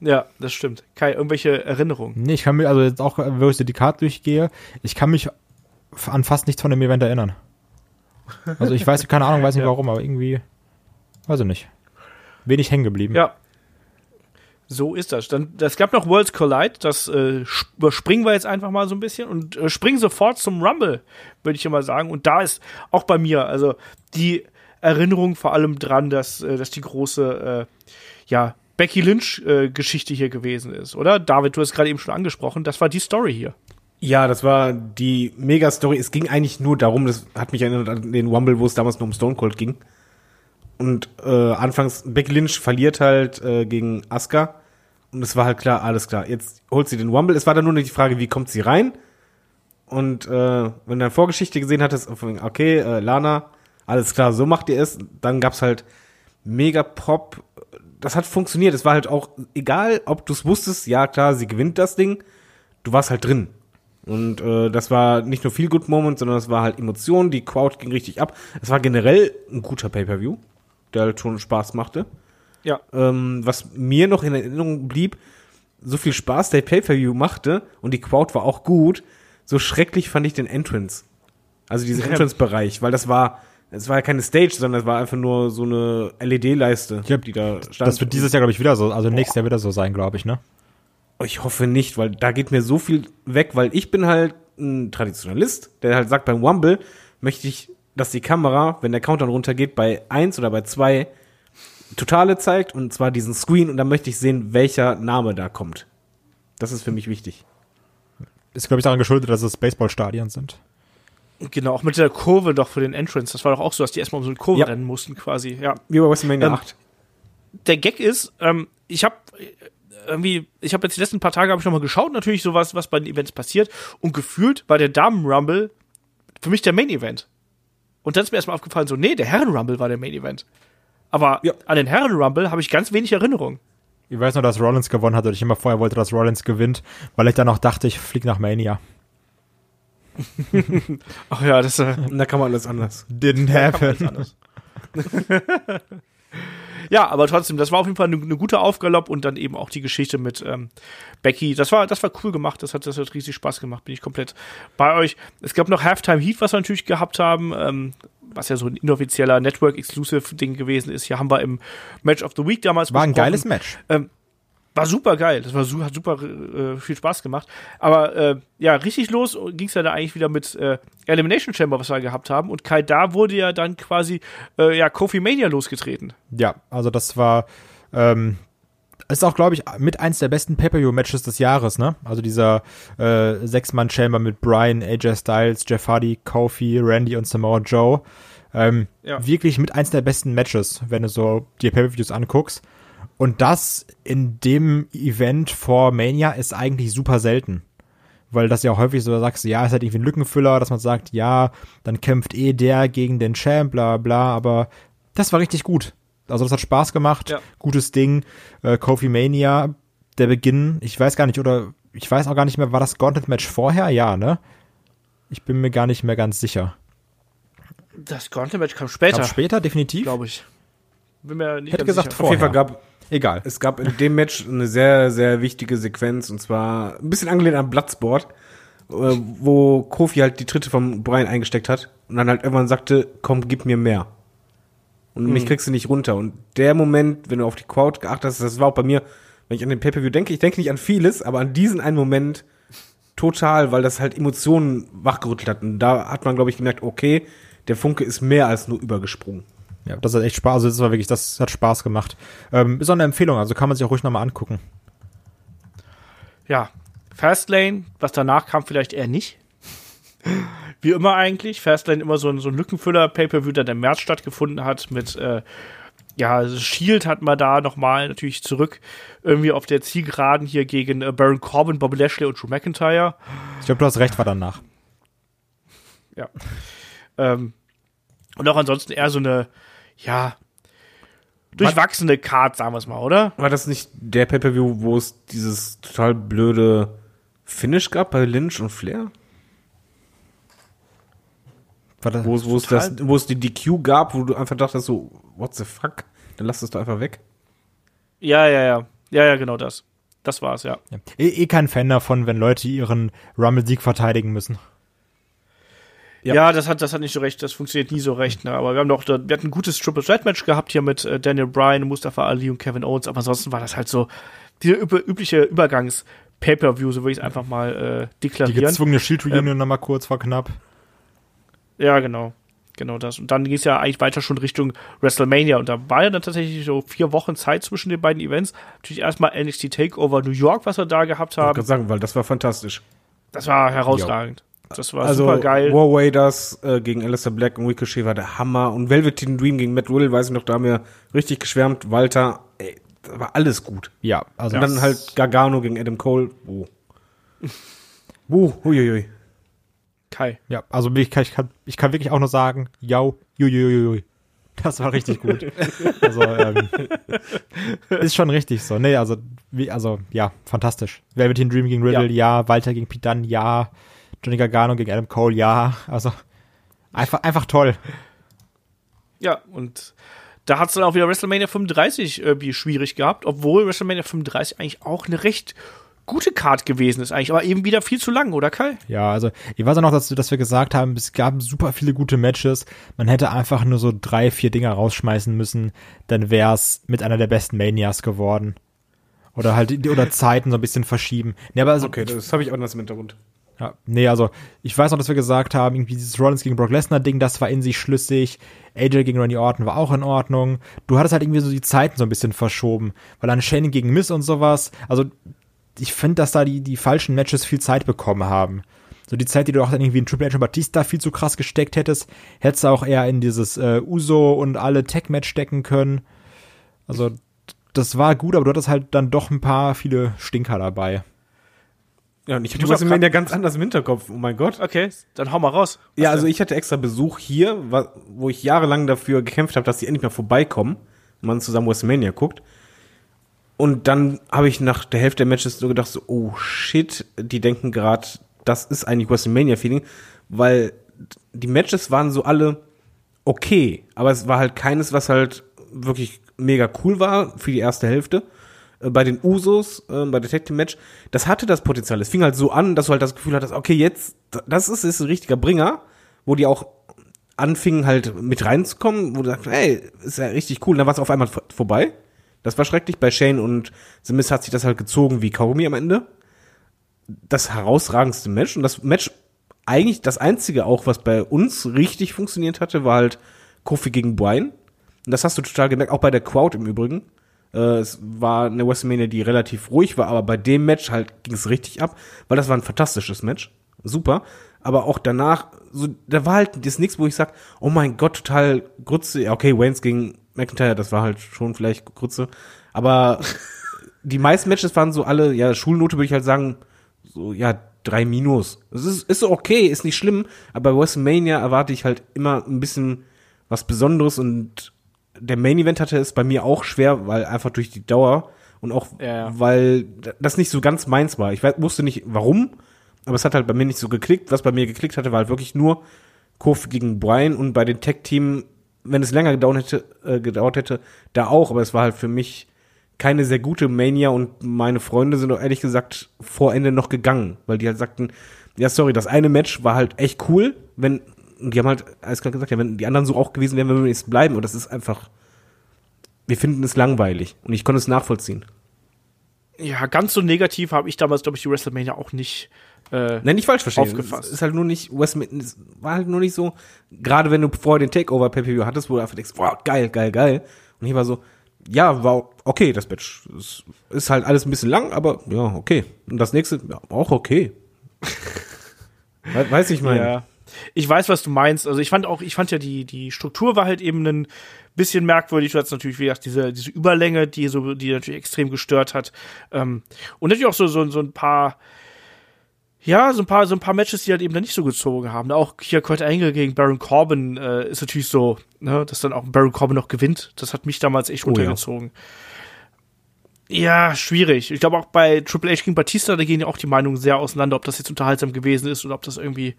Ja, das stimmt. Kai, irgendwelche Erinnerungen? Nee, ich kann mir, also jetzt auch, wo ich so die Karte durchgehe, ich kann mich an fast nichts von dem Event erinnern. Also ich weiß, keine Ahnung, weiß nicht Ja. warum, aber irgendwie, weiß ich nicht. Wenig hängen geblieben. Ja. So ist das. Dann, es gab noch Worlds Collide, das äh, überspringen wir jetzt einfach mal so ein bisschen und äh, springen sofort zum Rumble, würde ich immer sagen. Und da ist auch bei mir, also die Erinnerung vor allem dran, dass, äh, dass die große, äh, ja, Becky Lynch-Geschichte hier gewesen ist, oder? David, du hast gerade eben schon angesprochen, das war die Story hier. Ja, das war die Mega-Story. Es ging eigentlich nur darum, das hat mich erinnert an den Rumble, wo es damals nur um Stone Cold ging. Und äh, anfangs, Becky Lynch verliert halt äh, gegen Asuka. Und es war halt klar, alles klar. Jetzt holt sie den Rumble. Es war dann nur noch die Frage, wie kommt sie rein? Und äh, wenn du dann Vorgeschichte gesehen hattest, okay, äh, Lana, alles klar, so macht ihr es. Dann gab's halt mega Pop. Das hat funktioniert. Es war halt auch egal, ob du es wusstest, ja klar, sie gewinnt das Ding. Du warst halt drin. Und äh, das war nicht nur viel Good Moment, sondern es war halt Emotion. Die Crowd ging richtig ab. Es war generell ein guter Pay-per-View, der halt schon Spaß machte. Ja. Ähm, was mir noch in Erinnerung blieb, so viel Spaß der Pay-per-View machte und die Crowd war auch gut. So schrecklich fand ich den Entrance. Also diesen. Entrance-Bereich, weil das war, es war ja keine Stage, sondern es war einfach nur so eine LED-Leiste, Ja, die da stand. Das wird dieses Jahr, glaube ich, wieder so, also nächstes Jahr wieder so sein, glaube ich, ne? Ich hoffe nicht, weil da geht mir so viel weg, weil ich bin halt ein Traditionalist, der halt sagt, beim Wumble möchte ich, dass die Kamera, wenn der Countdown runtergeht, bei eins oder bei zwei Totale zeigt und zwar diesen Screen und dann möchte ich sehen, welcher Name da kommt. Das ist für mich wichtig. Ist, glaube ich, daran geschuldet, dass es Baseballstadien sind. Genau, auch mit der Kurve doch für den Entrance. Das war doch auch so, dass die erstmal um so eine Kurve Ja. rennen mussten quasi. Ja. Wie bei WrestleMania Ähm, 8. der Gag ist, ähm, ich habe irgendwie, ich habe jetzt die letzten paar Tage habe ich noch mal geschaut, natürlich sowas, was bei den Events passiert und gefühlt war der Damen Rumble für mich der Main Event. Und dann ist mir erstmal aufgefallen, so nee, der Herren Rumble war der Main Event. Aber Ja. an den Herren Rumble habe ich ganz wenig Erinnerung. Ich weiß noch, dass Rollins gewonnen hat und ich immer vorher wollte, dass Rollins gewinnt, weil ich dann auch dachte, ich flieg nach Mania. Ach ja, das äh, da kann man alles anders. Didn't happen. ja, aber trotzdem, das war auf jeden Fall eine, eine gute Aufgalopp und dann eben auch die Geschichte mit ähm, Becky. Das war, das war cool gemacht. Das hat, das hat riesig Spaß gemacht. Bin ich komplett bei euch. Es gab noch Halftime Heat, was wir natürlich gehabt haben, ähm, was ja so ein inoffizieller Network-Exclusive-Ding gewesen ist. Hier haben wir im Match of the Week damals War ein geiles Match. War super geil. Das war su hat super äh, viel Spaß gemacht. Aber äh, ja, richtig los ging es ja da eigentlich wieder mit äh, Elimination Chamber, was wir gehabt haben. Und Kai, da wurde ja dann quasi äh, ja, Kofi Mania losgetreten. Ja, also das war, ähm, ist auch, glaube ich, mit eins der besten Pay-Per-View-Matches des Jahres, ne? Also dieser äh, Sechs-Mann-Chamber mit Brian, AJ Styles, Jeff Hardy, Kofi, Randy und Samoa Joe. Ähm, Ja. Wirklich mit eins der besten Matches, wenn du so die Pay-Per-Views anguckst. Und das in dem Event vor Mania ist eigentlich super selten. Weil das ja häufig so sagst, ja, ist halt irgendwie ein Lückenfüller, dass man sagt, ja, dann kämpft eh der gegen den Champ, bla bla, aber das war richtig gut. Also das hat Spaß gemacht, Ja. gutes Ding. Äh, Kofi Mania, der Beginn, ich weiß gar nicht, oder ich weiß auch gar nicht mehr, war das Gauntlet-Match vorher? Ja, ne? Ich bin mir gar nicht mehr ganz sicher. Das Gauntlet-Match kam später, Kam später, definitiv. glaube ich. Bin mir nicht Hätte ganz gesagt sicher. Auf jeden vorher. Fall gab Egal. es gab in dem Match eine sehr, sehr wichtige Sequenz und zwar ein bisschen angelehnt an Bloodsport, äh, wo Kofi halt die Tritte vom Brian eingesteckt hat und dann halt irgendwann sagte, komm, gib mir mehr. Und mich kriegst du nicht runter. Und der Moment, wenn du auf die Crowd geachtet hast, das war auch bei mir, wenn ich an den Pay-Per-View denke, ich denke nicht an vieles, aber an diesen einen Moment total, weil das halt Emotionen wachgerüttelt hat. Und da hat man, glaube ich, gemerkt, okay, der Funke ist mehr als nur übergesprungen. Ja, das hat echt Spaß, also das war wirklich, das hat Spaß gemacht. Ähm, ist auch eine Empfehlung, also kann man sich auch ruhig nochmal angucken. Ja, Fastlane, was danach kam, vielleicht eher nicht. Wie immer eigentlich. Fastlane immer so ein, so ein Lückenfüller-Pay-Per-View, der im März stattgefunden hat mit, äh, ja, Shield hat man da nochmal natürlich zurück irgendwie auf der Zielgeraden hier gegen äh, Baron Corbin, Bobby Lashley und Drew McIntyre. Ich glaube, du hast recht, war danach. Ja. Ähm, und auch ansonsten eher so eine, ja, durchwachsene Card, sagen wir es mal, oder? War das nicht der Pay-Per-View, wo es dieses total blöde Finish gab bei Lynch und Flair? War das, Wo es, wo es das, wo es die DQ gab, wo du einfach dachtest so, what the fuck? Dann lass es doch einfach weg. Ja, ja, ja. Ja, ja, genau das. Das war's, ja. ja. eh, eh kein Fan davon, wenn Leute ihren Rumble-Sieg verteidigen müssen. Ja. Ja, das hat, das hat nicht so recht, das funktioniert nie so recht, ne? Aber wir haben doch, wir hatten ein gutes Triple Threat Match gehabt hier mit äh, Daniel Bryan, Mustafa Ali und Kevin Owens, aber ansonsten war das halt so dieser üb übliche Übergangs Pay-per-View, so würde ich es einfach mal äh, Die deklarieren. gezwungene Shield Reunion nochmal kurz war knapp. Ja, genau. Genau das. Und dann ging es ja eigentlich weiter schon Richtung WrestleMania. Und da war ja dann tatsächlich so vier Wochen Zeit zwischen den beiden Events. Natürlich erstmal NXT Takeover New York, was wir da gehabt Ich kann haben. sagen, weil das war fantastisch. Das war herausragend. Das war also super geil. War Raiders äh, gegen Alistair Black und Ricochet war der Hammer. Und Velveteen Dream gegen Matt Riddle, weiß ich noch, da haben wir richtig geschwärmt. Walter, ey, da war alles gut. Ja, also Und dann halt Gargano gegen Adam Cole. Buh. Buh, huiuiui. Kai. Ja, also ich kann, ich kann, ich kann wirklich auch nur sagen, jau, juiuiui. Das war richtig gut. also, ähm, ist schon richtig so. Nee, also, wie, also, ja, fantastisch. Velveteen Dream gegen Riddle, ja. Walter gegen Pete Dunne, ja. Johnny Gargano gegen Adam Cole, ja. Also, einfach, einfach toll. Ja, und da hat es dann auch wieder WrestleMania 35 irgendwie schwierig gehabt, obwohl WrestleMania 35 eigentlich auch eine recht gute Card gewesen ist eigentlich, aber eben wieder viel zu lang, oder Kai? Ja, also ich weiß auch noch, dass, dass wir gesagt haben, es gab super viele gute Matches. Man hätte einfach nur so drei, vier Dinger rausschmeißen müssen, dann wär's mit einer der besten Manias geworden. Oder halt, die- oder Zeiten so ein bisschen verschieben. Nee, aber also, Okay, das habe ich auch noch im Hintergrund. ja, nee, also ich weiß noch, dass wir gesagt haben, irgendwie dieses Rollins gegen Brock Lesnar Ding, das war in sich schlüssig. AJ gegen Randy Orton war auch in Ordnung. Du hattest halt irgendwie so die Zeiten so ein bisschen verschoben, weil dann Shane gegen Miss und sowas. Also ich finde, dass da die, die falschen Matches viel Zeit bekommen haben. So die Zeit, die du auch dann irgendwie in Triple H und Batista viel zu krass gesteckt hättest, hättest du auch eher in dieses äh, Uso und alle Tech-Match stecken können. Also das war gut, aber du hattest halt dann doch ein paar viele Stinker dabei. Ja, und ich hatte auch WrestleMania ganz anders im Hinterkopf. Oh mein Gott. Okay, dann hau mal raus. Ja, also ich hatte extra Besuch hier, wo ich jahrelang dafür gekämpft habe, dass die endlich mal vorbeikommen und man zusammen WrestleMania guckt. Und dann habe ich nach der Hälfte der Matches so gedacht, so, oh shit, die denken gerade, das ist eigentlich WrestleMania-Feeling, weil die Matches waren so alle okay, aber es war halt keines, was halt wirklich mega cool war für die erste Hälfte. Äh, Bei den Usos, äh, bei Team Match, das hatte das Potenzial. Es fing halt so an, dass du halt das Gefühl hattest, okay, jetzt, das ist, ist ein richtiger Bringer, wo die auch anfingen halt mit reinzukommen, wo du sagst, hey, ist ja richtig cool. Und dann war es auf einmal vor- vorbei. Das war schrecklich. Bei Shane und The Miz hat sich das halt gezogen wie Kaugummi am Ende. Das herausragendste Match. Und das Match, eigentlich das einzige auch, was bei uns richtig funktioniert hatte, war halt Kofi gegen Bryan. Und das hast du total gemerkt, auch bei der Crowd im Übrigen. Äh, es war eine WrestleMania, die relativ ruhig war, aber bei dem Match halt ging es richtig ab, weil das war ein fantastisches Match. Super. Aber auch danach, so, da war halt das nichts, wo ich sag, oh mein Gott, total Grütze. Okay, Waynes gegen McIntyre, das war halt schon vielleicht Grütze. Aber die meisten Matches waren so alle, ja, Schulnote würde ich halt sagen, so, ja, drei Minus. Es ist, ist okay, ist nicht schlimm, aber bei WrestleMania erwarte ich halt immer ein bisschen was Besonderes und der Main Event hatte es bei mir auch schwer, weil einfach durch die Dauer und auch Ja, weil das nicht so ganz meins war. Ich wusste nicht warum, aber es hat halt bei mir nicht so geklickt. Was bei mir geklickt hatte, war halt wirklich nur Kofi gegen Brian und bei den Tech-Team, wenn es länger gedauert hätte, äh, gedauert hätte, da auch, aber es war halt für mich keine sehr gute Mania und meine Freunde sind auch ehrlich gesagt vor Ende noch gegangen, weil die halt sagten, ja sorry, das eine Match war halt echt cool, wenn die haben halt eiskalt gesagt, ja, wenn die anderen so auch gewesen wären, würden wir jetzt bleiben. Und das ist einfach, wir finden es langweilig. Und ich konnte es nachvollziehen. Ja, ganz so negativ habe ich damals, glaube ich, die WrestleMania auch nicht. Äh, Nein, nicht falsch verstehen. Aufgefasst. Es ist halt nur nicht, Westminster, es war halt nur nicht so, gerade wenn du vorher den Takeover Pay-Per-View hattest, wo du einfach denkst, wow, geil, geil, geil. Und hier war so, ja, war okay, das Match. Es ist halt alles ein bisschen lang, aber ja, okay. Und das nächste, ja, auch okay. We weiß ich meine. Ja. Ich weiß, was du meinst. Also ich fand auch, ich fand ja die, die Struktur war halt eben ein bisschen merkwürdig. Du hattest natürlich, wie gesagt, diese, diese Überlänge, die so, die natürlich extrem gestört hat. Ähm, und natürlich auch so, so, so ein paar, ja, so ein paar, so ein paar Matches, die halt eben dann nicht so gezogen haben. Auch hier Kurt Angle gegen Baron Corbin äh, ist natürlich so, ne, dass dann auch Baron Corbin noch gewinnt. Das hat mich damals echt Oh ja. runtergezogen. Ja, schwierig. Ich glaube auch bei Triple H gegen Batista, da gehen ja auch die Meinungen sehr auseinander, ob das jetzt unterhaltsam gewesen ist oder ob das irgendwie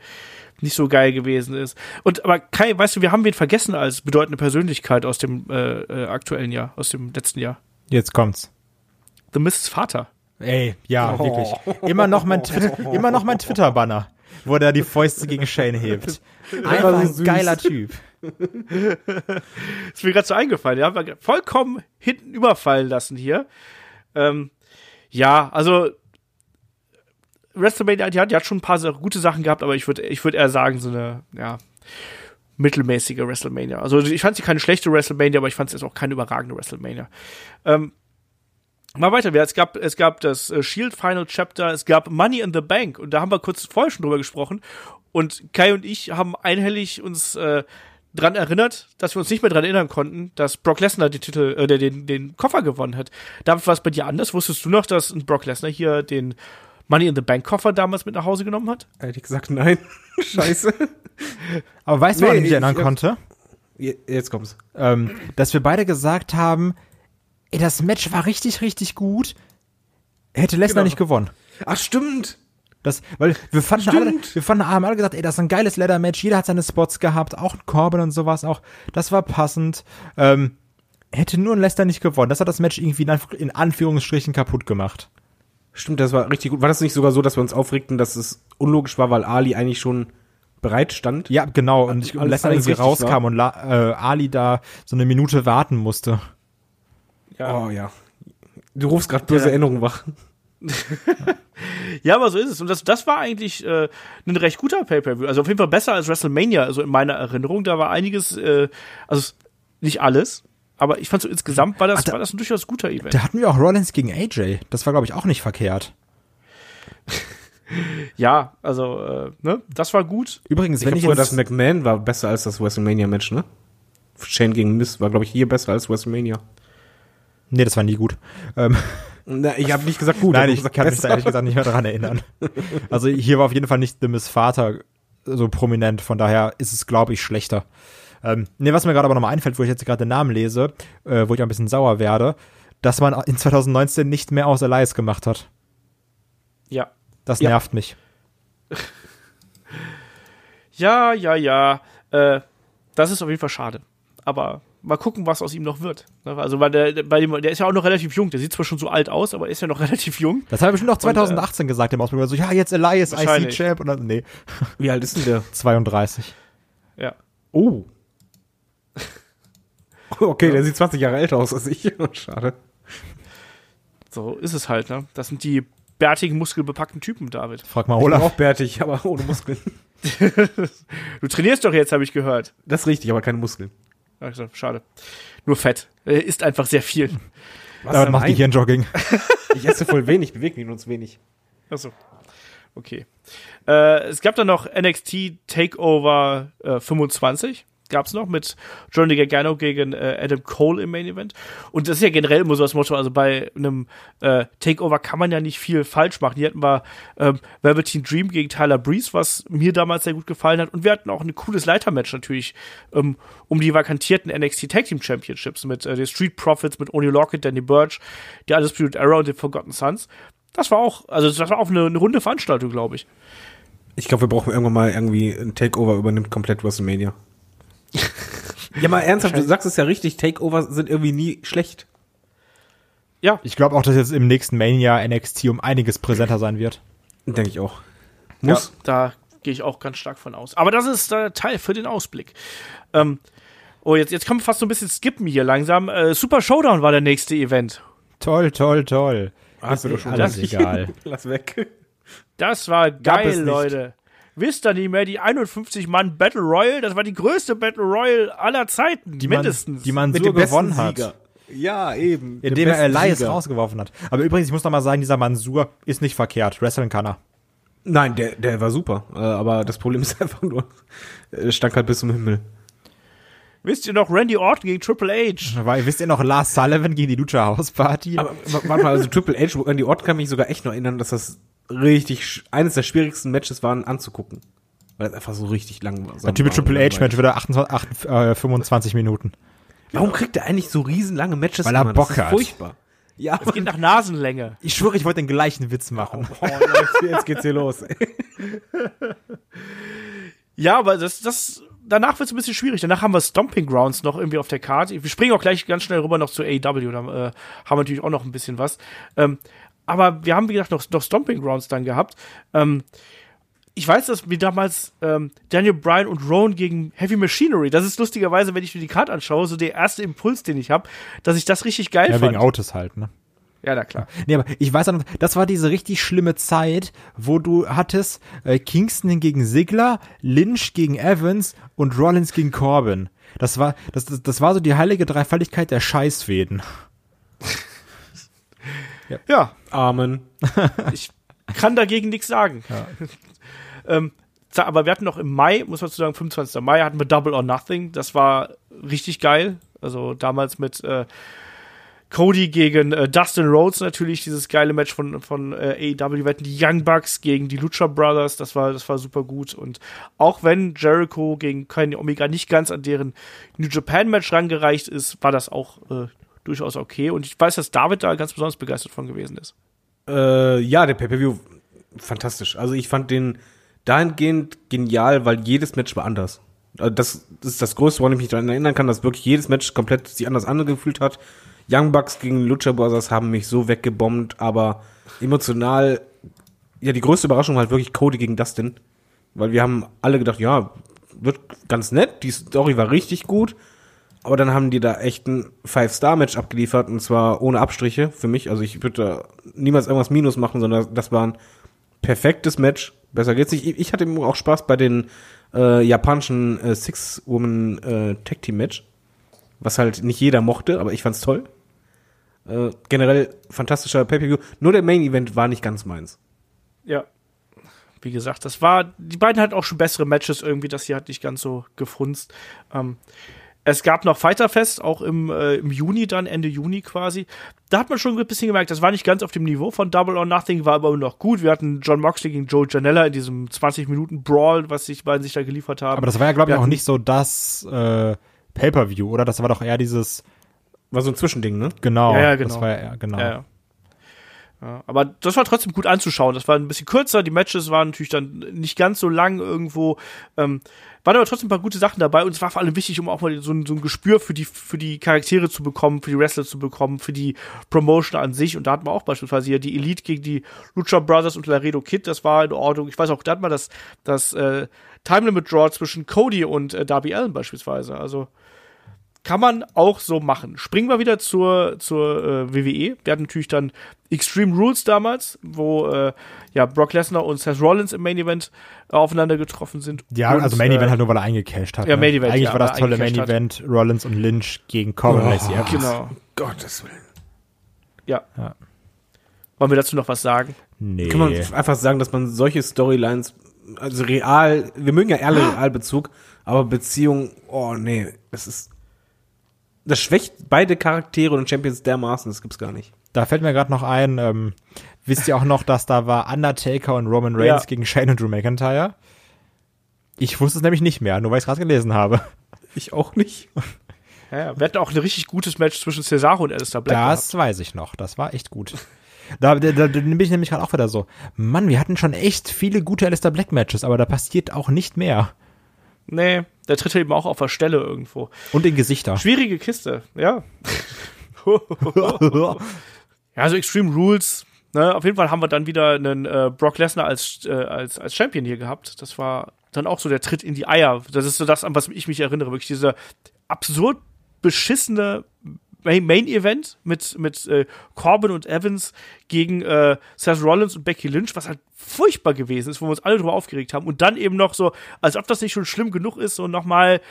nicht so geil gewesen ist. Und aber Kai, weißt du, wir haben wen vergessen als bedeutende Persönlichkeit aus dem äh, äh, aktuellen Jahr, aus dem letzten Jahr. Jetzt kommt's. The Mrs. Vater. Ey, ja, wirklich. Immer noch mein Twitter, immer noch mein Twitter-Banner, wo der die Fäuste gegen Shane hebt. Einfach ein süß. geiler Typ. Ist mir gerade so eingefallen, ja, haben wir vollkommen hinten überfallen lassen hier. Ähm, ja, also WrestleMania, die hat, die hat schon ein paar gute Sachen gehabt, aber ich würde ich würde eher sagen, so eine, ja, mittelmäßige WrestleMania. Also ich fand sie keine schlechte WrestleMania, aber ich fand sie jetzt auch keine überragende WrestleMania. Ähm, mal weiter, es gab, es gab das äh, Shield Final Chapter, es gab Money in the Bank und da haben wir kurz vorher schon drüber gesprochen und Kai und ich haben einhellig uns äh, dran erinnert, dass wir uns nicht mehr dran erinnern konnten, dass Brock Lesnar den Titel, äh, den, den Koffer gewonnen hat. David, war es bei dir anders? Wusstest du noch, dass ein Brock Lesnar hier den Money in the Bank Koffer damals mit nach Hause genommen hat? Ehrlich gesagt, nein. Scheiße. Aber weißt du, woran Nee, ich mich ich- erinnern ich- konnte? Je- Jetzt kommt's. Ähm, dass wir beide gesagt haben, ey, das Match war richtig, richtig gut. Hätte Lesnar Genau. nicht gewonnen. Ach, stimmt. Das, weil wir fanden alle, Stimmt. wir fanden, haben alle gesagt, ey, das ist ein geiles Leather-Match, jeder hat seine Spots gehabt, auch Corbin und sowas auch. Das war passend. Ähm, hätte nur ein Lesnar nicht gewonnen. Das hat das Match irgendwie in, Anf in Anführungsstrichen kaputt gemacht. Stimmt, das war richtig gut. War das nicht sogar so, dass wir uns aufregten, dass es unlogisch war, weil Ali eigentlich schon bereit stand? Ja, genau. Und und alles irgendwie rauskam war. und La, äh, Ali da so eine Minute warten musste. Oh ja. Du rufst gerade böse Ja. Erinnerungen wach. Ja, aber so ist es. Und das, das war eigentlich äh, ein recht guter Pay-Per-View. Also auf jeden Fall besser als WrestleMania, also in meiner Erinnerung. Da war einiges, äh, also nicht alles, aber ich fand so insgesamt war das, Ach, da- war das ein durchaus guter Event. Da hatten wir auch Rollins gegen AJ. Das war, glaube ich, auch nicht verkehrt. Ja, also, äh, ne, das war gut. Übrigens, Ich wenn ich jetzt, das McMahon war besser als das WrestleMania-Match, ne? Shane gegen Miss war, glaube ich, hier besser als WrestleMania. Nee, das war nie gut. Ähm, Na, ich habe nicht gesagt gut. Nein, ich gesagt kann mich besser. da ehrlich gesagt nicht mehr dran erinnern. Also hier war auf jeden Fall nicht The Miss Vater so prominent, von daher ist es, glaube ich, schlechter. Ähm, nee, was mir gerade aber nochmal einfällt, wo ich jetzt gerade den Namen lese, äh, wo ich ein bisschen sauer werde, dass man in 2019 nicht mehr aus Elias gemacht hat. Ja. Das Ja. nervt mich. Ja, ja, ja. Äh, das ist auf jeden Fall schade. Aber mal gucken, was aus ihm noch wird. Ne, Also, weil der, bei dem, der ist ja auch noch relativ jung. Der sieht zwar schon so alt aus, aber er ist ja noch relativ jung. Das habe ich bestimmt auch 2018 gesagt im Ausblick. So, ja, jetzt Elias. IC-Champ. Und dann, nee, Wie alt ist denn der? 32. Ja. Oh. Okay, der sieht 20 Jahre älter aus als ich. Schade. So ist es halt, ne? Das sind die bärtigen, muskelbepackten Typen, David. Frag mal Ich bin Olaf. auch bärtig, aber ohne Muskeln. Du trainierst doch jetzt, habe ich gehört. Das ist richtig, aber keine Muskeln. Also, schade. Nur Fett. Er isst einfach sehr viel. Was Damit macht Nein, Gehirnjogging. Ich esse voll wenig, bewege mich nur zu wenig. Achso. Okay. Äh, es gab dann noch NXT Takeover äh, 25. Gab's noch mit Johnny Gargano gegen äh, Adam Cole im Main Event. Und das ist ja generell immer so das Motto, also bei einem äh, Takeover kann man ja nicht viel falsch machen. Hier hatten wir ähm, Velveteen Dream gegen Tyler Breeze, was mir damals sehr gut gefallen hat. Und wir hatten auch ein cooles Leitermatch natürlich ähm, um die vakantierten NXT Tag Team Championships mit äh, den Street Profits, mit Oni Lockett, Danny Burch, die Undisputed Era und den Forgotten Sons. Das war auch, also das war auch eine, eine runde Veranstaltung, glaube ich. Ich glaube, wir brauchen irgendwann mal irgendwie ein Takeover übernimmt komplett WrestleMania. Ja, mal ernsthaft, du sagst es ja richtig, Takeover sind irgendwie nie schlecht. Ja, Ich glaube auch, dass jetzt im nächsten Mania NXT um einiges präsenter sein wird. Denke ich auch. ja Muss. da Gehe ich auch ganz stark von aus. Aber das ist der Teil für den Ausblick. Ähm, oh, jetzt, jetzt können wir fast so ein bisschen skippen hier langsam. Äh, Super Showdown war der nächste Event. Toll, toll, toll. Hast du doch schon alles gesagt. egal. Lass weg. Das war geil, nicht. Leute. Wisst ihr nicht mehr, die 51 Mann Battle Royale, das war die größte Battle Royale aller Zeiten, Die man, mindestens. die man Mit so gewonnen hat. Sieger. Ja, eben. Indem er Elias Sieger. rausgeworfen hat. Aber übrigens, ich muss noch mal sagen, dieser Mansur ist nicht verkehrt. Wresteln kann er. Nein, der, der war super. Äh, aber das Problem ist einfach nur, er stank halt bis zum Himmel. Wisst ihr noch Randy Orton gegen Triple H? Weil, wisst ihr noch Lars Sullivan gegen die Lucha House Party? Aber warte mal, also Triple H, an die Ort kann mich sogar echt noch erinnern, dass das richtig, eines der schwierigsten Matches waren anzugucken. Weil es einfach so richtig lang war. Der typische Triple H-Match wieder 28, 8, äh, 25 Minuten. Warum kriegt er eigentlich so riesenlange Matches? Weil er immer? Bock das ist hat. furchtbar. Ja, Es geht nach Nasenlänge. Ich schwöre, ich wollte den gleichen Witz machen. oh, Leute, jetzt geht's hier los. ey. Ja, aber das, das, danach wird es ein bisschen schwierig. Danach haben wir Stomping Grounds noch irgendwie auf der Karte. Wir springen auch gleich ganz schnell rüber noch zu AEW. Da äh, haben wir natürlich auch noch ein bisschen was. Ähm, aber wir haben, wie gesagt, noch, noch Stomping Grounds dann gehabt. Ähm, ich weiß, dass wir damals ähm, Daniel Bryan und Rowan gegen Heavy Machinery, das ist lustigerweise, wenn ich mir die Karte anschaue, so der erste Impuls, den ich habe, dass ich das richtig geil Ja, fand. wegen Autos halt, ne? Ja, na klar. Nee, aber ich weiß auch noch, das war diese richtig schlimme Zeit, wo du hattest äh, Kingston gegen Sigler, Lynch gegen Evans und Rollins gegen Corbin. Das war, das, das, das war so die heilige Dreifaltigkeit der Scheißfäden. Ja, Amen. ich kann dagegen nichts sagen. ähm, za- aber wir hatten noch im Mai, muss man zu sagen, 25. Mai hatten wir Double or Nothing. Das war richtig geil. Also damals mit äh, Cody gegen äh, Dustin Rhodes natürlich, dieses geile Match von, von äh, AEW. Wir hatten die Young Bucks gegen die Lucha Brothers, das war, das war super gut. Und auch wenn Jericho gegen Kenny Omega nicht ganz an deren New Japan Match rangereicht ist, war das auch äh, durchaus okay. Und ich weiß, dass David da ganz besonders begeistert von gewesen ist. Äh, ja, der Pay-Per-View, fantastisch. Also ich fand den dahingehend genial, weil jedes Match war anders. Also das, ist das Größte, woran ich mich daran erinnern kann, dass wirklich jedes Match komplett sich anders angefühlt hat. Young Bucks gegen Lucha Brothers haben mich so weggebombt, aber emotional, ja, die größte Überraschung war halt wirklich Cody gegen Dustin. Weil wir haben alle gedacht, ja, wird ganz nett, die Story war richtig gut. Aber dann haben die da echt ein Five-Star-Match abgeliefert und zwar ohne Abstriche für mich. Also ich würde da niemals irgendwas Minus machen, sondern das war ein perfektes Match. Besser geht's nicht. Ich hatte auch Spaß bei den äh, japanischen äh, Six-Woman-Tag-Team-Match, was halt nicht jeder mochte, aber ich fand's toll. Äh, generell fantastischer Pay-Per-View. Nur der Main-Event war nicht ganz meins. Ja. Wie gesagt, das war, die beiden hatten auch schon bessere Matches irgendwie, das hier hat nicht ganz so gefunzt. Ähm, es gab noch Fighterfest, auch im, äh, im Juni dann, Ende Juni quasi. Da hat man schon ein bisschen gemerkt, das war nicht ganz auf dem Niveau von Double or Nothing, war aber noch gut. Wir hatten John Moxley gegen Joe Janella in diesem 20-Minuten-Brawl, was sich beiden sich da geliefert haben. Aber das war ja, glaube ich, auch nicht so das äh, Pay-Per-View, oder? Das war doch eher dieses, War so ein Zwischending, ne? genau. Ja, ja, genau. Das war ja, eher- genau. Ja, ja. Ja, aber das war trotzdem gut anzuschauen. Das war ein bisschen kürzer. Die Matches waren natürlich dann nicht ganz so lang irgendwo. Ähm, waren aber trotzdem ein paar gute Sachen dabei und es war vor allem wichtig, um auch mal so ein, so ein Gespür für die, für die Charaktere zu bekommen, für die Wrestler zu bekommen, für die Promotion an sich. Und da hatten wir auch beispielsweise hier die Elite gegen die Lucha Brothers und Laredo Kid. Das war in Ordnung. Ich weiß auch, da hat man das, das äh, Time Limit Draw zwischen Cody und äh, Darby Allen beispielsweise. Also kann man auch so machen. Springen wir wieder zur, zur äh, WWE. Wir hatten natürlich dann Extreme Rules damals, wo äh, ja Brock Lesnar und Seth Rollins im Main Event äh, aufeinander getroffen sind. Ja, und, also Main Event äh, halt nur, weil er eingecashed hat. ja, ne? Main Event, Eigentlich ja, war das tolle Main eingecashed hat. Event Rollins und Lynch gegen Corbin Oh, Lacey Evans. Genau. Gottes Willen. Ja. Ja. Wollen wir dazu noch was sagen? Nee. Kann man einfach sagen, dass man solche Storylines, also real, wir mögen ja eher Realbezug, aber Beziehung, oh nee, das ist, das schwächt beide Charaktere und Champions dermaßen, das gibt's gar nicht. Da fällt mir gerade noch ein, ähm, wisst ihr auch noch, dass da war Undertaker und Roman Reigns Ja. gegen Shane und Drew McIntyre? Ich wusste es nämlich nicht mehr, nur weil ich es gerade gelesen habe. Ich auch nicht. Ja. Wir hatten auch ein richtig gutes Match zwischen Cesaro und Alistair Black. Das weiß ich noch, das war echt gut. Da, da, da bin ich nämlich gerade auch wieder so. Mann, wir hatten schon echt viele gute Alistair Black Matches, aber da passiert auch nicht mehr. gehabt. Nee, der tritt eben auch auf der Stelle irgendwo. Und in Gesichter. Schwierige Kiste, ja. ja, also Extreme Rules ne, auf jeden Fall haben wir dann wieder einen äh, Brock Lesnar als, äh, als, als Champion hier gehabt. Das war dann auch so der Tritt in die Eier. Das ist so das, an was ich mich erinnere. Wirklich dieser absurd beschissene Main Event mit, mit äh, Corbin und Evans gegen äh, Seth Rollins und Becky Lynch, was halt furchtbar gewesen ist, wo wir uns alle drüber aufgeregt haben. Und dann eben noch so, als ob das nicht schon schlimm genug ist, so nochmal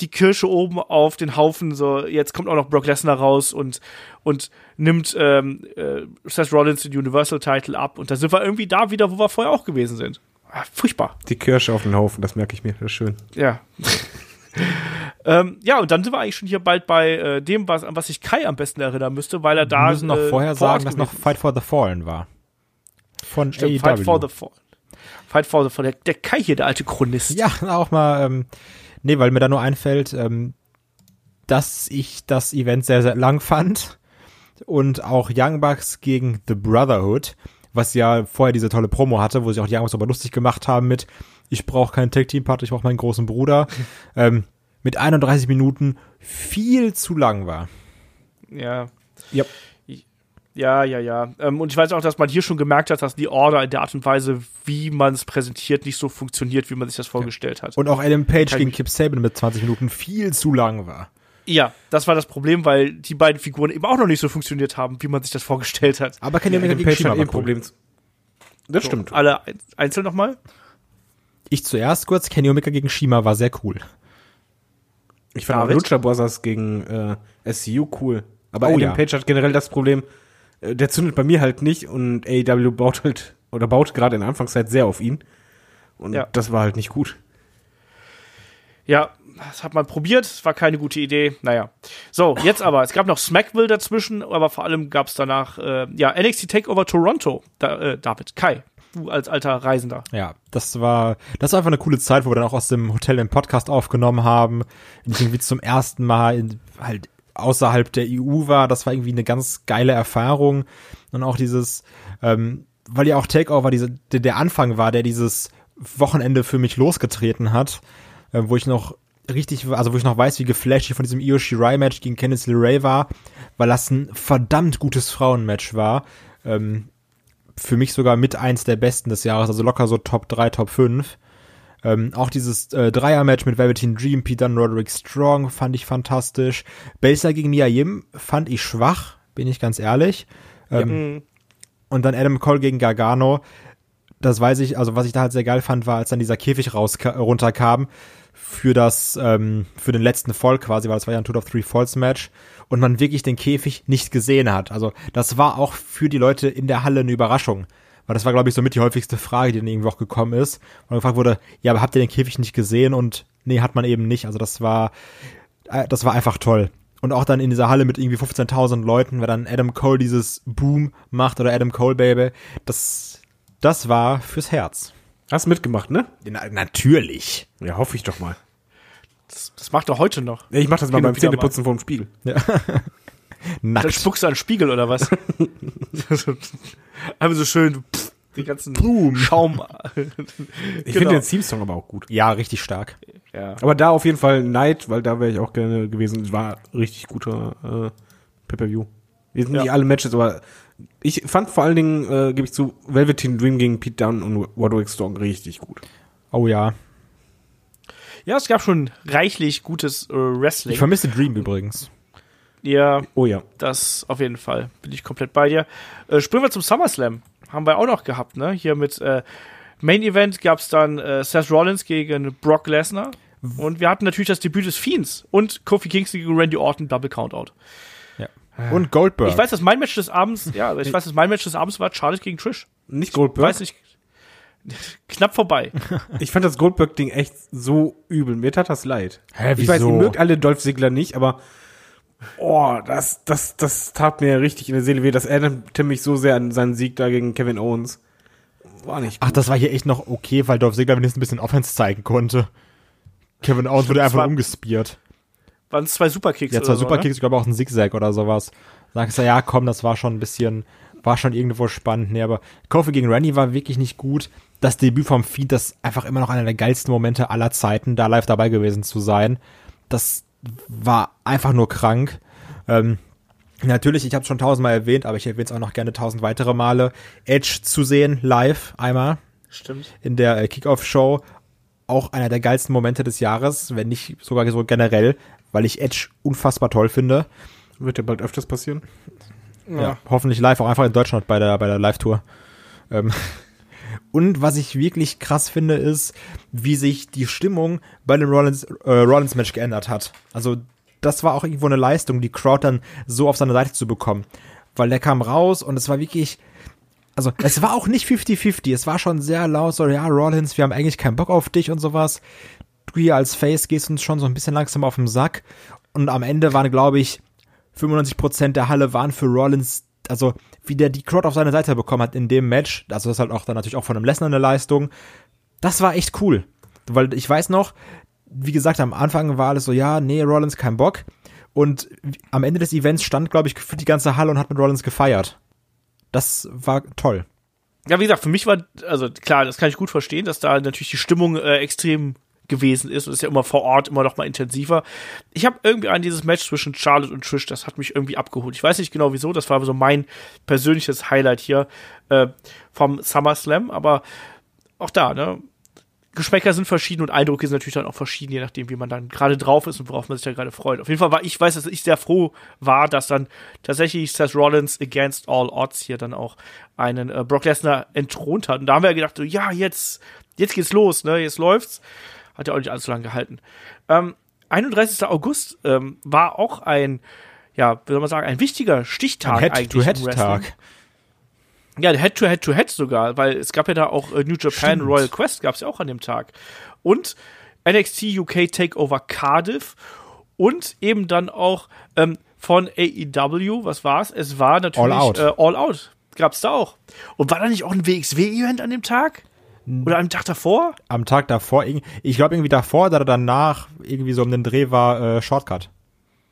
die Kirsche oben auf den Haufen. So, jetzt kommt auch noch Brock Lesnar raus und, und nimmt ähm, äh, Seth Rollins den Universal Title ab. Und da sind wir irgendwie da wieder, wo wir vorher auch gewesen sind. Ah, furchtbar. Die Kirsche auf den Haufen, das merke ich mir, das ist schön. Ja. ähm, ja, und dann sind wir eigentlich schon hier bald bei äh, dem, was, an was sich Kai am besten erinnern müsste, weil er da. Wir müssen noch äh, vorher sagen, dass noch Fight for the Fallen war. Von Stimmt, AEW. Fight for the Fallen. Fight for the Fallen. Der, der Kai hier, der alte Chronist. Ja, auch mal, ähm, nee, weil mir da nur einfällt, ähm, dass ich das Event sehr, sehr lang fand und auch Young Bucks gegen The Brotherhood, was ja vorher diese tolle Promo hatte, wo sich auch die Young Bucks aber lustig gemacht haben mit, ich brauche keinen Tag-Team-Partner, ich brauche meinen großen Bruder, ähm, mit 31 Minuten viel zu lang war. Ja. Ja. Ja, ja, ja. Ähm, und ich weiß auch, dass man hier schon gemerkt hat, dass die Order in der Art und Weise, wie man es präsentiert, nicht so funktioniert, wie man sich das vorgestellt hat. Und auch Adam Page Kein- gegen Kip Saban mit 20 Minuten viel zu lang war. Ja, das war das Problem, weil die beiden Figuren eben auch noch nicht so funktioniert haben, wie man sich das vorgestellt hat. Aber Kenny Omega Adam gegen Page Shima hat eh ein cool. Problem. Das So, stimmt. Alle ein- einzeln nochmal? Ich zuerst kurz, Kenny Omega gegen Shima war sehr cool. Ich fand auch David? Lucha Brothers gegen äh, SCU cool. Aber Oh Adam ja. Page hat generell das Problem, äh, der zündet bei mir halt nicht und AEW baut halt, oder baut gerade in der Anfangszeit sehr auf ihn. Und Ja. das war halt nicht gut. Ja, das hat man probiert, es war keine gute Idee. Naja. So, jetzt aber. Es gab noch Smackville dazwischen, aber vor allem gab es danach, äh, ja, NXT Takeover Toronto. Da, äh, David, Kai, du als alter Reisender. Ja, das war, das war einfach eine coole Zeit, wo wir dann auch aus dem Hotel den Podcast aufgenommen haben. Irgendwie zum ersten Mal in, halt außerhalb der EU war. Das war irgendwie eine ganz geile Erfahrung. Und auch dieses, ähm, weil ja auch Takeover diese, der, der Anfang war, der dieses Wochenende für mich losgetreten hat, äh, wo ich noch richtig, also wo ich noch weiß, wie geflasht ich von diesem Io Shirai Match gegen Kenneth LeRae war, weil das ein verdammt gutes Frauenmatch war. Ähm, für mich sogar mit eins der besten des Jahres, also locker so Top 3, Top 5. Ähm, auch dieses äh, Dreier-Match mit Velveteen Dream, Pete Dunne, Roderick Strong fand ich fantastisch. Belsa gegen Mia Yim fand ich schwach, bin ich ganz ehrlich. Ähm, Mhm. Und dann Adam Cole gegen Gargano. Das weiß ich, also was ich da halt sehr geil fand, war, als dann dieser Käfig raus runterkam für das, ähm, für den letzten Fall quasi, weil das war ja ein Two of Three Falls Match und man wirklich den Käfig nicht gesehen hat. Also das war auch für die Leute in der Halle eine Überraschung. Weil das war, glaube ich, so mit die häufigste Frage, die dann irgendwie auch gekommen ist. Und gefragt wurde, ja, aber habt ihr den Käfig nicht gesehen? Und nee, hat man eben nicht. Also das war, äh, das war einfach toll. Und auch dann in dieser Halle mit irgendwie 15.000 Leuten, weil dann Adam Cole dieses Boom macht oder Adam Cole Baby, das, das war fürs Herz. Hast mitgemacht, ne? Na, natürlich. Ja, hoffe ich doch mal. Das, das macht er heute noch. Ja, Ich mach das mal beim Zähneputzen vorm Spiegel. Dann Nackt. spuckst du an den Spiegel oder was? Einfach so schön pff, den ganzen Schaum. Ich Genau. finde den Theme-Song aber auch gut. Ja, richtig stark. ja. Aber da auf jeden Fall Night, weil da wäre ich auch gerne gewesen. War richtig guter äh, Pay-Per-View. Wir sind Ja. nicht alle Matches, aber ich fand vor allen Dingen, äh, gebe ich zu, Velveteen Dream gegen Pete Dunne und Roderick Strong richtig gut. Oh ja. Ja, es gab schon reichlich gutes äh, Wrestling. Ich vermisse Dream übrigens. ja, Oh ja. das auf jeden Fall. Bin ich komplett bei dir. Äh, springen wir zum SummerSlam. Haben wir auch noch gehabt, ne? Hier mit äh, Main Event gab es dann äh, Seth Rollins gegen Brock Lesnar. Und wir hatten natürlich das Debüt des Fiends und Kofi Kingston gegen Randy Orton Double Countout. Ja. Und Goldberg. Ich weiß, dass mein Match des Abends, ja, ich weiß, dass mein Match des Abends war Charlotte gegen Trish. Nicht Goldberg. Weiß nicht. Knapp vorbei. Ich fand das Goldberg-Ding echt so übel. Mir tat das leid. Hä, Ich weiß, wieso? ihr mögt alle Dolph Ziggler nicht, aber oh, das, das, das tat mir richtig in der Seele weh. Das erinnerte mich so sehr an seinen Sieg da gegen Kevin Owens. War nicht Ach, das war hier echt noch okay, weil Dolph Ziggler wenigstens ein bisschen Offense zeigen konnte. Kevin Owens wurde einfach war- umgespiert. Waren es zwei Superkicks? Ja, zwar oder so, Superkicks, ich glaube auch ein Zigzag oder sowas. Sagst du, ja, komm, das war schon ein bisschen, war schon irgendwo spannend. Nee, aber Kofi gegen Randy war wirklich nicht gut. Das Debüt vom Feed, das ist einfach immer noch einer der geilsten Momente aller Zeiten, da live dabei gewesen zu sein. Das war einfach nur krank. Ähm, Natürlich, ich habe schon tausendmal erwähnt, aber ich erwähne es auch noch gerne tausend weitere Male. Edge zu sehen, live einmal Stimmt. in der äh, Kickoff-Show. Auch einer der geilsten Momente des Jahres, wenn nicht sogar so generell, weil ich Edge unfassbar toll finde. Wird ja bald öfters passieren. Ja. hoffentlich live, auch einfach in Deutschland bei der, bei der Live-Tour. Ähm, und was ich wirklich krass finde, ist, wie sich die Stimmung bei dem Rollins, äh, Rollins-Match geändert hat. Also, das war auch irgendwo eine Leistung, die Crowd dann so auf seine Seite zu bekommen. Weil der kam raus und es war wirklich, also, es war auch nicht 50-50. Es war schon sehr laut, so, ja, Rollins, wir haben eigentlich keinen Bock auf dich und sowas. Du hier als Face gehst uns schon so ein bisschen langsam auf den Sack. Und am Ende waren, glaube ich, 95% der Halle waren für Rollins, also wie der die Crowd auf seine Seite bekommen hat in dem Match, also das ist halt auch dann natürlich auch von einem Lesnar eine Leistung, das war echt cool. Weil ich weiß noch, wie gesagt, am Anfang war alles so, ja, nee, Rollins kein Bock. Und am Ende des Events stand, glaube ich, gefühlt die ganze Halle und hat mit Rollins gefeiert. Das war toll. Ja, wie gesagt, für mich war, also klar, das kann ich gut verstehen, dass da natürlich die Stimmung äh, extrem gewesen ist und ist ja immer vor Ort immer noch mal intensiver. Ich habe irgendwie an dieses Match zwischen Charlotte und Trish, das hat mich irgendwie abgeholt. Ich weiß nicht genau wieso, das war so mein persönliches Highlight hier äh, vom SummerSlam, aber auch da, ne? Geschmäcker sind verschieden und Eindrücke sind natürlich dann auch verschieden, je nachdem, wie man dann gerade drauf ist und worauf man sich da gerade freut. Auf jeden Fall war ich weiß, dass ich sehr froh war, dass dann tatsächlich Seth Rollins against all odds hier dann auch einen äh, Brock Lesnar entthront hat. Und da haben wir ja gedacht, so, ja, jetzt, jetzt geht's los, ne, jetzt läuft's. Hat ja auch nicht allzu lange gehalten. Ähm, 31. August ähm, war auch ein, ja, wie soll man sagen, ein wichtiger Stichtag Ein eigentlich. Head-to-Head-Tag. Ja, Head-to-Head-to-Head sogar, weil es gab ja da auch äh, New Japan Stimmt. Royal Quest gab's ja auch an dem Tag. Und NXT UK Takeover Cardiff und eben dann auch ähm, von AEW, was war's? Es war natürlich All Out. Äh, All Out. Gab's da auch. Und war da nicht auch ein WXW-Event an dem Tag? Oder am Tag davor? Am Tag davor, ich glaube irgendwie davor oder danach, irgendwie so um den Dreh war äh, Shortcut.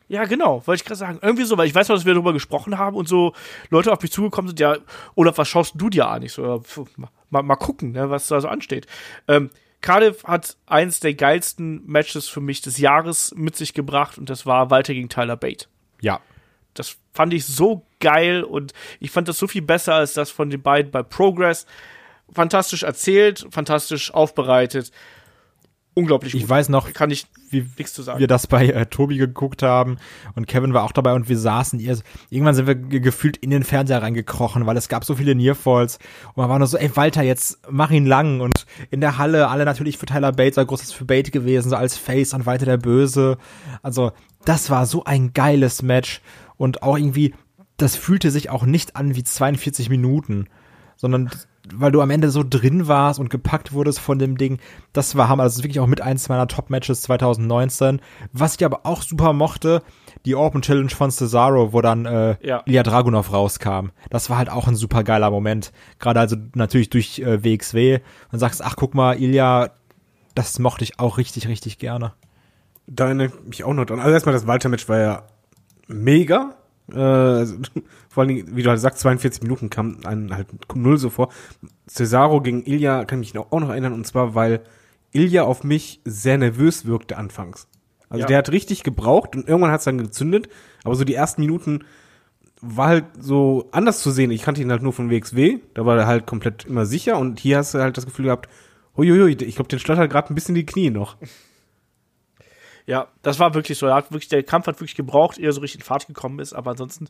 Ja, genau, wollte ich gerade sagen. Irgendwie so, weil ich weiß noch, dass wir darüber gesprochen haben und so Leute auf mich zugekommen sind, ja, Olaf, was schaust du dir an? Ich so, ja, mal, mal gucken, ne, was da so ansteht. Ähm, Cardiff hat eins der geilsten Matches für mich des Jahres mit sich gebracht und das war Walter gegen Tyler Bate. Ja. Das fand ich so geil und ich fand das so viel besser als das von den beiden bei Progress. Fantastisch erzählt, fantastisch aufbereitet. Unglaublich gut. Ich weiß noch, Kann ich wie nichts zu sagen. wir das bei äh, Tobi geguckt haben und Kevin war auch dabei und wir saßen ihr. Irgendwann sind wir ge- gefühlt in den Fernseher reingekrochen, weil es gab so viele Nearfalls und man war nur so, ey Walter, jetzt mach ihn lang und in der Halle alle natürlich für Tyler Bates, ein großes für Bate gewesen, so als Face und weiter der Böse. Also das war so ein geiles Match und auch irgendwie, das fühlte sich auch nicht an wie 42 Minuten, sondern weil du am Ende so drin warst und gepackt wurdest von dem Ding. Das war Hammer. Das ist wirklich auch mit eins meiner Top-Matches 2019. Was ich aber auch super mochte, die Open Challenge von Cesaro, wo dann äh, Ja. Ilya Dragunov rauskam. Das war halt auch ein super geiler Moment. Gerade also natürlich durch äh, WXW. Und sagst, ach guck mal, Ilya, das mochte ich auch richtig, richtig gerne. Da erinnere ich mich auch noch dran. Also erstmal, das Walter-Match war ja mega. Äh, vor allen Dingen, wie du halt sagst, 42 Minuten kam einen halt null so vor. Cesaro gegen Ilya kann ich mich auch noch erinnern, und zwar, weil Ilya auf mich sehr nervös wirkte anfangs. Also Ja. der hat richtig gebraucht und irgendwann hat es dann gezündet, aber so die ersten Minuten war halt so anders zu sehen. Ich kannte ihn halt nur von WXW, da war er halt komplett immer sicher und hier hast du halt das Gefühl gehabt, huiuiui, ich glaube, den schlottert gerade ein bisschen die Knie noch. Ja, das war wirklich so. Hat wirklich, der Kampf hat wirklich gebraucht, ehe er so richtig in Fahrt gekommen ist, aber ansonsten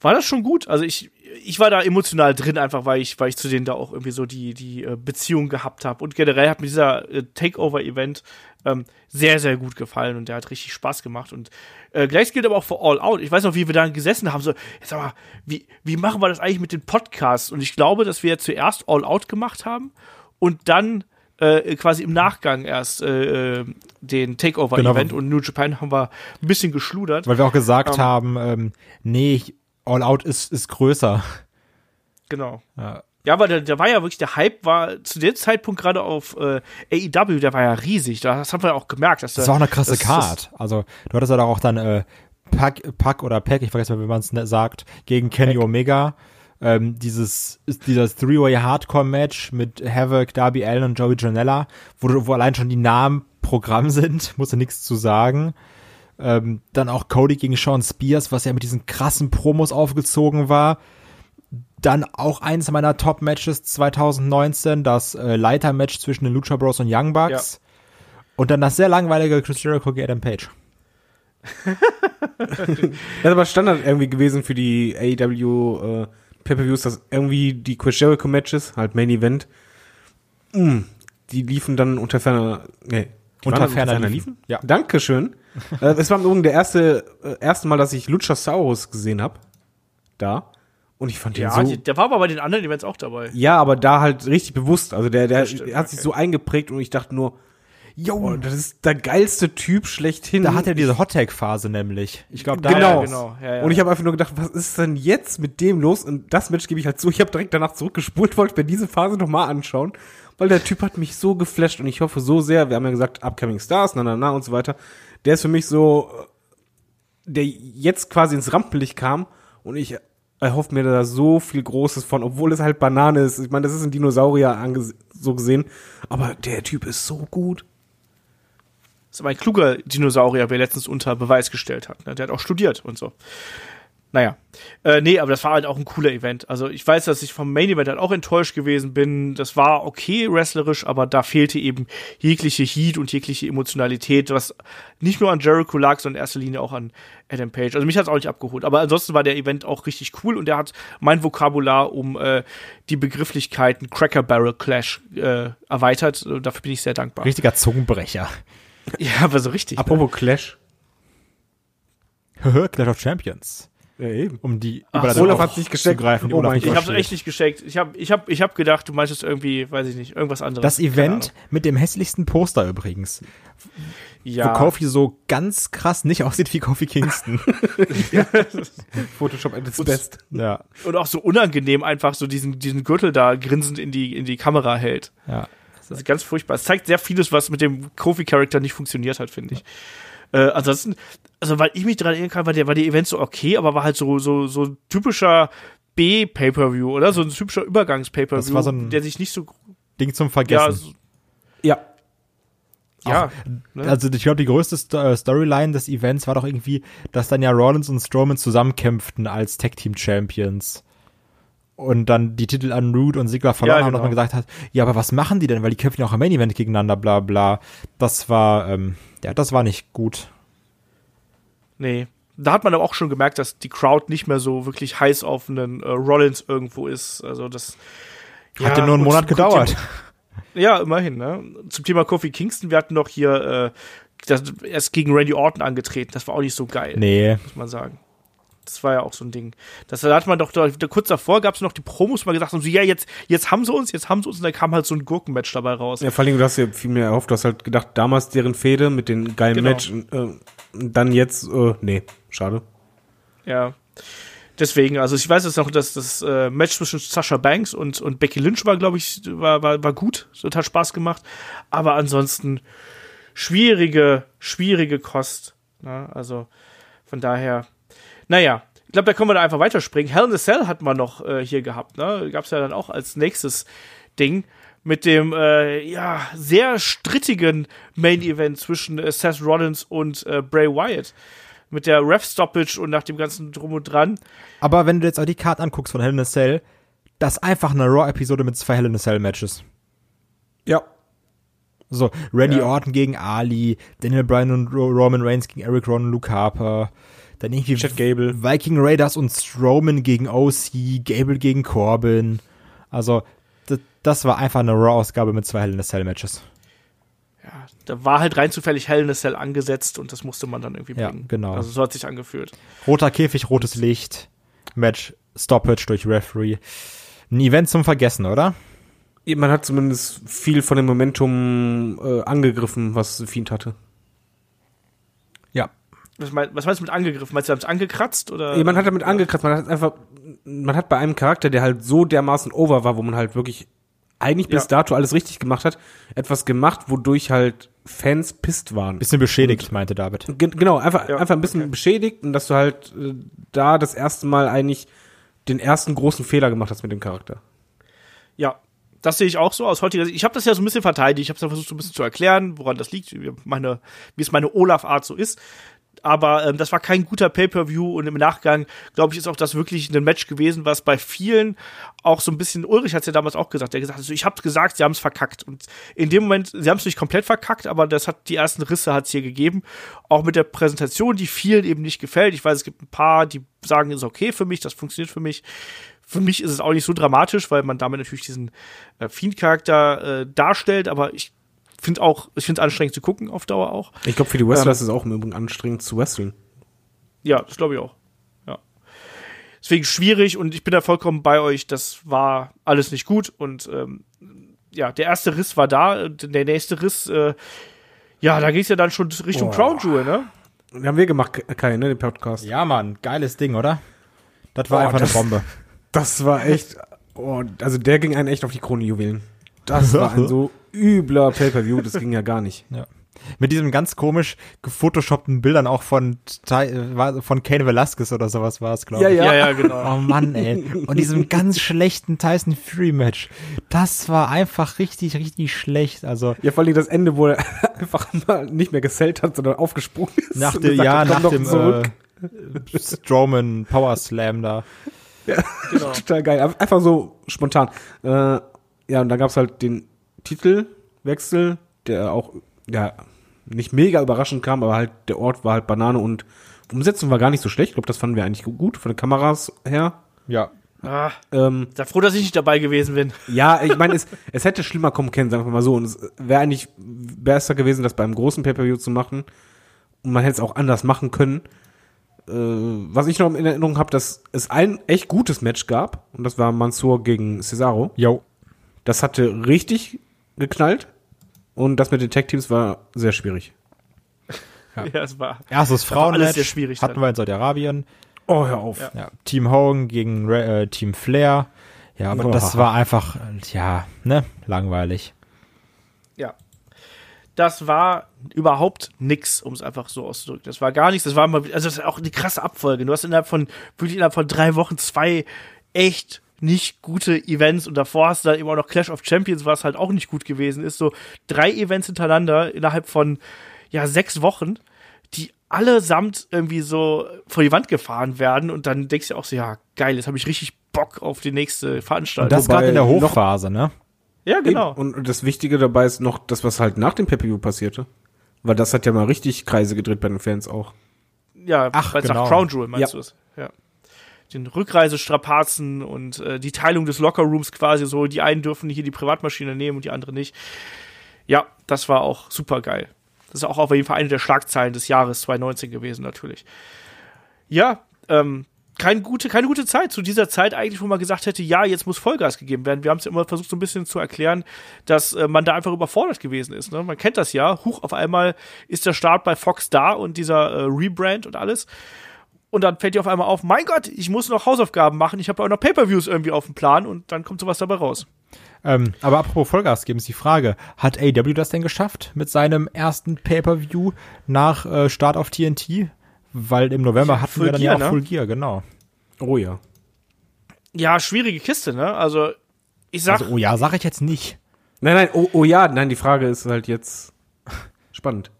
war das schon gut. Also ich, ich war da emotional drin, einfach weil ich, weil ich zu denen da auch irgendwie so die, die äh, Beziehung gehabt habe. Und generell hat mir dieser äh, Takeover-Event ähm, sehr, sehr gut gefallen und der hat richtig Spaß gemacht. Und äh, gleich gilt aber auch für All Out. Ich weiß noch, wie wir da gesessen haben, so, jetzt mal, wie, wie machen wir das eigentlich mit den Podcasts? Und ich glaube, dass wir zuerst All Out gemacht haben und dann äh, quasi im Nachgang erst äh, äh, den Takeover-Event Genau. und New Japan haben wir ein bisschen geschludert. Weil wir auch gesagt Ähm. haben, ähm, nee, All Out ist, ist größer. Genau. Ja. Ja, aber der, der war ja wirklich, der Hype war zu dem Zeitpunkt gerade auf äh, AEW, der war ja riesig. Das haben wir auch gemerkt. Dass Das war auch eine krasse das- Card. Also, du hattest ja auch dann äh, Pack, Pack oder Pack, ich vergesse mal, wie man es sagt, gegen Kenny. Omega. Ähm, dieses, ist dieses Three-Way Hardcore-Match mit Havoc, Darby Allen und Joey Janella, wo, wo allein schon die Namen Programm sind, musst du nichts zu sagen. Ähm, dann auch Cody gegen Sean Spears, was ja mit diesen krassen Promos aufgezogen war. Dann auch eins meiner Top-Matches 2019, das äh, Leiter-Match zwischen den Lucha Bros und Young Bucks. Und dann das sehr langweilige Chris Jericho gegen Adam Page. Das ist aber Standard irgendwie gewesen für die AEW äh, Pay-Per-Views, dass irgendwie die Chris Jericho Matches, halt Main Event, mh, die liefen dann unter ferner, nee, Unter ferner liefen? Ja. Ja. Dankeschön. äh, es war im Übrigen der erste, äh, erste Mal, dass ich Luchasaurus gesehen habe. Da. Und ich fand den Ja, so. die, der war aber bei den anderen Events auch dabei. ja, aber da halt richtig bewusst. Also der, der, stimmt, hat sich okay. so eingeprägt und ich dachte nur, oh, das ist der geilste Typ schlechthin. Da hat er diese Hot Tag Phase nämlich. Ich glaube, da Genau. Ja, genau. Ja, ja. Und ich habe einfach nur gedacht, was ist denn jetzt mit dem los? Und das Match gebe ich halt zu. Ich habe direkt danach zurückgespult, wollte mir diese Phase nochmal anschauen, weil der Typ hat mich so geflasht und ich hoffe so sehr, wir haben ja gesagt, Upcoming Stars, na, na, na und so weiter. Der ist für mich so, äh, der jetzt quasi ins Rampenlicht kam und ich erhoffe mir da so viel Großes von, obwohl es halt Banane ist. Ich meine, das ist ein Dinosaurier so gesehen, aber der Typ ist so gut. Das ist aber ein kluger Dinosaurier, wer letztens unter Beweis gestellt hat. Ne? Der hat auch studiert und so. Naja. Äh, nee, aber das war halt auch ein cooler Event. Also ich weiß, dass ich vom Main Event halt auch enttäuscht gewesen bin. Das war okay wrestlerisch, aber da fehlte eben jegliche Heat und jegliche Emotionalität, was nicht nur an Jericho lag, sondern in erster Linie auch an Adam Page. Also mich hat es auch nicht abgeholt. Aber ansonsten war der Event auch richtig cool und der hat mein Vokabular um äh, die Begrifflichkeiten Cracker Barrel Clash äh, erweitert. Und dafür bin ich sehr dankbar. richtiger Zungenbrecher. Ja, aber so richtig. ne? Apropos Clash. Clash of Champions. Ja, eben. Um die Ach, Olaf auch hat's nicht gesteckt. zu greifen, Oh Ich hab's versteht. echt nicht gescheckt. Ich hab, ich hab, ich hab, gedacht, du meintest irgendwie, weiß ich nicht, irgendwas anderes. Das Event mit dem hässlichsten Poster übrigens. Ja. Wo Kofi so ganz krass nicht aussieht wie Kofi Kingston. Photoshop at its best. ja. und auch so unangenehm einfach so diesen, diesen Gürtel da grinsend in die, in die Kamera hält. Ja. Das ist ganz furchtbar. Es zeigt sehr vieles, was mit dem Kofi-Charakter nicht funktioniert hat, finde ich. Äh, ansonsten, also weil ich mich daran erinnern kann, war der, war der Event so okay, aber war halt so, so, so ein typischer B-Pay-Per-View, oder? So ein typischer Das Übergangs-Pay-Per-View, war so ein- der sich nicht so, Ding zum ja, Vergessen. so, Ja. ja, ne? Also ich glaube, die größte äh, Storyline des Events war doch irgendwie, dass dann ja Rollins und Strowman zusammenkämpften als Tag Team Champions. Und dann die Titel an Root und Sigler verloren Ja, haben und genau. man gesagt hat, ja, aber was machen die denn? Weil die kämpfen ja auch im Main Event gegeneinander, bla bla. Das war, ähm, ja, das war nicht gut. Nee. Da hat man aber auch schon gemerkt, dass die Crowd nicht mehr so wirklich heiß auf einen äh, Rollins irgendwo ist. Also das Hat ja nur einen Monat gedauert. Ja, immerhin, ne? Zum Thema Kofi Kingston, wir hatten noch hier äh, das, er ist gegen Randy Orton angetreten. Das war auch nicht so geil, Nee. muss man sagen. Das war ja auch so ein Ding. Das da hat man doch da, da, kurz davor gab es noch die Promos, mal gesagt haben, so, ja, jetzt, jetzt haben sie uns, jetzt haben sie uns, und dann kam halt so ein Gurkenmatch dabei raus. Ja, vor allem, du hast ja viel mehr erhofft. Du hast halt gedacht, damals deren Fehde mit den geilen Genau. Match. und, Äh, und dann jetzt, äh, nee, schade. Ja. Deswegen, also ich weiß jetzt noch, dass das äh, Match zwischen Sasha Banks und, und Becky Lynch war, glaube ich, war, war, war gut. Das hat Spaß gemacht. Aber ansonsten schwierige, schwierige Kost. Ne? Also von daher, naja, ich glaube, da können wir da einfach weiterspringen. Hell in a Cell hatten wir noch äh, hier gehabt. Ne? Gab es ja dann auch als nächstes Ding mit dem äh, ja sehr strittigen Main Event zwischen äh, Seth Rollins und äh, Bray Wyatt mit der Ref Stoppage und nach dem ganzen drum und dran. Aber wenn du jetzt auch die Karte anguckst von Hell in a Cell, das ist einfach eine Raw-Episode mit zwei Hell in a Cell-Matches. Ja. So, Randy Ja. Orton gegen Ali, Daniel Bryan und Ro Roman Reigns gegen Eric Rowan und Luke Harper. Dann irgendwie Chad Gable. Viking Raiders und Strowman gegen OC, Gable gegen Corbin. Also, das, war einfach eine Raw-Ausgabe mit zwei Hell in a Cell-Matches. Ja, da war halt rein zufällig Hell in a Cell angesetzt und das musste man dann irgendwie Ja, bringen. genau. Also so hat sich angefühlt. Roter Käfig, rotes Licht. Match, Stoppage durch Referee. Ein Event zum Vergessen, oder? Man hat zumindest viel von dem Momentum äh, angegriffen, was Fiend hatte. Ja. Was, mein, was meinst du mit angegriffen? Meinst du, haben es angekratzt oder? Ja, man hat damit angekratzt, man hat einfach, man hat bei einem Charakter, der halt so dermaßen over war, wo man halt wirklich eigentlich bis Ja. dato alles richtig gemacht hat, etwas gemacht, wodurch halt Fans pisst waren. Bisschen beschädigt, meinte David. Gen genau, einfach, Ja, einfach ein bisschen beschädigt und dass du halt äh, da das erste Mal eigentlich den ersten großen Fehler gemacht hast mit dem Charakter. Ja, das sehe ich auch so aus heutiger Sicht. Ich habe das ja so ein bisschen verteidigt. Ich habe es versucht, so ein bisschen zu erklären, woran das liegt, wie, meine, wie es meine Olaf-Art so ist. Aber ähm, das war kein guter Pay-per-View und im Nachgang, glaube ich, ist auch das wirklich ein Match gewesen, was bei vielen auch so ein bisschen, Ulrich hat es ja damals auch gesagt, der gesagt hat, also ich habe gesagt, sie haben es verkackt und in dem Moment, sie haben es nicht komplett verkackt, aber das hat die ersten Risse hat es hier gegeben, auch mit der Präsentation, die vielen eben nicht gefällt. Ich weiß, es gibt ein paar, die sagen, ist okay für mich, das funktioniert für mich. Für mich ist es auch nicht so dramatisch, weil man damit natürlich diesen äh, Fiend-Charakter äh, darstellt, aber ich finde auch, ich finde es anstrengend zu gucken auf Dauer auch. Ich glaube, für die Wrestler ist es auch im Übrigen anstrengend zu wresteln. Ja, das glaube ich auch. Ja. Deswegen schwierig und ich bin da vollkommen bei euch. Das war alles nicht gut und ähm, ja, der erste Riss war da, der nächste Riss, äh, ja, da ging es ja dann schon Richtung Oh. Crown Jewel, ne? Den haben wir gemacht, Kai, ne, den Podcast. Ja, Mann, geiles Ding, oder? Das war Oh, einfach das- eine Bombe. Das war echt, oh, also der ging einen echt auf die Kronjuwelen. Das war ein so übler Pay-Per-View, das ging ja gar nicht. Ja. Mit diesem ganz komisch gefotoshoppten Bildern auch von, äh, von Kane Velasquez oder sowas war es, glaube ich. Ja, ja, genau. Oh Mann, ey. Und diesem ganz schlechten Tyson Fury Match. Das war einfach richtig, richtig schlecht. Also Ja, vor allem das Ende, wo er einfach mal nicht mehr gesellt hat, sondern aufgesprungen ist. nach dem, gesagt ja, nach dem zurück. äh, Strowman Power Slam da. genau. Total geil. Einfach so spontan. Äh, ja, und dann gab's halt den Titelwechsel, der auch, ja, nicht mega überraschend kam, aber halt der Ort war halt Banane und Umsetzung war gar nicht so schlecht. Ich glaube, das fanden wir eigentlich gut von den Kameras her. Ja. Ah, Ähm, sei froh, dass ich nicht dabei gewesen bin. ja, ich meine, es, es hätte schlimmer kommen können, sagen wir mal so. Und es wäre eigentlich besser gewesen, das beim großen Pay-Per-View zu machen. Und man hätte es auch anders machen können. Äh, was ich noch in Erinnerung habe, dass es ein echt gutes Match gab. Und das war Mansour gegen Cesaro. Yo. Das hatte richtig geknallt. Und das mit den Tag-Teams war sehr schwierig. Ja, es war. Erstes war Frauenmatch sehr schwierig hatten dann. wir in Saudi-Arabien. Oh, hör auf. Ja. Ja, Team Hogan gegen Re äh, Team Flair. Ja, aber Oh. das war einfach, ja, ne, langweilig. Ja. Das war überhaupt nix, um es einfach so auszudrücken. Das war gar nichts. Das war mal, also das ist auch eine krasse Abfolge. Du hast innerhalb von, wirklich innerhalb von drei Wochen zwei echt nicht gute Events und davor hast du dann eben auch noch Clash of Champions, was halt auch nicht gut gewesen ist. So drei Events hintereinander innerhalb von, ja, sechs Wochen, die allesamt irgendwie so vor die Wand gefahren werden und dann denkst du auch so, ja, geil, jetzt habe ich richtig Bock auf die nächste Veranstaltung. Und das gerade in der Hochphase, ne? ja, genau. Eben. Und das Wichtige dabei ist noch das, was halt nach dem Pay-Per-View passierte. Weil das hat ja mal richtig Kreise gedreht bei den Fans auch. Ja, Ach, genau. nach Crown Jewel meinst Ja. du es? Ja. Den Rückreisestrapazen und äh, die Teilung des Lockerrooms quasi so, die einen dürfen hier die Privatmaschine nehmen und die andere nicht. Ja, das war auch super geil. Das ist auch auf jeden Fall eine der Schlagzeilen des Jahres 2019 gewesen, natürlich. Ja, ähm, keine gute, keine gute Zeit zu dieser Zeit eigentlich, wo man gesagt hätte, ja, jetzt muss Vollgas gegeben werden. Wir haben es ja immer versucht, so ein bisschen zu erklären, dass äh, man da einfach überfordert gewesen ist. Ne? Man kennt das ja. Huch, auf einmal ist der Start bei Fox da und dieser äh, Rebrand und alles. Und dann fällt dir auf einmal auf, mein Gott, ich muss noch Hausaufgaben machen, ich habe auch noch Pay-Per-Views irgendwie auf dem Plan und dann kommt sowas dabei raus. Ähm, aber apropos Vollgas geben ist die Frage, hat AW das denn geschafft mit seinem ersten Pay-Per-View nach äh, Start auf TNT? Weil im November hatten Full wir dann Gear, ja auch ne? Full Gear, genau. Oh ja. Ja, schwierige Kiste, ne? Also, ich sag, Also, oh ja, sag ich jetzt nicht. Nein, nein, oh, oh ja, nein, die Frage ist halt jetzt spannend.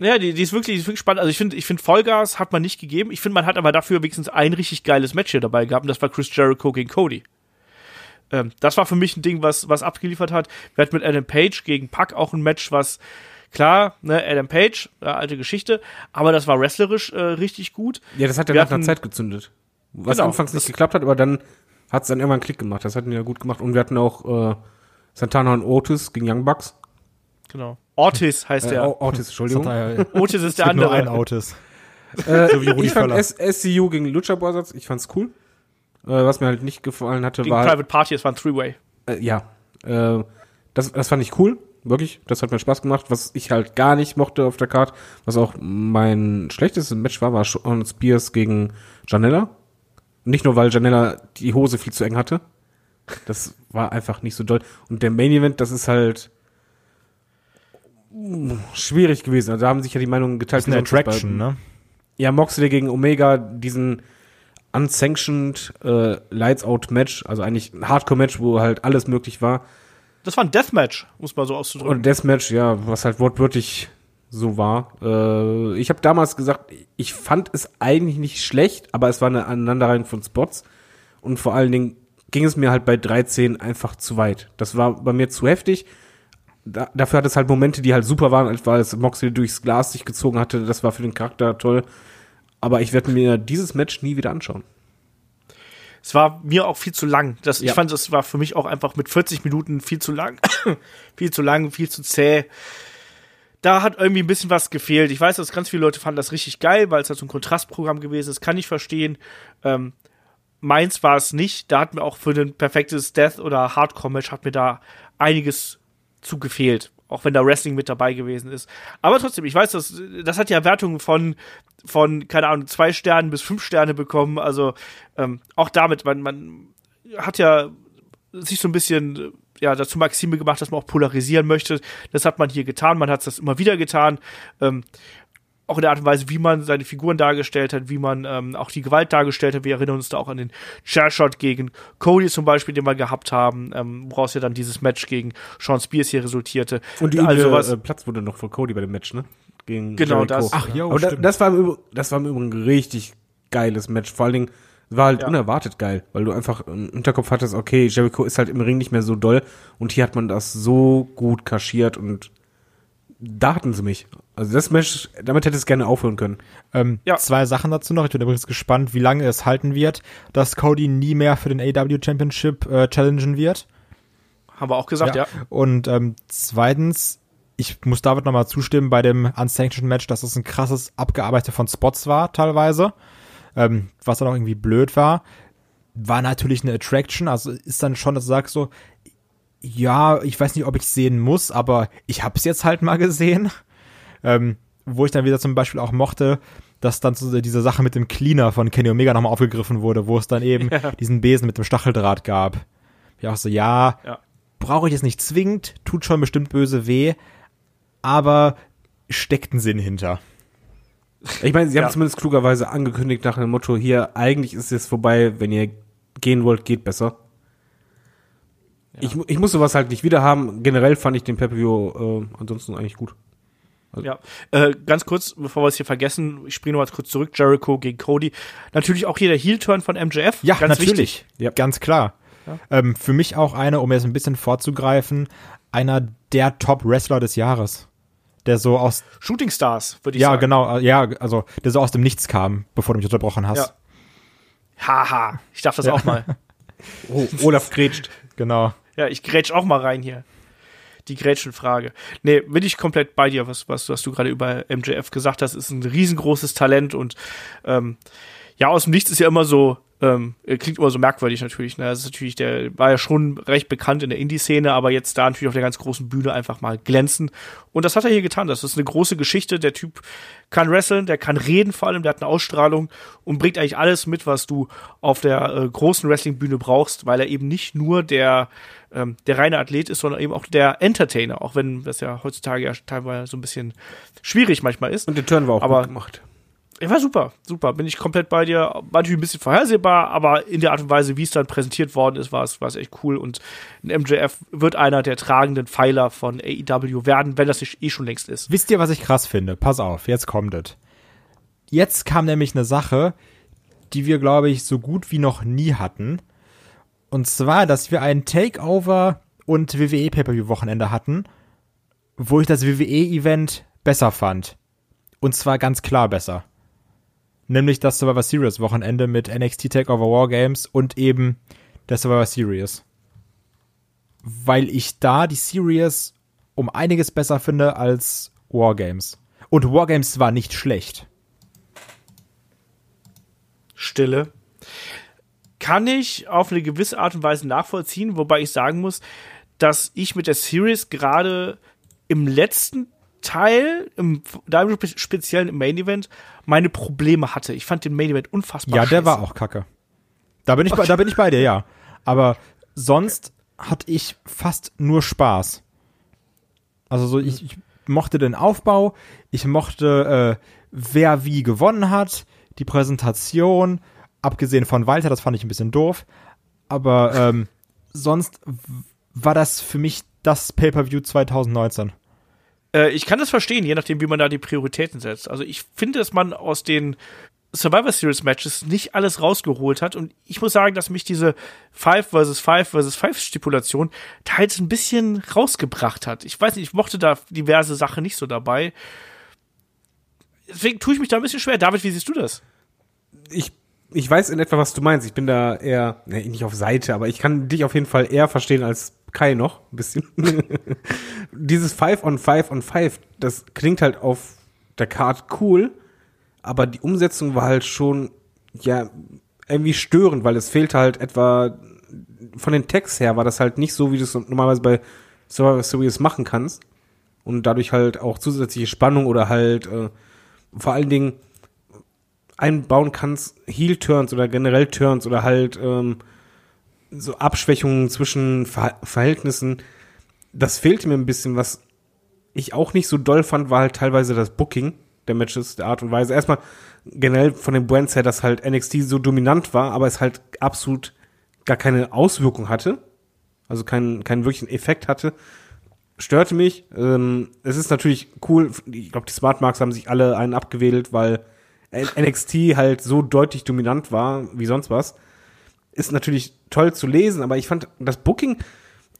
Ja, die, die ist wirklich, die ist wirklich spannend. Also ich finde, ich finde Vollgas hat man nicht gegeben. Ich finde, man hat aber dafür wenigstens ein richtig geiles Match hier dabei gehabt und das war Chris Jericho gegen Cody. Ähm, das war für mich ein Ding, was, was abgeliefert hat. Wir hatten mit Adam Page gegen Pack auch ein Match, was klar, ne, Adam Page, äh, alte Geschichte, aber das war wrestlerisch äh, richtig gut. Ja, das hat ja Wir nach einer Zeit gezündet. Was Genau, anfangs nicht geklappt hat, aber dann hat es dann irgendwann einen Klick gemacht. Das hatten wir ja gut gemacht. Und wir hatten auch äh, Santana und Otis gegen Young Bucks. Genau. Ortiz heißt Äh, der. O- Otis, Entschuldigung. Otis ist der gibt nur andere. ein Autos. Äh, So wie Rudi ich fand. S SCU gegen Lucha Brothers, ich fand's cool. Äh, was mir halt nicht gefallen hatte, gegen war Private Party, es war ein Three-Way. äh, ja, äh, das, das fand ich cool, wirklich. Das hat mir Spaß gemacht. Was ich halt gar nicht mochte auf der Card, was auch mein schlechtestes Match war, war Sean Spears gegen Janella. Nicht nur, weil Janella die Hose viel zu eng hatte. Das war einfach nicht so doll. Und der Main Event, das ist halt schwierig gewesen. Also da haben sich ja die Meinungen geteilt. Das ist eine Attraction, ne? ja, Moxley gegen Omega, diesen unsanctioned äh, Lights Out Match, also eigentlich ein Hardcore Match, wo halt alles möglich war. Das war ein Deathmatch, muss man so auszudrücken. Und Deathmatch, ja, was halt wortwörtlich so war. Äh, ich habe damals gesagt, ich fand es eigentlich nicht schlecht, aber es war eine Aneinanderreihung von Spots. Und vor allen Dingen ging es mir halt bei 13 einfach zu weit. Das war bei mir zu heftig. Da, dafür hat es halt Momente, die halt super waren, weil es Moxley durchs Glas sich gezogen hatte. Das war für den Charakter toll. Aber ich werde mir dieses Match nie wieder anschauen. Es war mir auch viel zu lang. Das, Ja. Ich fand, es war für mich auch einfach mit 40 Minuten viel zu lang. viel zu lang, viel zu zäh. Da hat irgendwie ein bisschen was gefehlt. Ich weiß, dass ganz viele Leute fanden das richtig geil, weil es halt so ein Kontrastprogramm gewesen ist. Kann ich verstehen. Ähm, meins war es nicht. Da hat mir auch für ein perfektes Death- oder Hardcore-Match hat mir da einiges zu gefehlt. Auch wenn da Wrestling mit dabei gewesen ist. Aber trotzdem, ich weiß, das, das hat ja Wertungen von, von, keine Ahnung, zwei Sternen bis fünf Sterne bekommen. Also ähm, auch damit, man, man hat ja sich so ein bisschen äh, ja, dazu Maxime gemacht, dass man auch polarisieren möchte. Das hat man hier getan, man hat das immer wieder getan. Ähm, auch in der Art und Weise, wie man seine Figuren dargestellt hat, wie man ähm, auch die Gewalt dargestellt hat. Wir erinnern uns da auch an den Chairshot gegen Cody zum Beispiel, den wir gehabt haben, ähm, woraus ja dann dieses Match gegen Sean Spears hier resultierte. Und die also sowas. äh, Platz wurde noch von Cody bei dem Match, ne? Gegen Genau Jericho. das. Ach, jo, Aber da, stimmt. das war im Übrigen, das war im Übrigen ein richtig geiles Match. Vor allen Dingen es war halt Ja. unerwartet geil, weil du einfach im Hinterkopf hattest, okay, Jericho ist halt im Ring nicht mehr so doll und hier hat man das so gut kaschiert und da hatten sie mich. Also das Match, damit hätte es gerne aufhören können. Ähm, Ja. Zwei Sachen dazu noch. Ich bin übrigens gespannt, wie lange es halten wird, dass Cody nie mehr für den AW Championship äh, challengen wird. haben wir auch gesagt, ja. Und ähm, zweitens, ich muss David nochmal zustimmen bei dem Unsanctioned Match, dass es ein krasses Abgearbeite von Spots war, teilweise. Ähm, was dann auch irgendwie blöd war. War natürlich eine Attraction, also ist dann schon, dass du sagst so, ja, ich weiß nicht, ob ich sehen muss, aber ich hab's jetzt halt mal gesehen. Ähm, wo ich dann wieder zum Beispiel auch mochte, dass dann so diese Sache mit dem Cleaner von Kenny Omega nochmal aufgegriffen wurde, wo es dann eben diesen Besen mit dem Stacheldraht gab. Ich auch so, ja, Ja. brauche ich es nicht zwingend, tut schon bestimmt böse weh, aber steckt ein Sinn hinter. Ich meine, sie haben Ja. zumindest klugerweise angekündigt nach dem Motto, hier, eigentlich ist es vorbei, wenn ihr gehen wollt, geht besser. Ich, ich muss sowas halt nicht wieder haben. Generell fand ich den Pay-Per-View äh, ansonsten eigentlich gut. Ja, äh, ganz kurz, bevor wir es hier vergessen, ich springe noch mal kurz zurück, Jericho gegen Cody. Natürlich auch hier der Heel-Turn von MJF. Ja, ganz natürlich. Wichtig. Ja. Ganz klar. Ähm, für mich auch einer, um jetzt ein bisschen vorzugreifen, einer der Top-Wrestler des Jahres. Der so aus, Shooting Stars, würde ich ja, sagen. genau, äh, ja, also, der so aus dem Nichts kam, bevor du mich unterbrochen hast. Ja. Haha, ich darf das auch mal. Oh, Olaf grätscht. Genau. Ja, ich grätsch auch mal rein hier. Die Grätschenfrage. Nee, bin ich komplett bei dir, was, was, was du gerade über MJF gesagt hast, ist ein riesengroßes Talent und ähm, ja, aus dem Nichts ist ja immer so, ähm, klingt immer so merkwürdig natürlich. Ne? Das ist natürlich, der war ja schon recht bekannt in der Indie-Szene, aber jetzt da natürlich auf der ganz großen Bühne einfach mal glänzen. Und das hat er hier getan. Das ist eine große Geschichte. Der Typ kann wresteln, der kann reden vor allem, der hat eine Ausstrahlung und bringt eigentlich alles mit, was du auf der äh, großen Wrestling-Bühne brauchst, weil er eben nicht nur der, ähm, der reine Athlet ist, sondern eben auch der Entertainer, auch wenn das ja heutzutage ja teilweise so ein bisschen schwierig manchmal ist. Und der Turn war auch Aber- gut gemacht. Er war super, super. Bin ich komplett bei dir. War natürlich ein bisschen vorhersehbar, aber in der Art und Weise, wie es dann präsentiert worden ist, war es, war es echt cool. Und ein MJF wird einer der tragenden Pfeiler von AEW werden, wenn das nicht eh schon längst ist. Wisst ihr, was ich krass finde? Pass auf, jetzt kommt es. Jetzt kam nämlich eine Sache, die wir, glaube ich, so gut wie noch nie hatten. Und zwar, dass wir ein Takeover und WWE Pay-Per-View-Wochenende hatten, wo ich das WWE-Event besser fand. Und zwar ganz klar besser. Nämlich das Survivor Series Wochenende mit NXT Takeover Wargames und eben der Survivor Series. Weil ich da die Series um einiges besser finde als Wargames. Und Wargames war nicht schlecht. Stille. Kann ich auf eine gewisse Art und Weise nachvollziehen, wobei ich sagen muss, dass ich mit der Series gerade im letzten Teil, im, da im Spe- speziellen im Main Event, meine Probleme hatte. Ich fand den Main Event unfassbar Ja, der scheiße. war auch kacke. Da bin ich, bei, da bin ich bei dir, ja. Aber sonst hatte ich fast nur Spaß. Also so, ich, ich mochte den Aufbau, ich mochte, äh, wer wie gewonnen hat, die Präsentation, abgesehen von Walter, das fand ich ein bisschen doof. Aber ähm, sonst war das für mich das Pay-Per-View 2019. Äh, ich kann das verstehen, je nachdem, wie man da die Prioritäten setzt. Also ich finde, dass man aus den Survivor Series Matches nicht alles rausgeholt hat. Und ich muss sagen, dass mich diese 5 vs 5 vs 5 Stipulation teils ein bisschen rausgebracht hat. Ich weiß nicht, ich mochte da diverse Sachen nicht so dabei. Deswegen tue ich mich da ein bisschen schwer. David, wie siehst du das? Ich, ich weiß in etwa, was du meinst. Ich bin da eher, ne, nicht auf Seite, aber ich kann dich auf jeden Fall eher verstehen als Kai noch, ein bisschen. Dieses 5 on 5 on 5, das klingt halt auf der Card cool, aber die Umsetzung war halt schon, ja, irgendwie störend, weil es fehlt halt etwa, von den Texts her war das halt nicht so, wie du es normalerweise bei Survivor Series machen kannst. Und dadurch halt auch zusätzliche Spannung oder halt äh, vor allen Dingen einbauen kannst, Heel-Turns oder generell Turns oder halt ähm, so Abschwächungen zwischen Ver Verhältnissen. Das fehlte mir ein bisschen, was ich auch nicht so doll fand, war halt teilweise das Booking der Matches, der Art und Weise. Erstmal generell von den Brands her, dass halt NXT so dominant war, aber es halt absolut gar keine Auswirkung hatte. Also keinen, keinen wirklichen Effekt hatte. Störte mich. Ähm, es ist natürlich cool. Ich glaube, die Smart Marks haben sich alle einen abgewählt, weil NXT halt so deutlich dominant war wie sonst was. Ist natürlich toll zu lesen, aber ich fand das Booking,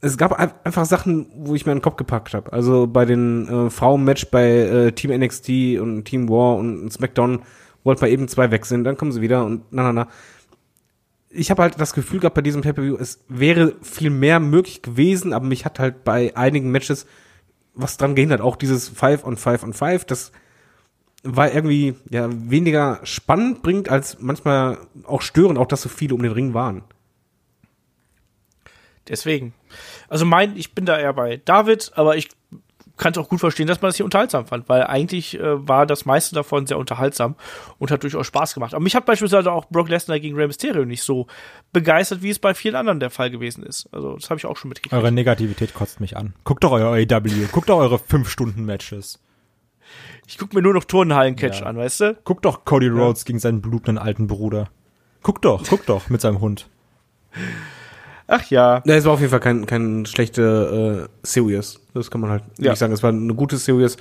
es gab einfach Sachen, wo ich mir einen Kopf gepackt habe. Also bei den äh, Frauen-Match bei äh, Team NXT und Team War und SmackDown wollte man eben zwei weg sind, dann kommen sie wieder und na na na. Ich habe halt das Gefühl gehabt bei diesem Pay-Per-View, es wäre viel mehr möglich gewesen, aber mich hat halt bei einigen Matches was dran gehindert. Auch dieses 5 on 5 on 5, das war irgendwie ja weniger spannend bringt, als manchmal auch störend, auch dass so viele um den Ring waren. Deswegen. Also mein, ich bin da eher bei David, aber ich kann es auch gut verstehen, dass man das hier unterhaltsam fand, weil eigentlich äh, war das meiste davon sehr unterhaltsam und hat durchaus Spaß gemacht. Aber mich hat beispielsweise auch Brock Lesnar gegen Rey Mysterio nicht so begeistert, wie es bei vielen anderen der Fall gewesen ist. Also das habe ich auch schon mitgekriegt. Eure Negativität kotzt mich an. Guckt doch euer AEW, guckt doch eure 5-Stunden-Matches. Ich guck mir nur noch Turnhallen-Catch Ja. an, weißt du? Guckt doch Cody Rhodes gegen seinen blutenden alten Bruder. Guckt doch, guckt doch mit seinem Hund. Ach ja. Ja, es war auf jeden Fall kein, kein schlechte äh, Series. Das kann man halt Ja. nicht sagen. Es war eine gute Series.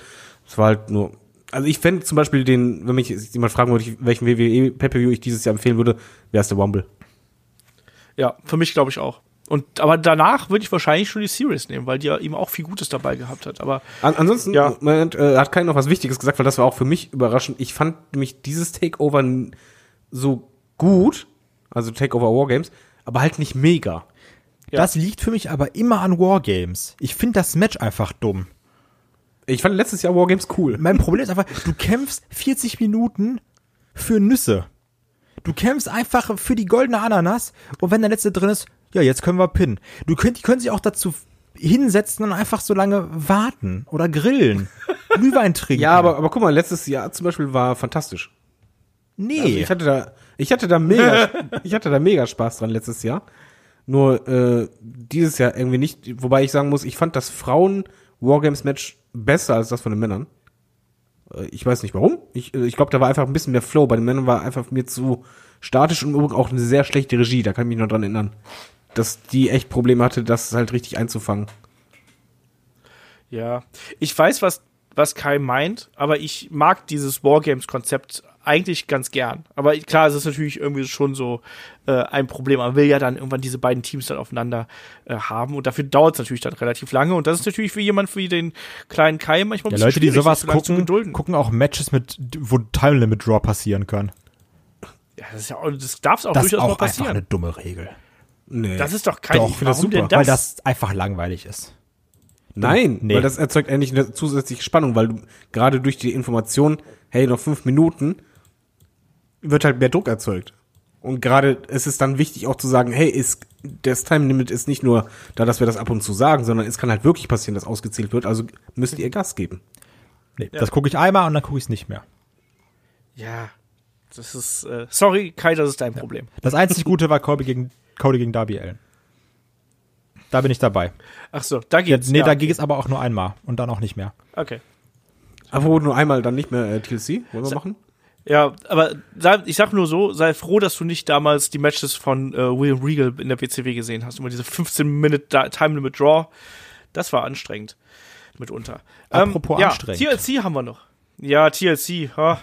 Es war halt nur. Also ich fände zum Beispiel den, wenn mich jemand fragen würde, welchen WWE Pay-Per-View ich dieses Jahr empfehlen würde, wäre es der Wumble. Ja, für mich glaube ich auch. Und aber danach würde ich wahrscheinlich schon die Series nehmen, weil die ja eben auch viel Gutes dabei gehabt hat. Aber An, ansonsten, Ja. Moment, äh, hat keiner noch was Wichtiges gesagt, weil das war auch für mich überraschend. Ich fand nämlich dieses Takeover so gut, also Takeover Wargames, aber halt nicht mega. Ja. Das liegt für mich aber immer an Wargames. Ich finde das Match einfach dumm. Ich fand letztes Jahr Wargames cool. Mein Problem ist einfach, du kämpfst 40 Minuten für Nüsse. Du kämpfst einfach für die goldene Ananas und wenn der letzte drin ist, ja, jetzt können wir pinnen. Du könnt, die können sich auch dazu hinsetzen und einfach so lange warten oder grillen. Glühwein trinken. Ja, aber, aber guck mal, letztes Jahr zum Beispiel war fantastisch. nee. Also ich hatte da, ich hatte da mega, ich hatte da mega Spaß dran letztes Jahr. Nur äh, dieses Jahr irgendwie nicht. Wobei ich sagen muss, ich fand das Frauen Wargames Match besser als das von den Männern. Äh, ich weiß nicht warum. Ich, äh, ich glaube, da war einfach ein bisschen mehr Flow. Bei den Männern war einfach mir zu statisch und auch eine sehr schlechte Regie. Da kann ich mich noch dran erinnern, dass die echt Probleme hatte, das halt richtig einzufangen. ja, ich weiß, was, was Kai meint, aber ich mag dieses Wargames-Konzept eigentlich ganz gern. Aber klar, es ist natürlich irgendwie schon so äh, ein Problem. Man will ja dann irgendwann diese beiden Teams dann aufeinander äh, haben und dafür dauert es natürlich dann relativ lange. Und das ist natürlich für jemand wie den kleinen Kai manchmal ein Ja, bisschen Leute, die schwierig, sowas gucken, gucken auch Matches mit, wo Time Limit Draw passieren kann. Ja, das, ist ja, auch- das darf auch Das ist durchaus mal auch einfach passieren. eine dumme Regel. Nee. Das ist doch kein. Doch, ich find das super, denn Weil das einfach langweilig ist. Nein, Nee. weil das erzeugt eigentlich eine zusätzliche Spannung, weil du gerade durch die Information, hey, noch fünf Minuten, wird halt mehr Druck erzeugt. Und gerade es ist dann wichtig auch zu sagen, hey, ist, das Time Limit ist nicht nur da, dass wir das ab und zu sagen, sondern es kann halt wirklich passieren, dass ausgezählt wird, also müsst ihr Gas geben. Nee, das gucke ich einmal und dann gucke ich es nicht mehr. Ja, das ist. Äh, sorry, Kai, das ist dein Problem. Das einzig Gute war Cody gegen, Cody gegen Darby Allen. Da bin ich dabei. Ach so, da Ja, geht's. nee, ja. da ging es aber auch nur einmal und dann auch nicht mehr. Okay. Aber nur einmal dann nicht mehr äh, TLC, wollen wir machen? Ja, aber sei, ich sag nur so, sei froh, dass du nicht damals die Matches von äh, William Regal in der WCW gesehen hast. Immer diese 15 Minute Da- Time Limit Draw. Das war anstrengend. mitunter. Apropos ähm, ja, anstrengend. TLC haben wir noch. Ja, TLC. Ha.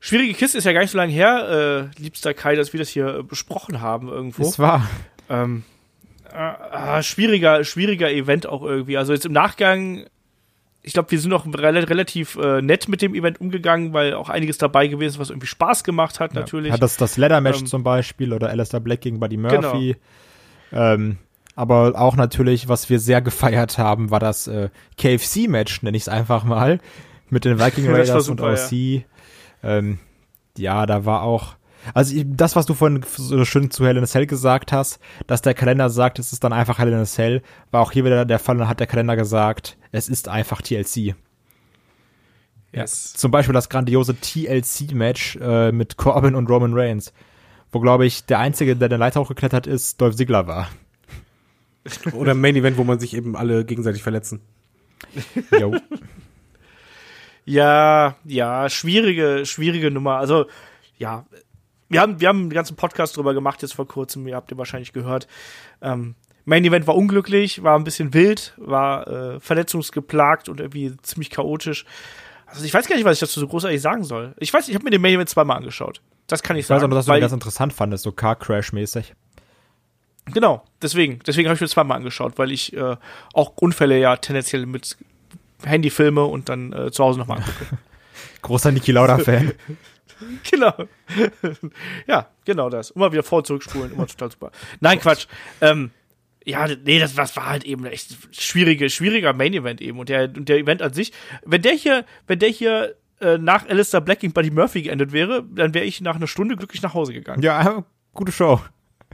Schwierige Kiste ist ja gar nicht so lange her, äh, liebster Kai, dass wir das hier äh, besprochen haben irgendwo. Es war. Ähm, äh, äh, schwieriger, schwieriger Event auch irgendwie. Also jetzt im Nachgang, ich glaube, wir sind auch rel relativ äh, nett mit dem Event umgegangen, weil auch einiges dabei gewesen ist, was irgendwie Spaß gemacht hat, natürlich. Hat das, das Leather-Match Ähm, zum Beispiel oder Alistair Black gegen Buddy Murphy. Ähm, aber auch natürlich, was wir sehr gefeiert haben, war das äh, KFC-Match, nenne ich es einfach mal, mit den Viking Das Raiders und super, OC. Ähm, ja, da war auch. Also das, was du vorhin so schön zu Hell in a Cell gesagt hast, dass der Kalender sagt, es ist dann einfach Hell in a Cell, war auch hier wieder der Fall, dann hat der Kalender gesagt, es ist einfach TLC. yes. Zum Beispiel das grandiose TLC-Match äh, mit Corbin und Roman Reigns, wo, glaube ich, der Einzige, der den Leiter hochgeklettert ist, Dolph Ziggler war. Oder Main Event, wo man sich eben alle gegenseitig verletzen. Jo. Ja, ja, schwierige, schwierige Nummer. Also, ja, wir haben, wir haben einen ganzen Podcast drüber gemacht jetzt vor kurzem, ihr habt ihr wahrscheinlich gehört. Ähm, Main Event war unglücklich, war ein bisschen wild, war äh, verletzungsgeplagt und irgendwie ziemlich chaotisch. Also ich weiß gar nicht, was ich dazu so großartig sagen soll. Ich weiß, ich habe mir den Main Event zweimal angeschaut. Das kann ich Ich weiß sagen. auch, dass du den ganz interessant fandest, so Car Crash-mäßig. Genau, deswegen. Deswegen habe ich mir zweimal angeschaut, weil ich äh, auch Unfälle ja tendenziell mit Handy filme und dann äh, zu Hause nochmal angucke. Großer Niki Lauda-Fan. genau. ja, genau das. Immer wieder vor- und zurückspulen, immer total super. Nein, Quatsch. Ähm, ja, nee, das, das war halt eben echt schwierige, schwieriger Main-Event eben. Und der, und der Event an sich, wenn der hier, wenn der hier äh, nach Alistair Black gegen Buddy Murphy geendet wäre, dann wäre ich nach einer Stunde glücklich nach Hause gegangen. ja, gute Show.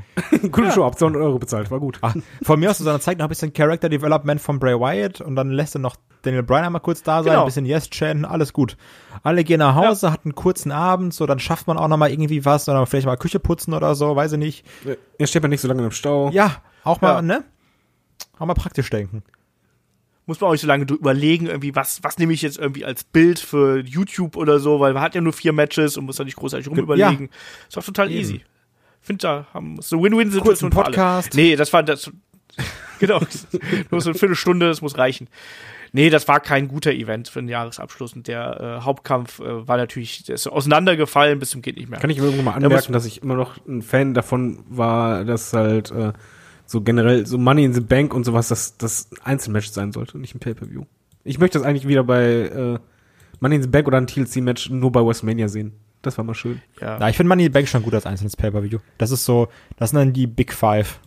Gute Show, habt 200 Euro bezahlt, war gut. Ah, von mir aus zu seiner Zeit noch ein bisschen Character Development von Bray Wyatt und dann lässt er noch Daniel Bryan einmal kurz da sein, Genau. ein bisschen Yes-Chan, alles gut. Alle gehen nach Hause, hatten einen kurzen Abend, so dann schafft man auch noch mal irgendwie was oder vielleicht mal Küche putzen oder so, weiß ich nicht. Er steht man nicht so lange im Stau. Ja, auch mal, Ja. ne? Auch mal praktisch denken. muss man auch nicht so lange überlegen, irgendwie, was, was nehme ich jetzt irgendwie als Bild für YouTube oder so, weil man hat ja nur vier Matches und muss da nicht großartig rumüberlegen. Das war total easy. Finde da haben so eine Win-Win-Situation Kurzen. Podcast. Nee, das war das. genau. nur so eine Viertelstunde, das muss reichen. Nee, das war kein guter Event für den Jahresabschluss und der äh, Hauptkampf äh, war natürlich, der ist auseinandergefallen bis zum geht nicht mehr. Kann ich irgendwann mal anmerken, dass ich immer noch ein Fan davon war, dass halt äh, so generell so Money in the Bank und sowas, dass das ein Einzelmatch sein sollte, nicht ein Pay-Per-View. Ich möchte das eigentlich wieder bei äh, Money in the Bank oder ein TLC-Match nur bei WrestleMania sehen. Das war mal schön. ja. Ja, ich finde Money in the Bank schon gut als einzelnes Pay-Per-View. Das ist so, das sind dann die Big Five.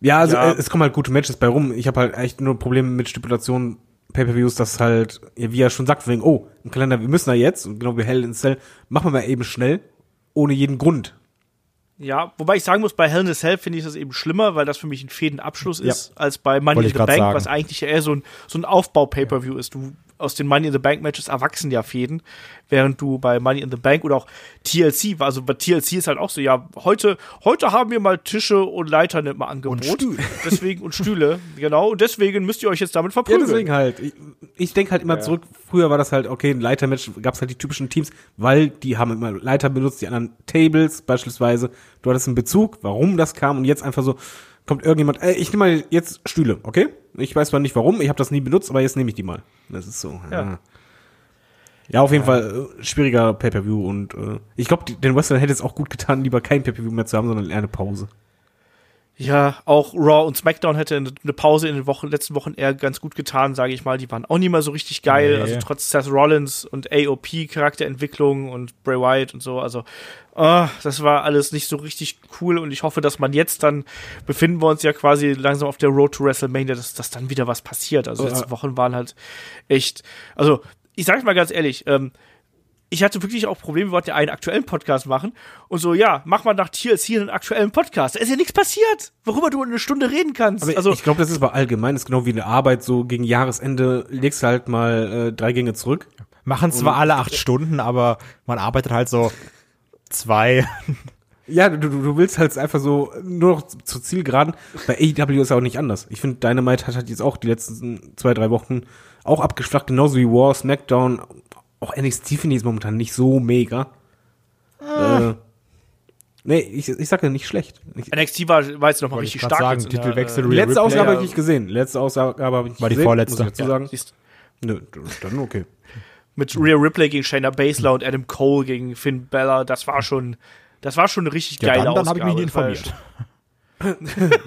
Ja, also Ja. Äh, es kommen halt gute Matches bei rum. Ich habe halt echt nur Probleme mit Stipulationen Pay-Per-Views, dass halt, ja, wie er schon sagt, wegen, oh, im Kalender, wir müssen da jetzt, und genau wie Hell in a Cell, machen wir mal eben schnell, ohne jeden Grund. Ja, wobei ich sagen muss, bei Hell in a Cell finde ich das eben schlimmer, weil das für mich ein Fädenabschluss Ja. ist, als bei Money in the Bank, sagen. was eigentlich eher so ein, so ein Aufbau-Pay-Per-View ist. Du, aus den Money in the Bank Matches erwachsen ja Fäden, während du bei Money in the Bank oder auch TLC, also bei TLC ist halt auch so, ja, heute, heute haben wir mal Tische und Leitern im Angebot. Stühle. Deswegen, und Stühle, genau, und deswegen müsst ihr euch jetzt damit Ja, verprügeln. deswegen halt. Ich, ich denke halt immer zurück, früher war das halt, okay, ein Leitermatch, gab es halt die typischen Teams, weil die haben immer Leiter benutzt, die anderen Tables beispielsweise. Du hattest einen Bezug, warum das kam und jetzt einfach so, kommt irgendjemand, ey, ich nehme mal jetzt Stühle, okay? Ich weiß zwar nicht warum, ich habe das nie benutzt, aber jetzt nehme ich die mal. Das ist so. Ja. Ja, ja auf jeden Fall äh, schwieriger Pay-Per-View und äh, ich glaube, den Wrestlern hätte es auch gut getan, lieber kein Pay-Per-View mehr zu haben, sondern eher eine Pause. Ja, auch Raw und SmackDown hätte eine Pause in den Wochen, letzten Wochen eher ganz gut getan, sage ich mal. Die waren auch nie mal so richtig geil. Nee. Also trotz Seth Rollins und AOP Charakterentwicklung und Bray Wyatt und so. Also ah, das war alles nicht so richtig cool und ich hoffe, dass man jetzt dann befinden wir uns ja quasi langsam auf der Road to WrestleMania, dass, dass dann wieder was passiert. Also Ja. letzte Wochen waren halt echt. Also ich sage mal ganz ehrlich. Ähm, ich hatte wirklich auch Probleme, wir wollten ja einen aktuellen Podcast machen. Und so, ja, mach mal nach TLC einen aktuellen Podcast. Da ist ja nichts passiert, worüber du eine Stunde reden kannst. Aber also, ich glaube, das ist aber allgemein, das ist genau wie in der Arbeit, so gegen Jahresende legst du halt mal äh, drei Gänge zurück. Machen zwar alle acht Stunden, aber man arbeitet halt so zwei. Ja, du, du, willst halt einfach so nur noch zur Zielgeraden. Bei AEW ist ja auch nicht anders. Ich finde, Dynamite hat halt jetzt auch die letzten zwei, drei Wochen auch abgeschlacht, genauso wie War, SmackDown. Auch NXT finde ich jetzt momentan nicht so mega. Äh, Nee, ich, ich sage nicht schlecht. Ich, NXT war, war jetzt nochmal Wollte richtig stark. sagen, jetzt Titelwechsel, der, letzte Ripley, Ausgabe ja. habe ich nicht gesehen. Letzte Ausgabe habe ich nicht War die gesehen, vorletzte. Muss ich dazu sagen. ja, Nö, dann okay. mit Rhea Ripley gegen Shayna Baszler und Adam Cole gegen Finn Bella, das war schon, das war schon eine richtig Ja, geile dann, dann habe Ausgabe. ich mich war informiert.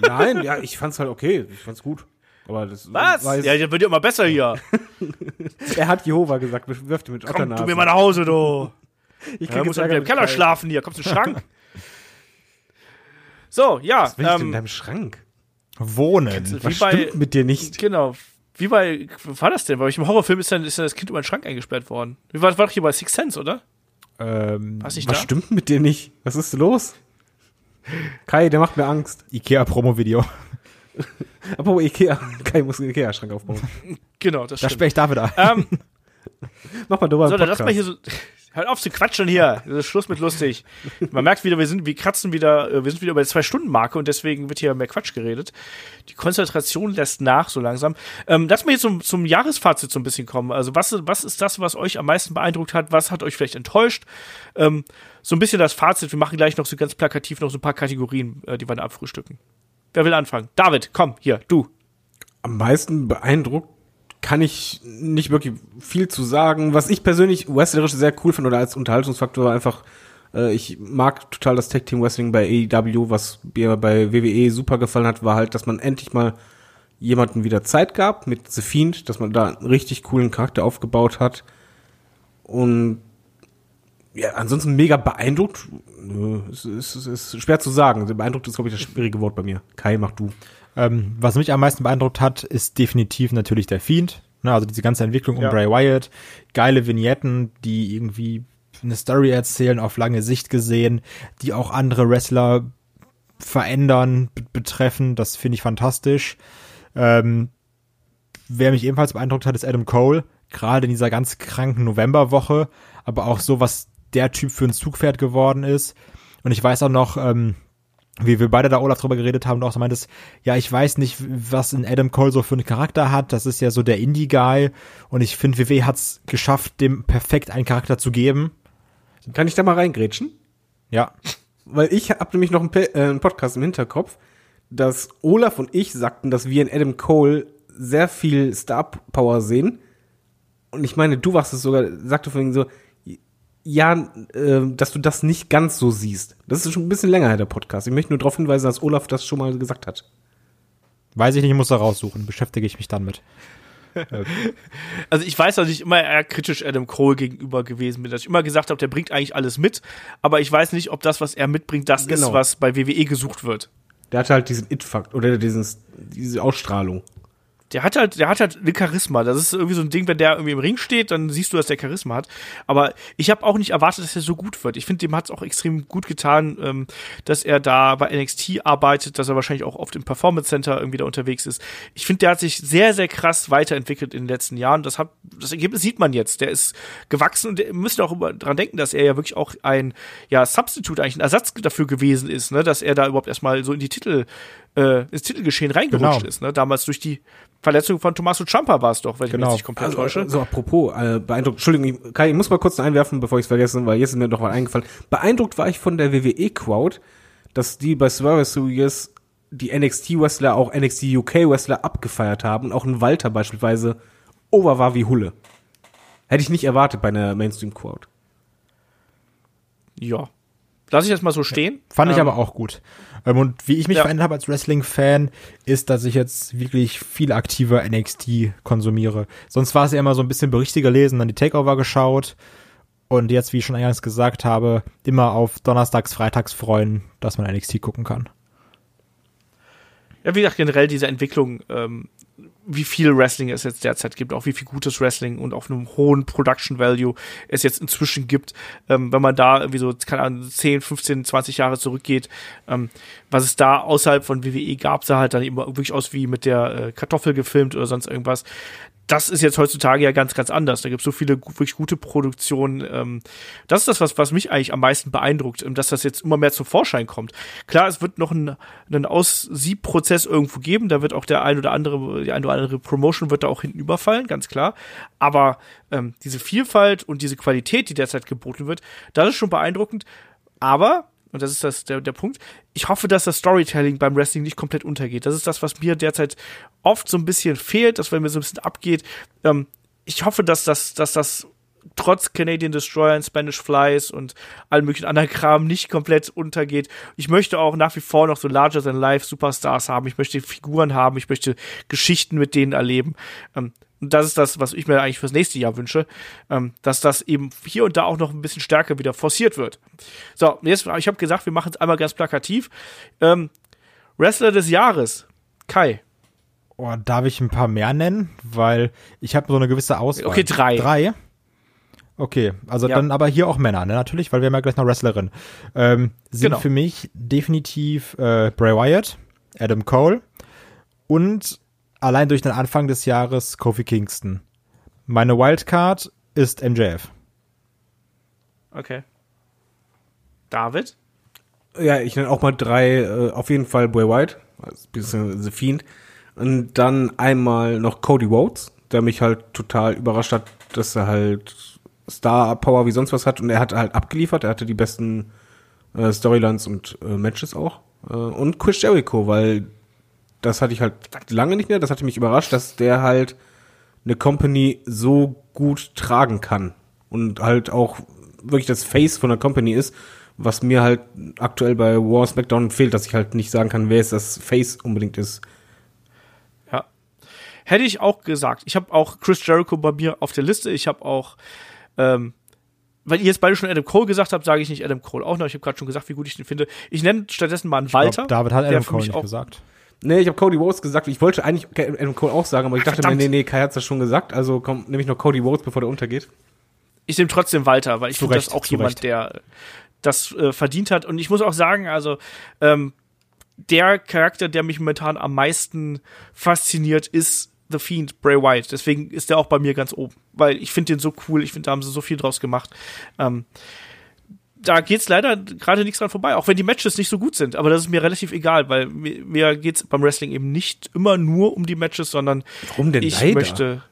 Nein, ja, ich fand's halt okay. Ich fand's gut. Aber das Was? Weiß, Ja, das wird ja immer besser hier. Er hat Jehova gesagt, wirft ihn mit Komm, Otternasen. du mir mal nach Hause, du. Ich Ja, krieg muss jetzt halt im Keller Kai. schlafen hier. Kommst du in den Schrank? so, ja. Was will ich denn in Ähm, deinem Schrank? Wohnen. wie Was bei, stimmt mit dir nicht? genau. Wie bei, was war das denn? Bei welchem Horrorfilm ist dann, ist dann das Kind über den Schrank eingesperrt worden? Wie war, war doch hier bei Six Sense, oder? Ähm, Was da? stimmt mit dir nicht? Was ist los? Kai, der macht mir Angst. Ikea-Promo-Video. Apropos Ikea. Kai muss einen Ikea-Schrank aufbauen. Genau, das Da stimmt. spreche ich David an. Ähm, Mach mal drüber so, dann lass mal hier so. Hört auf zu quatschen hier. Das ist Schluss mit lustig. Man merkt wieder, wir sind, wir kratzen wieder, äh, wir sind wieder bei der Zwei-Stunden-Marke und deswegen wird hier mehr Quatsch geredet. Die Konzentration lässt nach so langsam. Ähm, lass mal jetzt zum, zum Jahresfazit so ein bisschen kommen. Also, was, was ist das, was euch am meisten beeindruckt hat? Was hat euch vielleicht enttäuscht? Ähm, so ein bisschen das Fazit. Wir machen gleich noch so ganz plakativ noch so ein paar Kategorien, äh, die wir da abfrühstücken. Wer will anfangen? David, komm, hier, du. am meisten beeindruckt kann ich nicht wirklich viel zu sagen. Was ich persönlich wrestlerisch sehr cool finde oder als Unterhaltungsfaktor war einfach, äh, ich mag total das Tag Team Wrestling bei AEW, was mir bei WWE super gefallen hat, war halt, dass man endlich mal jemanden wieder Zeit gab mit The Fiend, dass man da einen richtig coolen Charakter aufgebaut hat. Und ja, ansonsten mega beeindruckt. Es ist, es ist schwer zu sagen. Beeindruckt ist, glaube ich, das schwierige Wort bei mir. Kai, mach du. Ähm, was mich am meisten beeindruckt hat, ist definitiv natürlich der Fiend. Ne, also diese ganze Entwicklung um Ja. Bray Wyatt. Geile Vignetten, die irgendwie eine Story erzählen, auf lange Sicht gesehen, die auch andere Wrestler verändern, be- betreffen. Das finde ich fantastisch. Ähm, wer mich ebenfalls beeindruckt hat, ist Adam Cole. Gerade in dieser ganz kranken Novemberwoche. Aber auch so, was der Typ für ein Zugpferd geworden ist. Und ich weiß auch noch, ähm, wie wir beide da Olaf drüber geredet haben, du auch so meintest, ja, ich weiß nicht, was in Adam Cole so für einen Charakter hat. Das ist ja so der Indie-Guy. Und ich finde, WWE hat's geschafft, dem perfekt einen Charakter zu geben. Kann ich da mal reingrätschen? Ja. Weil ich habe nämlich noch einen, Pe- äh, einen Podcast im Hinterkopf, dass Olaf und ich sagten, dass wir in Adam Cole sehr viel Star Power sehen. Und ich meine, du warst es sogar, sagte vorhin so, ja, äh, dass du das nicht ganz so siehst. Das ist schon ein bisschen länger her, der Podcast. Ich möchte nur darauf hinweisen, dass Olaf das schon mal gesagt hat. Weiß ich nicht, ich muss da raussuchen. Beschäftige ich mich dann mit. Also ich weiß, dass ich immer eher kritisch Adam Cole gegenüber gewesen bin, dass ich immer gesagt habe, der bringt eigentlich alles mit, aber ich weiß nicht, ob das, was er mitbringt, das ist, Genau. was bei WWE gesucht wird. Der hatte halt diesen It-Fakt oder diesen, diese Ausstrahlung. Der hat halt, der hat halt eine Charisma. Das ist irgendwie so ein Ding, wenn der irgendwie im Ring steht, dann siehst du, dass der Charisma hat. Aber ich habe auch nicht erwartet, dass er so gut wird. Ich finde, dem hat es auch extrem gut getan, ähm, dass er da bei NXT arbeitet, dass er wahrscheinlich auch oft im Performance Center irgendwie da unterwegs ist. Ich finde, der hat sich sehr, sehr krass weiterentwickelt in den letzten Jahren. Das hat, das Ergebnis sieht man jetzt. Der ist gewachsen und wir müssen auch dran denken, dass er ja wirklich auch ein, ja, Substitute, eigentlich ein Ersatz dafür gewesen ist, ne, dass er da überhaupt erstmal so in die Titel, äh, ins Titelgeschehen reingerutscht Genau. ist, ne, damals durch die Verletzung von Tommaso Ciampa war es doch, wenn ich Genau. mich nicht komplett Also, täusche. so apropos, äh, beeindruckt, Entschuldigung, ich- Kai, ich muss mal kurz noch einwerfen, bevor ich es vergesse, weil jetzt ist mir doch mal eingefallen. Beeindruckt war ich von der WWE-Crowd, dass die bei Survivor Series die NXT-Wrestler, auch NXT UK-Wrestler abgefeiert haben und auch ein Walter beispielsweise over war wie Hulle. Hätte ich nicht erwartet bei einer Mainstream-Crowd. Ja. Lass ich das mal so stehen. Fand ich Ähm, aber auch gut. Ähm, und wie ich mich Ja. verändert habe als Wrestling-Fan, ist, dass ich jetzt wirklich viel aktiver NXT konsumiere. Sonst war es ja immer so ein bisschen Berichte gelesen, dann die Takeover geschaut und jetzt, wie ich schon eingangs gesagt habe, immer auf Donnerstags, Freitags freuen, dass man NXT gucken kann. Ja, wie gesagt, generell diese Entwicklung, ähm, wie viel Wrestling es jetzt derzeit gibt, auch wie viel gutes Wrestling und auf einem hohen Production Value es jetzt inzwischen gibt, ähm, wenn man da irgendwie so, keine Ahnung, 10, 15, 20 Jahre zurückgeht, ähm, was es da außerhalb von WWE gab, sah halt dann immer wirklich aus wie mit der äh, Kartoffel gefilmt oder sonst irgendwas. Das ist jetzt heutzutage ja ganz, ganz anders. Da gibt es so viele wirklich gute Produktionen. Ähm, das ist das, was, was mich eigentlich am meisten beeindruckt, ähm, dass das jetzt immer mehr zum Vorschein kommt. Klar, es wird noch einen, einen Aussiebprozess irgendwo geben. Da wird auch der ein oder andere, die ein oder andere Promotion wird da auch hinten überfallen, ganz klar. Aber ähm, diese Vielfalt und diese Qualität, die derzeit geboten wird, das ist schon beeindruckend. Aber und das ist das, der, der Punkt, ich hoffe, dass das Storytelling beim Wrestling nicht komplett untergeht. Das ist das, was mir derzeit oft so ein bisschen fehlt, dass wenn mir so ein bisschen abgeht. Ähm, ich hoffe, dass das, dass das trotz Canadian Destroyer und Spanish Flies und allem möglichen anderen Kram nicht komplett untergeht. Ich möchte auch nach wie vor noch so larger than life Superstars haben. Ich möchte Figuren haben. Ich möchte Geschichten mit denen erleben. Ähm, und das ist das, was ich mir eigentlich fürs nächste Jahr wünsche, ähm, dass das eben hier und da auch noch ein bisschen stärker wieder forciert wird. So, jetzt, ich habe gesagt, wir machen es einmal ganz plakativ. Ähm, Wrestler des Jahres, Kai. Oh, darf ich ein paar mehr nennen? Weil ich habe so eine gewisse Auswahl. Okay, drei. Drei? Okay, also Ja. dann aber hier auch Männer, ne? Natürlich, weil wir haben ja gleich noch Wrestlerin. Ähm, sind Genau. für mich definitiv äh, Bray Wyatt, Adam Cole und allein durch den Anfang des Jahres Kofi Kingston. Meine Wildcard ist MJF. Okay. David? Ja, ich nenne auch mal drei, äh, auf jeden Fall Bray White, also ein bisschen The Fiend. Und dann einmal noch Cody Rhodes, der mich halt total überrascht hat, dass er halt Star Power wie sonst was hat und er hat halt abgeliefert, er hatte die besten äh, Storylines und äh, Matches auch. Äh, und Chris Jericho, weil das hatte ich halt lange nicht mehr, das hatte mich überrascht, dass der halt eine Company so gut tragen kann und halt auch wirklich das Face von der Company ist, was mir halt aktuell bei War SmackDown fehlt, dass ich halt nicht sagen kann, wer jetzt das Face unbedingt ist. Ja. Hätte ich auch gesagt. Ich habe auch Chris Jericho bei mir auf der Liste. Ich habe auch, ähm, weil ihr jetzt beide schon Adam Cole gesagt habt, sage ich nicht Adam Cole auch noch. Ich habe gerade schon gesagt, wie gut ich den finde. Ich nenne stattdessen mal einen Walter. Glaub, David hat Adam Cole nicht auch- gesagt. Nee, ich habe Cody Rhodes gesagt. Ich wollte eigentlich Adam Cole auch sagen, aber ich dachte mir, nee, nee, Kai hat's das schon gesagt. Also komm, nehme ich noch Cody Rhodes, bevor der untergeht. Ich nehme trotzdem Walter, weil ich finde, das Recht, auch jemand, Recht. der das äh, verdient hat. Und ich muss auch sagen, also ähm, der Charakter, der mich momentan am meisten fasziniert, ist The Fiend, Bray Wyatt. Deswegen ist der auch bei mir ganz oben, weil ich finde den so cool. Ich finde, da haben sie so viel draus gemacht. Ähm, da geht's leider gerade nichts dran vorbei, auch wenn die Matches nicht so gut sind. Aber das ist mir relativ egal, weil mir, mir geht's beim Wrestling eben nicht immer nur um die Matches, sondern Warum denn ich leider? möchte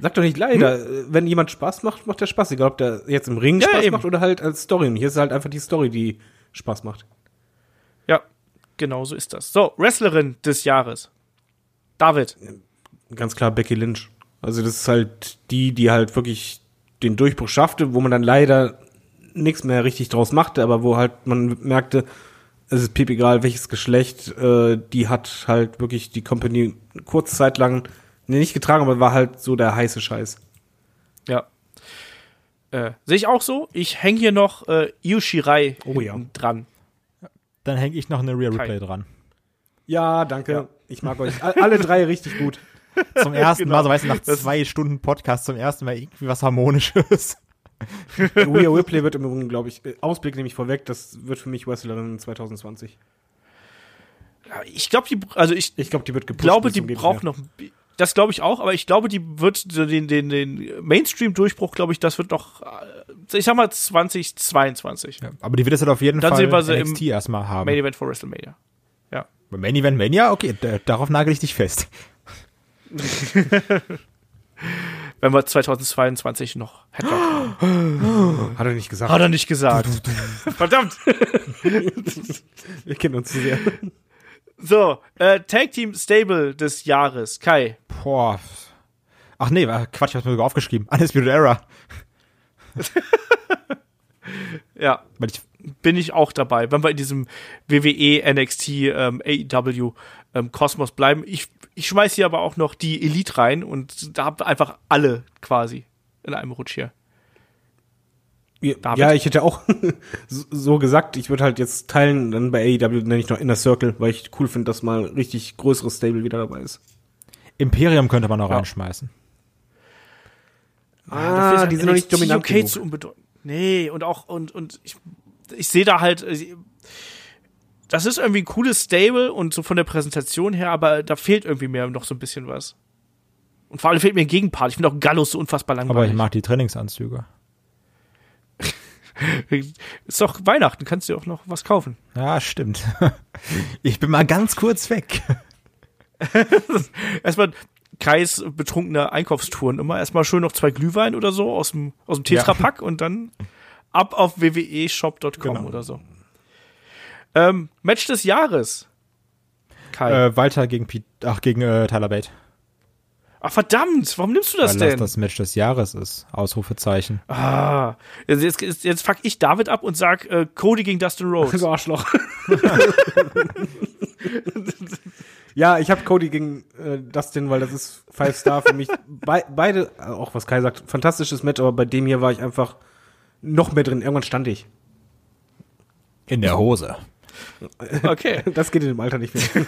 Sag doch nicht leider. Wenn jemand Spaß macht, macht der Spaß. Egal, ob der jetzt im Ring Ja, Spaß eben. macht oder halt als Story. Und hier ist halt einfach die Story, die Spaß macht. Ja, genau so ist das. So, Wrestlerin des Jahres. David. Ganz klar Becky Lynch. Also das ist halt die, die halt wirklich den Durchbruch schaffte, wo man dann leider nichts mehr richtig draus machte, aber wo halt man merkte, es ist piep egal, welches Geschlecht, äh, die hat halt wirklich die Company kurze Zeit lang, nee, nicht getragen, aber war halt so der heiße Scheiß. Ja. Äh, Sehe ich auch so. Ich hänge hier noch äh, Io Shirai Oh ja. dran. Dann hänge ich noch eine Real Kai. Replay dran. Ja, danke. Ja. Ich mag euch. All- Alle drei richtig gut. Zum ersten Genau. Mal, so weißt du, nach Das- zwei Stunden Podcast zum ersten Mal irgendwie was Harmonisches. Rhea Ripley wird im Übrigen, glaube ich, äh, Ausblick nehme ich vorweg, das wird für mich Wrestlerin 2020. Ja, Ich glaube, die, also ich Ich glaube, die wird gepusht. glaube, bis die braucht noch. Das glaube ich auch, aber ich glaube, die wird den, den, den Mainstream-Durchbruch, glaube ich, das wird noch, äh, ich sag mal, 2022. Aber die wird es halt auf jeden Dann Fall sehen wir sie im NXT erstmal haben. Main Event for WrestleMania. Main Event Mania? Okay, darauf nagel ich dich fest. Wenn wir 2022 noch hätten. Hat er nicht gesagt. Hat er nicht gesagt. Verdammt. Wir kennen uns zu sehr. So, äh, Tag Team Stable des Jahres. Kai. Boah. Ach nee, äh, Quatsch, ich hab's mir sogar aufgeschrieben. Undisputed Era. Ja, Weil ich, bin ich auch dabei, wenn wir in diesem WWE, NXT, ähm, AEW ähm, Kosmos bleiben. Ich, ich schmeiß hier aber auch noch die Elite rein und da habt ihr einfach alle quasi in einem Rutsch hier. David? Ja, ich hätte auch so gesagt, ich würde halt jetzt teilen, dann bei AEW nenne ich noch Inner Circle, weil ich cool finde, dass mal richtig größeres Stable wieder dabei ist. Imperium könnte man noch Ja. reinschmeißen. Ah, Dafür ist die sind noch nicht dominant UK genug. zu unbedeutend. Nee, und auch, und, und ich, ich sehe da halt, äh, das ist irgendwie ein cooles Stable und so von der Präsentation her, aber da fehlt irgendwie mehr noch so ein bisschen was. Und vor allem fehlt mir ein Gegenpart. Ich finde auch Gallus so unfassbar Aber langweilig. ich mag die Trainingsanzüge. Ist doch Weihnachten, kannst du dir auch noch was kaufen. Ja, stimmt. Ich bin mal ganz kurz weg. Erstmal Kreis betrunkener Einkaufstouren immer. Erstmal schön noch zwei Glühwein oder so aus dem, aus dem Ja. Tetrapack und dann ab auf www.shop.com Genau. oder so. Ähm, Match des Jahres. Kai. Äh, Walter gegen Pete, ach, gegen äh, Tyler Bate. Ach verdammt, warum nimmst du das Weil denn? das das Match des Jahres ist. Ausrufezeichen. ah, jetzt, jetzt, jetzt, jetzt fuck ich David ab und sag äh, Cody gegen Dustin Rhodes. So Arschloch. ja, ich habe Cody gegen äh, Dustin, weil das ist Five Star für mich. Be beide, äh, auch was Kai sagt, fantastisches Match, aber bei dem hier war ich einfach noch mehr drin. Irgendwann stand ich. In der Hose. Okay, Das geht in dem Alter nicht mehr.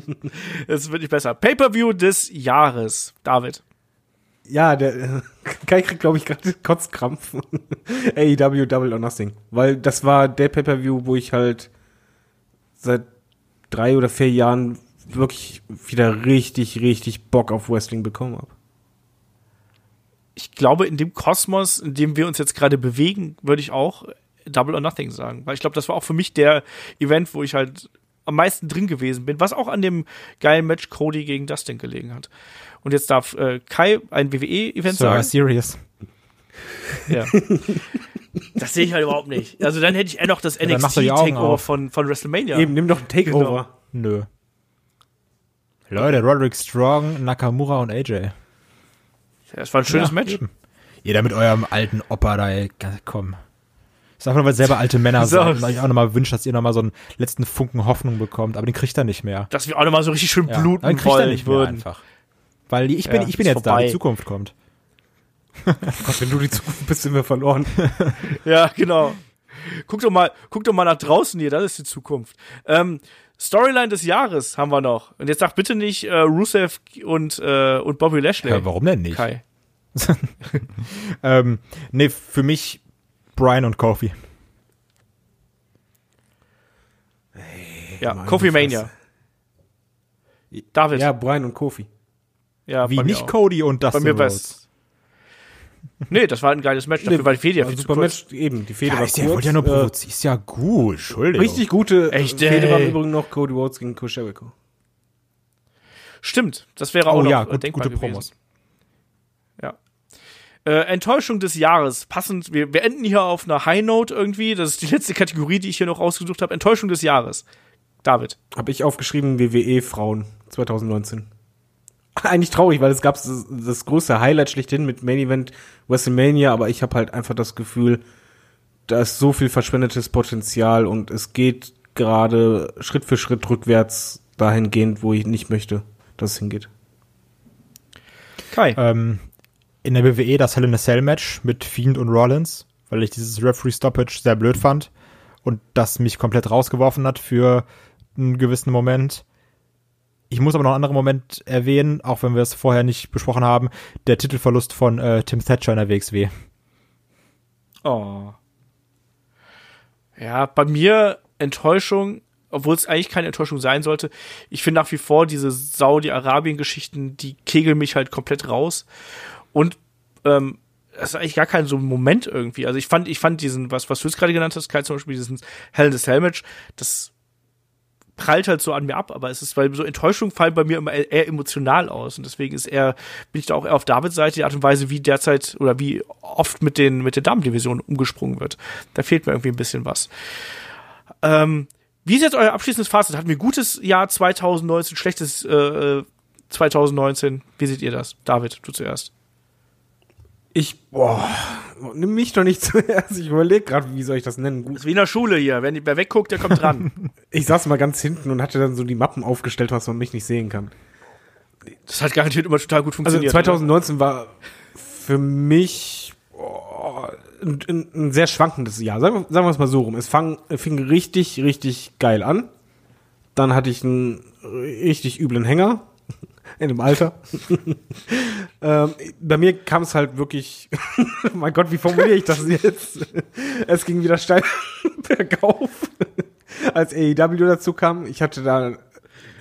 das wird nicht besser. Pay-Per-View des Jahres. David. ja, der äh, Kai kriegt, glaube ich, gerade Kotzkrampf. AEW Double or Nothing. Weil das war der Pay-Per-View, wo ich halt seit drei oder vier Jahren wirklich wieder richtig, richtig Bock auf Wrestling bekommen habe. Ich glaube, in dem Kosmos, in dem wir uns jetzt gerade bewegen, würde ich auch Double or Nothing sagen. Weil ich glaube, das war auch für mich der Event, wo ich halt am meisten drin gewesen bin, was auch an dem geilen Match Cody gegen Dustin gelegen hat. Und jetzt darf äh, Kai ein WWE-Event Survivor sagen. Series. Ja. Das sehe ich halt überhaupt nicht. Also dann hätte ich eher noch das Augen NXT-Takeover von, von WrestleMania. Eben, nimm doch ein Takeover. Nö. Leute, Roderick Strong, Nakamura und AJ. Das war ein schönes Ja, Match. eben. Ihr da mit eurem alten Opa da, ey, komm. Ist einfach nur, weil selber alte Männer So. seid und euch auch nochmal wünscht, dass ihr nochmal so einen letzten Funken Hoffnung bekommt, aber den kriegt er nicht mehr. Dass wir auch nochmal so richtig schön Ja, bluten den kriegt er wollen nicht mehr würden. einfach. Weil ich bin, Ja, ich bin jetzt da, vorbei. die Zukunft kommt. Gott, wenn du die Zukunft bist, sind wir verloren. Ja, genau. Guck doch mal, guck doch mal nach draußen hier, das ist die Zukunft. Ähm, Storyline des Jahres haben wir noch. Und jetzt sag bitte nicht äh, Rusev und, äh, und Bobby Lashley. Ja, warum denn nicht? Kai. Ähm, nee, für mich Brian und Kofi. Ja, Mann, Kofi Mania. David. Ja, Brian und Kofi. ja Wie bei mir nicht auch. Cody und Bei Dustin mir Rhodes. Nee, das war ein geiles Match. Dafür war die Fehde ja war viel ein zu super kurz. Match, eben. Die Fehde Ja, war ist ja, kurz. wollte ja nur äh. Ist ja gut, Entschuldigung. richtig gute Echt, Fehde war übrigens noch Cody Rhodes gegen Chris Jericho. Stimmt, das wäre auch Oh noch ja, äh, gut, denkbar gute gewesen. Promos. Ja. Äh, Enttäuschung des Jahres. Passend, wir, wir enden hier auf einer High Note irgendwie. Das ist die letzte Kategorie, die ich hier noch rausgesucht habe. Enttäuschung des Jahres. David. Habe ich aufgeschrieben, WWE Frauen 2019. Eigentlich traurig, weil es gab das, das große Highlight schlechthin mit Main Event WrestleMania, aber ich habe halt einfach das Gefühl, da ist so viel verschwendetes Potenzial und es geht gerade Schritt für Schritt rückwärts dahingehend, wo ich nicht möchte, dass es hingeht. Kai. Ähm, in der WWE das Hell in a Cell Match mit Fiend und Rollins, weil ich dieses Referee Stoppage sehr blöd fand und das mich komplett rausgeworfen hat für einen gewissen Moment. Ich muss aber noch einen anderen Moment erwähnen, auch wenn wir es vorher nicht besprochen haben, der Titelverlust von äh, Tim Thatcher in der WXW. Oh. Ja, bei mir Enttäuschung, obwohl es eigentlich keine Enttäuschung sein sollte. Ich finde nach wie vor diese Saudi-Arabien-Geschichten, die kegeln mich halt komplett raus. Und ähm, das ist eigentlich gar kein so Moment irgendwie. Also ich fand, ich fand diesen, was, was du jetzt gerade genannt hast, Kai, zum Beispiel diesen Hell in Match, das prallt halt so an mir ab, aber es ist, weil so Enttäuschungen fallen bei mir immer eher eher emotional aus und deswegen ist eher, bin ich da auch eher auf Davids Seite, die Art und Weise, wie derzeit oder wie oft mit den, mit der Damendivision umgesprungen wird. Da fehlt mir irgendwie ein bisschen was. Ähm, wie ist jetzt euer abschließendes Fazit? Hatten wir gutes Jahr 2019, schlechtes äh, 2019? Wie seht ihr das? David, du zuerst. Ich, boah, nimm mich doch nicht zuerst. Ich überlege gerade, wie soll ich das nennen? Das Gut. ist wie in der Schule hier. Wenn wer wegguckt, der kommt dran. Ich saß mal ganz hinten und hatte dann so die Mappen aufgestellt, was man mich nicht sehen kann. Das hat garantiert immer total gut Also funktioniert. 2019 war für mich oh, ein, ein, sehr schwankendes Jahr. Sagen wir, sagen wir es mal so rum. Es fang, fing richtig, richtig geil an. Dann hatte ich einen richtig üblen Hänger in dem Alter. ähm, bei mir kam es halt wirklich, mein Gott, wie formuliere ich das jetzt? es ging wieder steil bergauf, als AEW dazu kam. Ich hatte da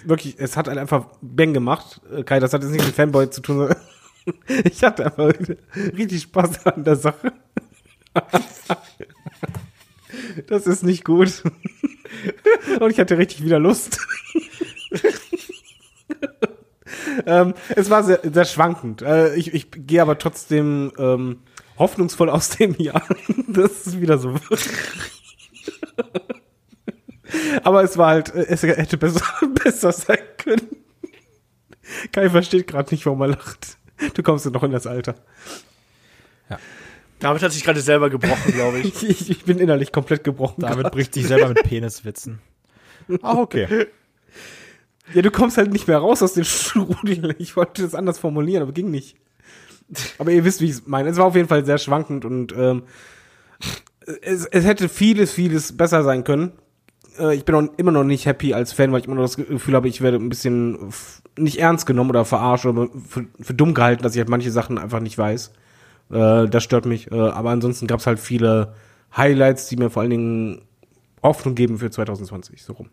wirklich, es hat halt einfach Bang gemacht. Äh, Kai, das hat jetzt nichts mit Fanboy zu tun. ich hatte einfach richtig Spaß an der Sache. Das ist nicht gut. Und ich hatte richtig wieder Lust. Ähm, es war sehr, sehr schwankend. Äh, ich, ich gehe aber trotzdem ähm, hoffnungsvoll aus dem Jahr, dass es wieder so wird. Aber es war halt, äh, es hätte besser, besser sein können. Kai versteht gerade nicht, warum er lacht. Du kommst ja noch in das Alter. David hat sich gerade selber gebrochen, glaube ich. Ich, ich bin innerlich komplett gebrochen. David grad. bricht sich selber mit Peniswitzen. Ach, okay. Ja, du kommst halt nicht mehr raus aus den Strudel. Ich wollte das anders formulieren, aber ging nicht. Aber ihr wisst, wie ich es meine. Es war auf jeden Fall sehr schwankend und ähm, es, es hätte vieles, vieles besser sein können. Äh, ich bin auch immer noch nicht happy als Fan, weil ich immer noch das Gefühl habe, ich werde ein bisschen nicht ernst genommen oder verarscht oder für, für dumm gehalten, dass ich halt manche Sachen einfach nicht weiß. Äh, das stört mich. Äh, aber ansonsten gab es halt viele Highlights, die mir vor allen Dingen Hoffnung geben für 2020. So rum.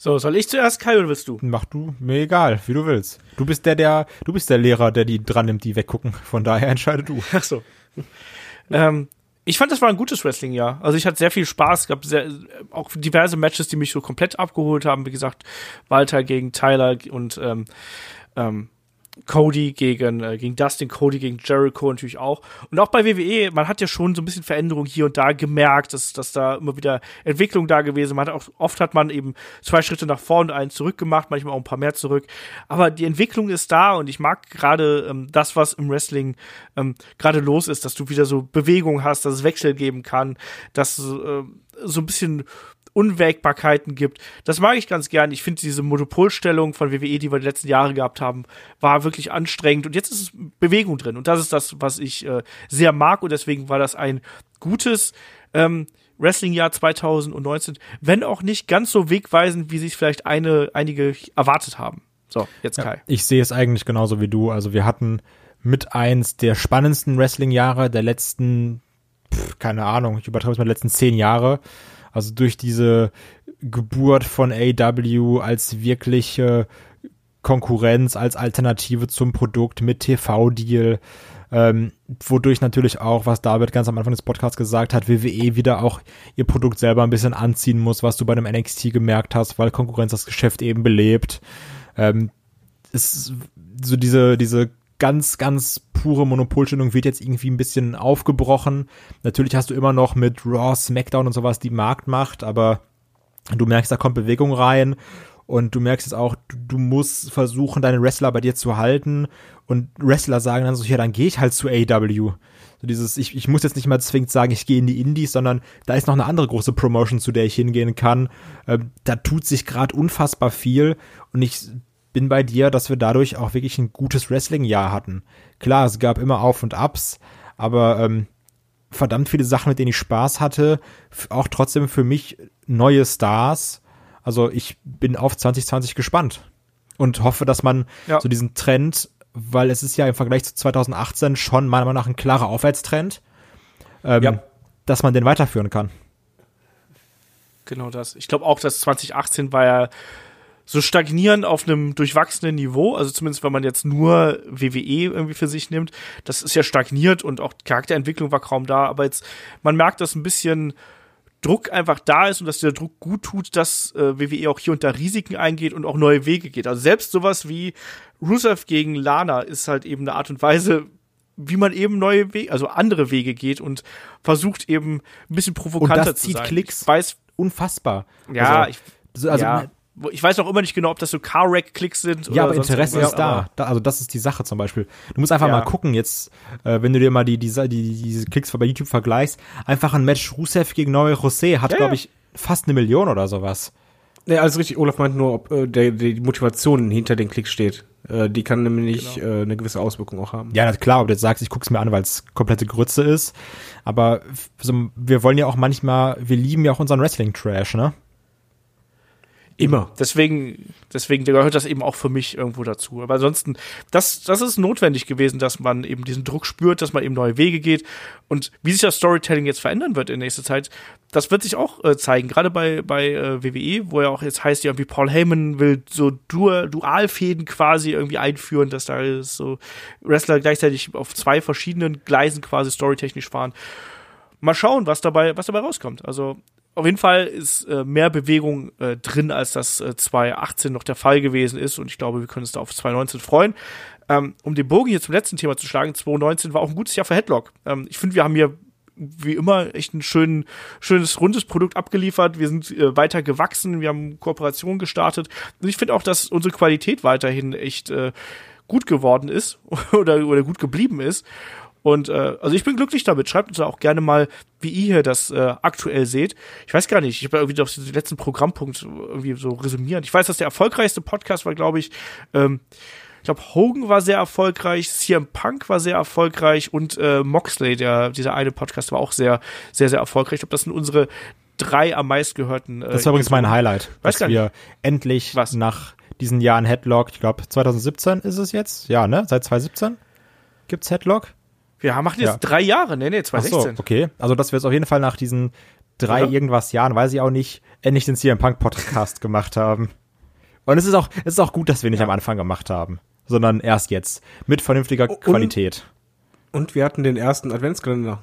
So, soll ich zuerst, Kai, oder willst du? Mach du, mir egal, wie du willst. Du bist der, der, du bist der Lehrer, der die dran nimmt, die weggucken. Von daher entscheide du. Ach so. ähm, ich fand, das war ein gutes Wrestling-Jahr. Also ich hatte sehr viel Spaß, Es gab sehr, auch diverse Matches, die mich so komplett abgeholt haben. Wie gesagt, Walter gegen Tyler und ähm, ähm, Cody gegen, äh, gegen Dustin, Cody gegen Jericho natürlich auch. Und auch bei WWE, man hat ja schon so ein bisschen Veränderung hier und da gemerkt, dass, dass da immer wieder Entwicklung da gewesen. Man hat auch, oft hat man eben zwei Schritte nach vorne und einen zurück gemacht, manchmal auch ein paar mehr zurück. Aber die Entwicklung ist da und ich mag gerade ähm, das, was im Wrestling ähm, gerade los ist, dass du wieder so Bewegung hast, dass es Wechsel geben kann, dass äh, so ein bisschen Unwägbarkeiten gibt. Das mag ich ganz gern. Ich finde diese Monopolstellung von WWE, die wir die letzten Jahre gehabt haben, war wirklich anstrengend. Und jetzt ist Bewegung drin. Und das ist das, was ich äh, sehr mag. Und deswegen war das ein gutes ähm, Wrestling-Jahr 2019, wenn auch nicht ganz so wegweisend, wie sich vielleicht eine, einige erwartet haben. So, jetzt Kai. Ich sehe es eigentlich genauso wie du. Also wir hatten mit eins der spannendsten Wrestling-Jahre der letzten, pf, keine Ahnung, ich übertreibe es mal, letzten zehn Jahre. Also durch diese Geburt von AW als wirkliche Konkurrenz, als Alternative zum Produkt mit TV-Deal, ähm, wodurch natürlich auch, was David ganz am Anfang des Podcasts gesagt hat, WWE wieder auch ihr Produkt selber ein bisschen anziehen muss, was du bei einem NXT gemerkt hast, weil Konkurrenz das Geschäft eben belebt. Ähm, ist so diese, diese ganz, ganz pure Monopolstellung wird jetzt irgendwie ein bisschen aufgebrochen. Natürlich hast du immer noch mit Raw, SmackDown und sowas die Marktmacht, aber du merkst, da kommt Bewegung rein und du merkst jetzt auch, du, du musst versuchen, deine Wrestler bei dir zu halten und Wrestler sagen dann so, ja, dann gehe ich halt zu AEW. So dieses, ich, ich muss jetzt nicht mal zwingend sagen, ich gehe in die Indies, sondern da ist noch eine andere große Promotion, zu der ich hingehen kann. Ähm, da tut sich gerade unfassbar viel und ich bin bei dir, dass wir dadurch auch wirklich ein gutes Wrestling-Jahr hatten. Klar, es gab immer Auf und Abs, aber ähm, verdammt viele Sachen, mit denen ich Spaß hatte, auch trotzdem für mich neue Stars. Also ich bin auf 2020 gespannt und hoffe, dass man Ja. so diesen Trend, weil es ist ja im Vergleich zu 2018 schon meiner Meinung nach ein klarer Aufwärtstrend, ähm, Ja. dass man den weiterführen kann. Genau das. Ich glaube auch, dass 2018 war ja so stagnierend auf einem durchwachsenen Niveau, also zumindest wenn man jetzt nur WWE irgendwie für sich nimmt, das ist ja stagniert und auch Charakterentwicklung war kaum da, aber jetzt, man merkt, dass ein bisschen Druck einfach da ist und dass der Druck gut tut, dass äh, WWE auch hier und da Risiken eingeht und auch neue Wege geht. Also selbst sowas wie Rusev gegen Lana ist halt eben eine Art und Weise, wie man eben neue Wege, also andere Wege geht und versucht eben ein bisschen provokanter das zu zieht sein. Klicks. Ich weiß, Unfassbar. ja, also, ich, so- also ja. Ich weiß auch immer nicht genau, ob das so Car-Wreck-Klicks sind. Ja, oder aber sonst Interesse irgendwas, ist da. da. Also das ist die Sache zum Beispiel. Du musst einfach Ja. mal gucken jetzt, äh, wenn du dir mal die, die, die, diese Klicks bei YouTube vergleichst, einfach ein Match Rusev gegen Neue José hat, Ja, glaube ja. ich, fast eine Million oder sowas. Ja, alles richtig. Olaf meint nur, ob äh, der, die Motivation hinter den Klicks steht. Äh, die kann nämlich äh, eine gewisse Auswirkung auch haben. Ja, na klar, ob du jetzt sagst, ich guck's mir an, weil es komplette Grütze ist. Aber so, wir wollen ja auch manchmal, wir lieben ja auch unseren Wrestling-Trash, ne? Immer. Deswegen, deswegen gehört das eben auch für mich irgendwo dazu. Aber ansonsten, das, das ist notwendig gewesen, dass man eben diesen Druck spürt, dass man eben neue Wege geht. Und wie sich das Storytelling jetzt verändern wird in nächster Zeit, das wird sich auch äh, zeigen. Gerade bei, bei äh, WWE, wo ja auch jetzt heißt, ja, wie Paul Heyman will so du Dualfäden quasi irgendwie einführen, dass da so Wrestler gleichzeitig auf zwei verschiedenen Gleisen quasi storytechnisch fahren. Mal schauen, was dabei, was dabei rauskommt. Also auf jeden Fall ist äh, mehr Bewegung äh, drin, als das äh, 2018 noch der Fall gewesen ist. Und ich glaube, wir können uns da auf 2019 freuen. Ähm, um den Bogen hier zum letzten Thema zu schlagen, 2019 war auch ein gutes Jahr für Headlock. Ähm, ich finde, wir haben hier wie immer echt ein schön, schönes, rundes Produkt abgeliefert. Wir sind äh, weiter gewachsen, wir haben Kooperationen gestartet. Und ich finde auch, dass unsere Qualität weiterhin echt äh, gut geworden ist oder, oder gut geblieben ist. Und äh, also ich bin glücklich damit. Schreibt uns auch gerne mal, wie ihr hier das äh, aktuell seht. Ich weiß gar nicht, ich habe irgendwie auf den letzten Programmpunkt irgendwie so resümieren. Ich weiß, dass der erfolgreichste Podcast war, glaube ich, ähm, ich glaube, Hogan war sehr erfolgreich, CM Punk war sehr erfolgreich und äh, Moxley, der, dieser eine Podcast, war auch sehr, sehr, sehr erfolgreich. Ich glaube, das sind unsere drei am meistgehörten. Äh, Das war übrigens mein Highlight, dass wir endlich Was? nach diesen Jahren Headlock, ich glaube 2017 ist es jetzt, ja, ne? Seit 2017 gibt's Headlock. Wir haben- machen jetzt Ja. drei Jahre, nee, nee, Ach so, 2016. okay. Also, dass wir jetzt auf jeden Fall nach diesen drei Oder? irgendwas Jahren, weiß ich auch nicht, endlich den CM Punk Podcast gemacht haben. Und es ist auch, es ist auch gut, dass wir nicht am Anfang gemacht haben, sondern erst jetzt. Mit vernünftiger Und- Qualität. Und wir hatten den ersten Adventskalender,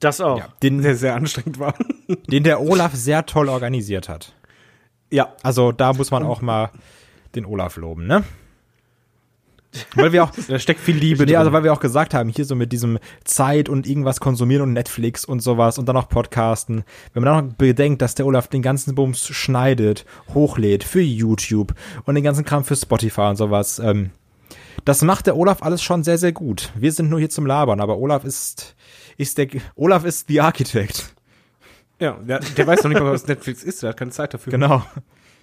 Das auch. Den, der sehr anstrengend war. den der Olaf sehr toll organisiert hat. ja, Also, da muss man auch mal den Olaf loben, ne? Weil wir auch, da steckt viel Liebe Nee, drin. also weil wir auch gesagt haben, hier so mit diesem Zeit und irgendwas konsumieren und Netflix und sowas und dann noch Podcasten. Wenn man dann noch bedenkt, dass der Olaf den ganzen Bums schneidet, hochlädt für YouTube und den ganzen Kram für Spotify und sowas, ähm, das macht der Olaf alles schon sehr, sehr gut. Wir sind nur hier zum Labern, aber Olaf ist, ist der, Olaf ist the Architect. ja, der, der weiß noch nicht mal, was Netflix ist, der hat keine Zeit dafür. Genau.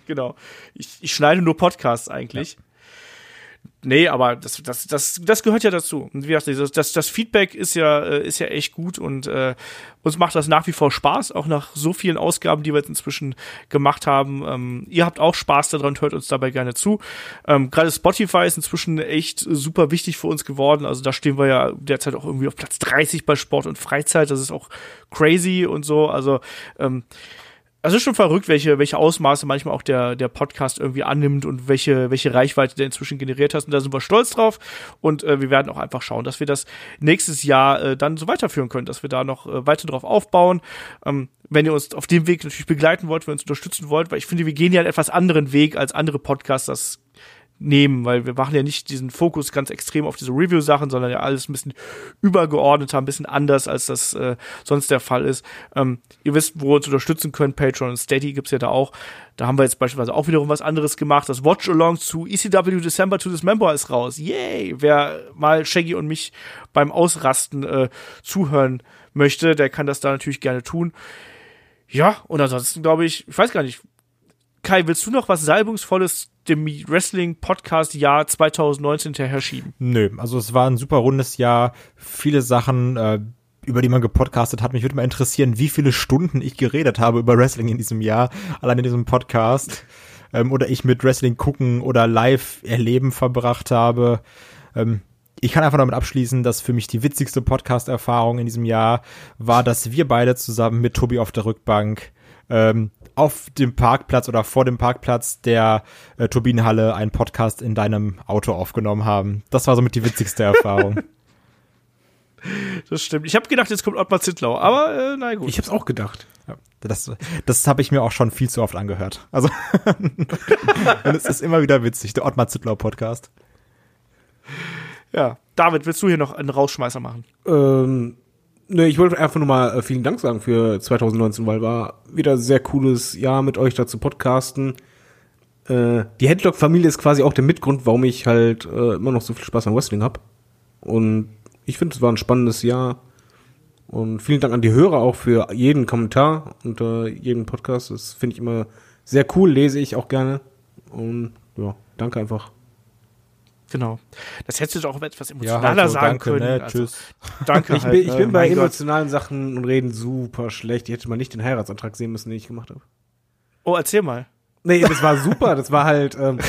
Genau. Ich, ich schneide nur Podcasts eigentlich. Nee, aber das, das, das, das gehört ja dazu. Und wie gesagt, das, das, das Feedback ist ja, äh, ist ja echt gut und äh, uns macht das nach wie vor Spaß, auch nach so vielen Ausgaben, die wir jetzt inzwischen gemacht haben. Ähm, ihr habt auch Spaß daran und hört uns dabei gerne zu. Ähm, Gerade Spotify ist inzwischen echt super wichtig für uns geworden. Also da stehen wir ja derzeit auch irgendwie auf Platz 30 bei Sport und Freizeit. Das ist auch crazy und so. Also ähm, also ist schon verrückt, welche, welche Ausmaße manchmal auch der, der Podcast irgendwie annimmt und welche, welche Reichweite der inzwischen generiert hat. Und da sind wir stolz drauf. Und äh, wir werden auch einfach schauen, dass wir das nächstes Jahr äh, dann so weiterführen können, dass wir da noch äh, weiter drauf aufbauen. Ähm, wenn ihr uns auf dem Weg natürlich begleiten wollt, wenn ihr uns unterstützen wollt, weil ich finde, wir gehen ja einen etwas anderen Weg als andere Podcasts das nehmen, weil wir machen ja nicht diesen Fokus ganz extrem auf diese Review-Sachen, sondern ja alles ein bisschen übergeordneter, ein bisschen anders, als das äh, sonst der Fall ist. Ähm, ihr wisst, wo ihr uns unterstützen könnt, Patreon und Steady gibt's ja da auch. Da haben wir jetzt beispielsweise auch wiederum was anderes gemacht. Das Watch-Along zu ECW December to Dismember ist raus. Yay! Wer mal Shaggy und mich beim Ausrasten äh, zuhören möchte, der kann das da natürlich gerne tun. Ja, und ansonsten glaube ich, ich weiß gar nicht, Kai, willst du noch was Salbungsvolles dem Wrestling-Podcast-Jahr 2019 hinterher? Nö, also es war ein super rundes Jahr, viele Sachen, äh, über die man gepodcastet hat. Mich würde mal interessieren, wie viele Stunden ich geredet habe über Wrestling in diesem Jahr, allein in diesem Podcast. Ähm, oder ich mit Wrestling gucken oder live erleben verbracht habe. Ähm, ich kann einfach damit abschließen, dass für mich die witzigste Podcast-Erfahrung in diesem Jahr war, dass wir beide zusammen mit Tobi auf der Rückbank ähm, auf dem Parkplatz oder vor dem Parkplatz der äh, Turbinenhalle einen Podcast in deinem Auto aufgenommen haben. Das war somit die witzigste Erfahrung. Das stimmt. Ich habe gedacht, jetzt kommt Ottmar Zittlau, aber äh, na gut. Ich hab's auch gedacht. Ja, das das habe ich mir auch schon viel zu oft angehört. Also und es ist immer wieder witzig, der Ottmar Zittlau Podcast. ja. David, willst du hier noch einen Rausschmeißer machen? Ähm, ne, ich wollte einfach nur mal äh, vielen Dank sagen für 2019, weil war wieder ein sehr cooles Jahr mit euch da zu podcasten. Äh, die Headlock-Familie ist quasi auch der Mitgrund, warum ich halt äh, immer noch so viel Spaß am Wrestling hab. Und ich finde, es war ein spannendes Jahr. Und vielen Dank an die Hörer auch für jeden Kommentar unter jedem Podcast. Das finde ich immer sehr cool, lese ich auch gerne. Und ja, danke einfach. Genau. Das hättest du doch auch etwas emotionaler halt so, sagen danke, können. ne, Also, tschüss. Danke. Ich halt, bin, ich ne? bin bei Gott. emotionalen Sachen und Reden super schlecht. Ich hätte mal nicht den Heiratsantrag sehen müssen, den ich gemacht habe. Oh, erzähl mal. Nee, das war super. Das war halt, ähm,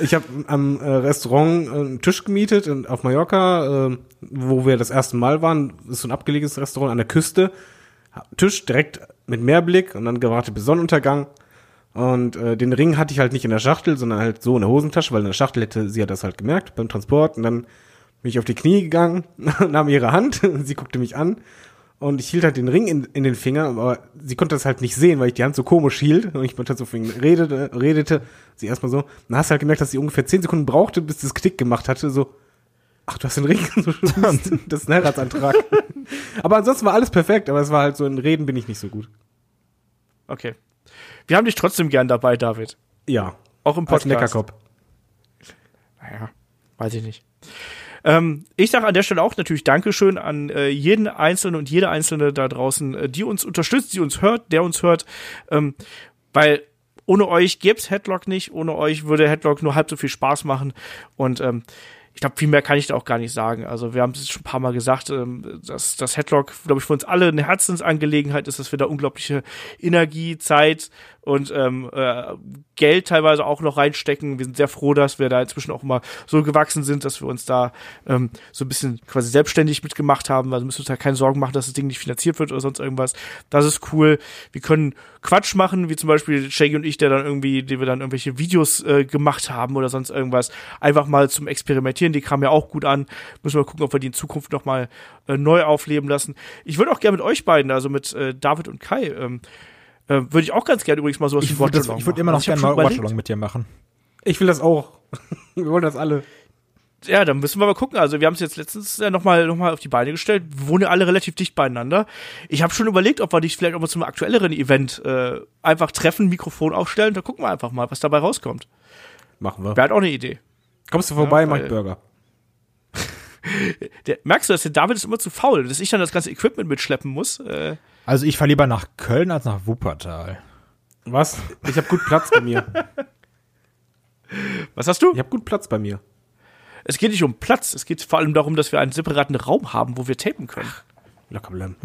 ich habe am äh, Restaurant äh, einen Tisch gemietet in, auf Mallorca, ähm, wo wir das erste Mal waren. Das ist so ein abgelegenes Restaurant an der Küste. Tisch direkt mit Meerblick und dann gewartet bis Sonnenuntergang. Und äh, den Ring hatte ich halt nicht in der Schachtel, sondern halt so in der Hosentasche, weil in der Schachtel hätte sie hat das halt gemerkt beim Transport. Und dann bin ich auf die Knie gegangen, nahm ihre Hand, sie guckte mich an und ich hielt halt den Ring in, in den Finger, aber sie konnte das halt nicht sehen, weil ich die Hand so komisch hielt und ich halt so ihn redete, redete, sie erstmal so. Dann hast du halt gemerkt, dass sie ungefähr zehn Sekunden brauchte, bis das Klick gemacht hatte, so, Ach, du hast den Ring. Das ist ein Heiratsantrag. aber ansonsten war alles perfekt, aber es war halt so, in Reden bin ich nicht so gut. Okay. Wir haben dich trotzdem gern dabei, David. Ja. Auch im Als Podcast. Neckerkopf. Naja, weiß ich nicht. Ähm, ich sage an der Stelle auch natürlich Dankeschön an äh, jeden Einzelnen und jede Einzelne da draußen, äh, die uns unterstützt, die uns hört, der uns hört. Ähm, weil ohne euch gäb's Headlock nicht, ohne euch würde Headlock nur halb so viel Spaß machen. Und ähm, ich glaube, viel mehr kann ich da auch gar nicht sagen. Also wir haben es schon ein paar Mal gesagt, ähm, dass das Headlock, glaube ich, für uns alle eine Herzensangelegenheit ist, dass wir da unglaubliche Energie, Zeit und ähm, äh, Geld teilweise auch noch reinstecken. Wir sind sehr froh, dass wir da inzwischen auch mal so gewachsen sind, dass wir uns da ähm, so ein bisschen quasi selbstständig mitgemacht haben. Also müssen uns da keine Sorgen machen, dass das Ding nicht finanziert wird oder sonst irgendwas. Das ist cool. Wir können Quatsch machen, wie zum Beispiel Shaggy und ich, der dann irgendwie, die wir dann irgendwelche Videos äh, gemacht haben oder sonst irgendwas. Einfach mal zum Experimentieren. Die kamen ja auch gut an. Müssen wir gucken, ob wir die in Zukunft noch mal äh, neu aufleben lassen. Ich würde auch gerne mit euch beiden, also mit äh, David und Kai, ähm, äh, würde ich auch ganz gerne übrigens mal sowas Ich wie würde Watchalong würd immer machen. noch Also ich gerne mal. Watchalong mit dir machen. Ich will das auch. Wir wollen das alle. Ja, dann müssen wir mal gucken. Also wir haben es jetzt letztens ja nochmal noch mal auf die Beine gestellt. Wir wohnen ja alle relativ dicht beieinander. Ich habe schon überlegt, ob wir dich vielleicht auch mal zum aktuelleren Event äh, einfach treffen, Mikrofon aufstellen. Da gucken wir einfach mal, was dabei rauskommt. Machen wir. Wäre halt auch eine Idee. Kommst du vorbei, Ja, weil- Burger. Der, merkst du, dass der David ist immer zu faul, dass ich dann das ganze Equipment mitschleppen muss. Äh, Also ich fahre lieber nach Köln als nach Wuppertal. Was? Ich habe gut Platz bei mir. was hast du? Ich habe gut Platz bei mir. Es geht nicht um Platz. Es geht vor allem darum, dass wir einen separaten Raum haben, wo wir tapen können. Locker bleiben.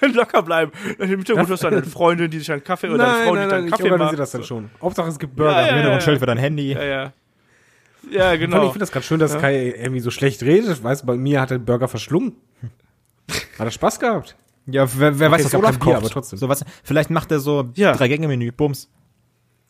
Locker bleiben. Im Hintergrund hast du eine Freundin, die sich einen Kaffee oder eine Frau, die dann ich Kaffee organisiere macht. das dann schon. Hauptsache es gibt Ja, Burger. ja, Im Hintergrund ja. stellt für dein Handy. Ja, ja. Ja, Ich genau. finde das ganz schön, dass Kai irgendwie so schlecht redet. Weißt du, bei mir hat der Burger verschlungen. Hat er Spaß gehabt? Ja, wer, wer weiß, es was Olaf kein Bier, kocht. aber trotzdem. So was, vielleicht macht er so Ja. drei Gänge Menü. Bums.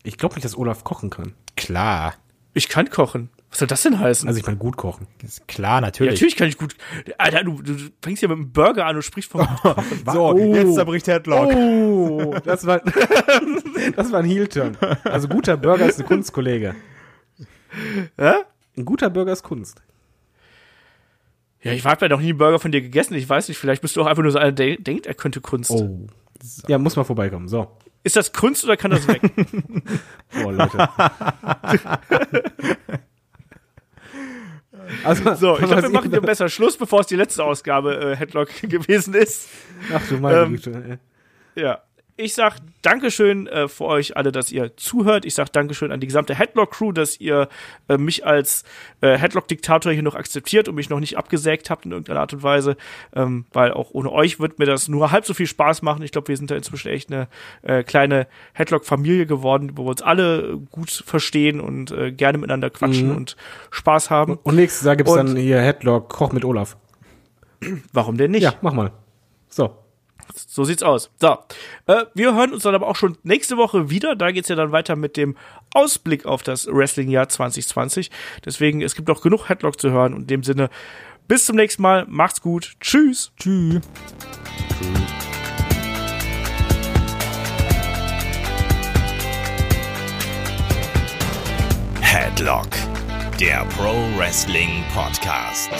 Ich glaube nicht, dass Olaf kochen kann. Klar. Ich kann kochen. Was soll das denn heißen? Also ich meine gut kochen. Ist klar, ja, natürlich. natürlich kann ich gut. Alter, du, du fängst ja mit einem Burger an und sprichst vom. So, Oh. jetzt zerbricht Headlock. Oh, das war, das war ein Heel-Turn. Also guter Burger ist eine Kunst, Kollege. Hä? Ein guter Burger ist Kunst. Ja, ich habe ja noch nie einen Burger von dir gegessen. Ich weiß nicht, vielleicht bist du auch einfach nur so einer, der denkt, er könnte Kunst. Oh. Ja, muss mal vorbeikommen. So. Ist das Kunst oder kann das weg? Oh, Leute. also, So, ich glaube, wir machen hier besser Schluss, bevor es die letzte Ausgabe äh, Headlock gewesen ist. Ach du meine Ähm, Güte. Ja. Ich sag Dankeschön äh, für euch alle, dass ihr zuhört. Ich sag Dankeschön an die gesamte Headlock-Crew, dass ihr äh, mich als äh, Headlock-Diktator hier noch akzeptiert und mich noch nicht abgesägt habt in irgendeiner Art und Weise. Ähm, weil auch ohne euch wird mir das nur halb so viel Spaß machen. Ich glaube, wir sind da inzwischen echt eine äh, kleine Headlock-Familie geworden, wo wir uns alle gut verstehen und äh, gerne miteinander quatschen Mhm. und Spaß haben. Und nächstes Jahr gibt's Und- dann hier Headlock, Koch mit Olaf. Warum denn nicht? Ja, mach mal. So. So sieht's aus. So, äh, wir hören uns dann aber auch schon nächste Woche wieder. Da geht's ja dann weiter mit dem Ausblick auf das Wrestling-Jahr 2020. Deswegen, es gibt noch genug Headlock zu hören. Und in dem Sinne, bis zum nächsten Mal. Macht's gut. Tschüss. Tschüss. Headlock, der Pro Wrestling Podcast.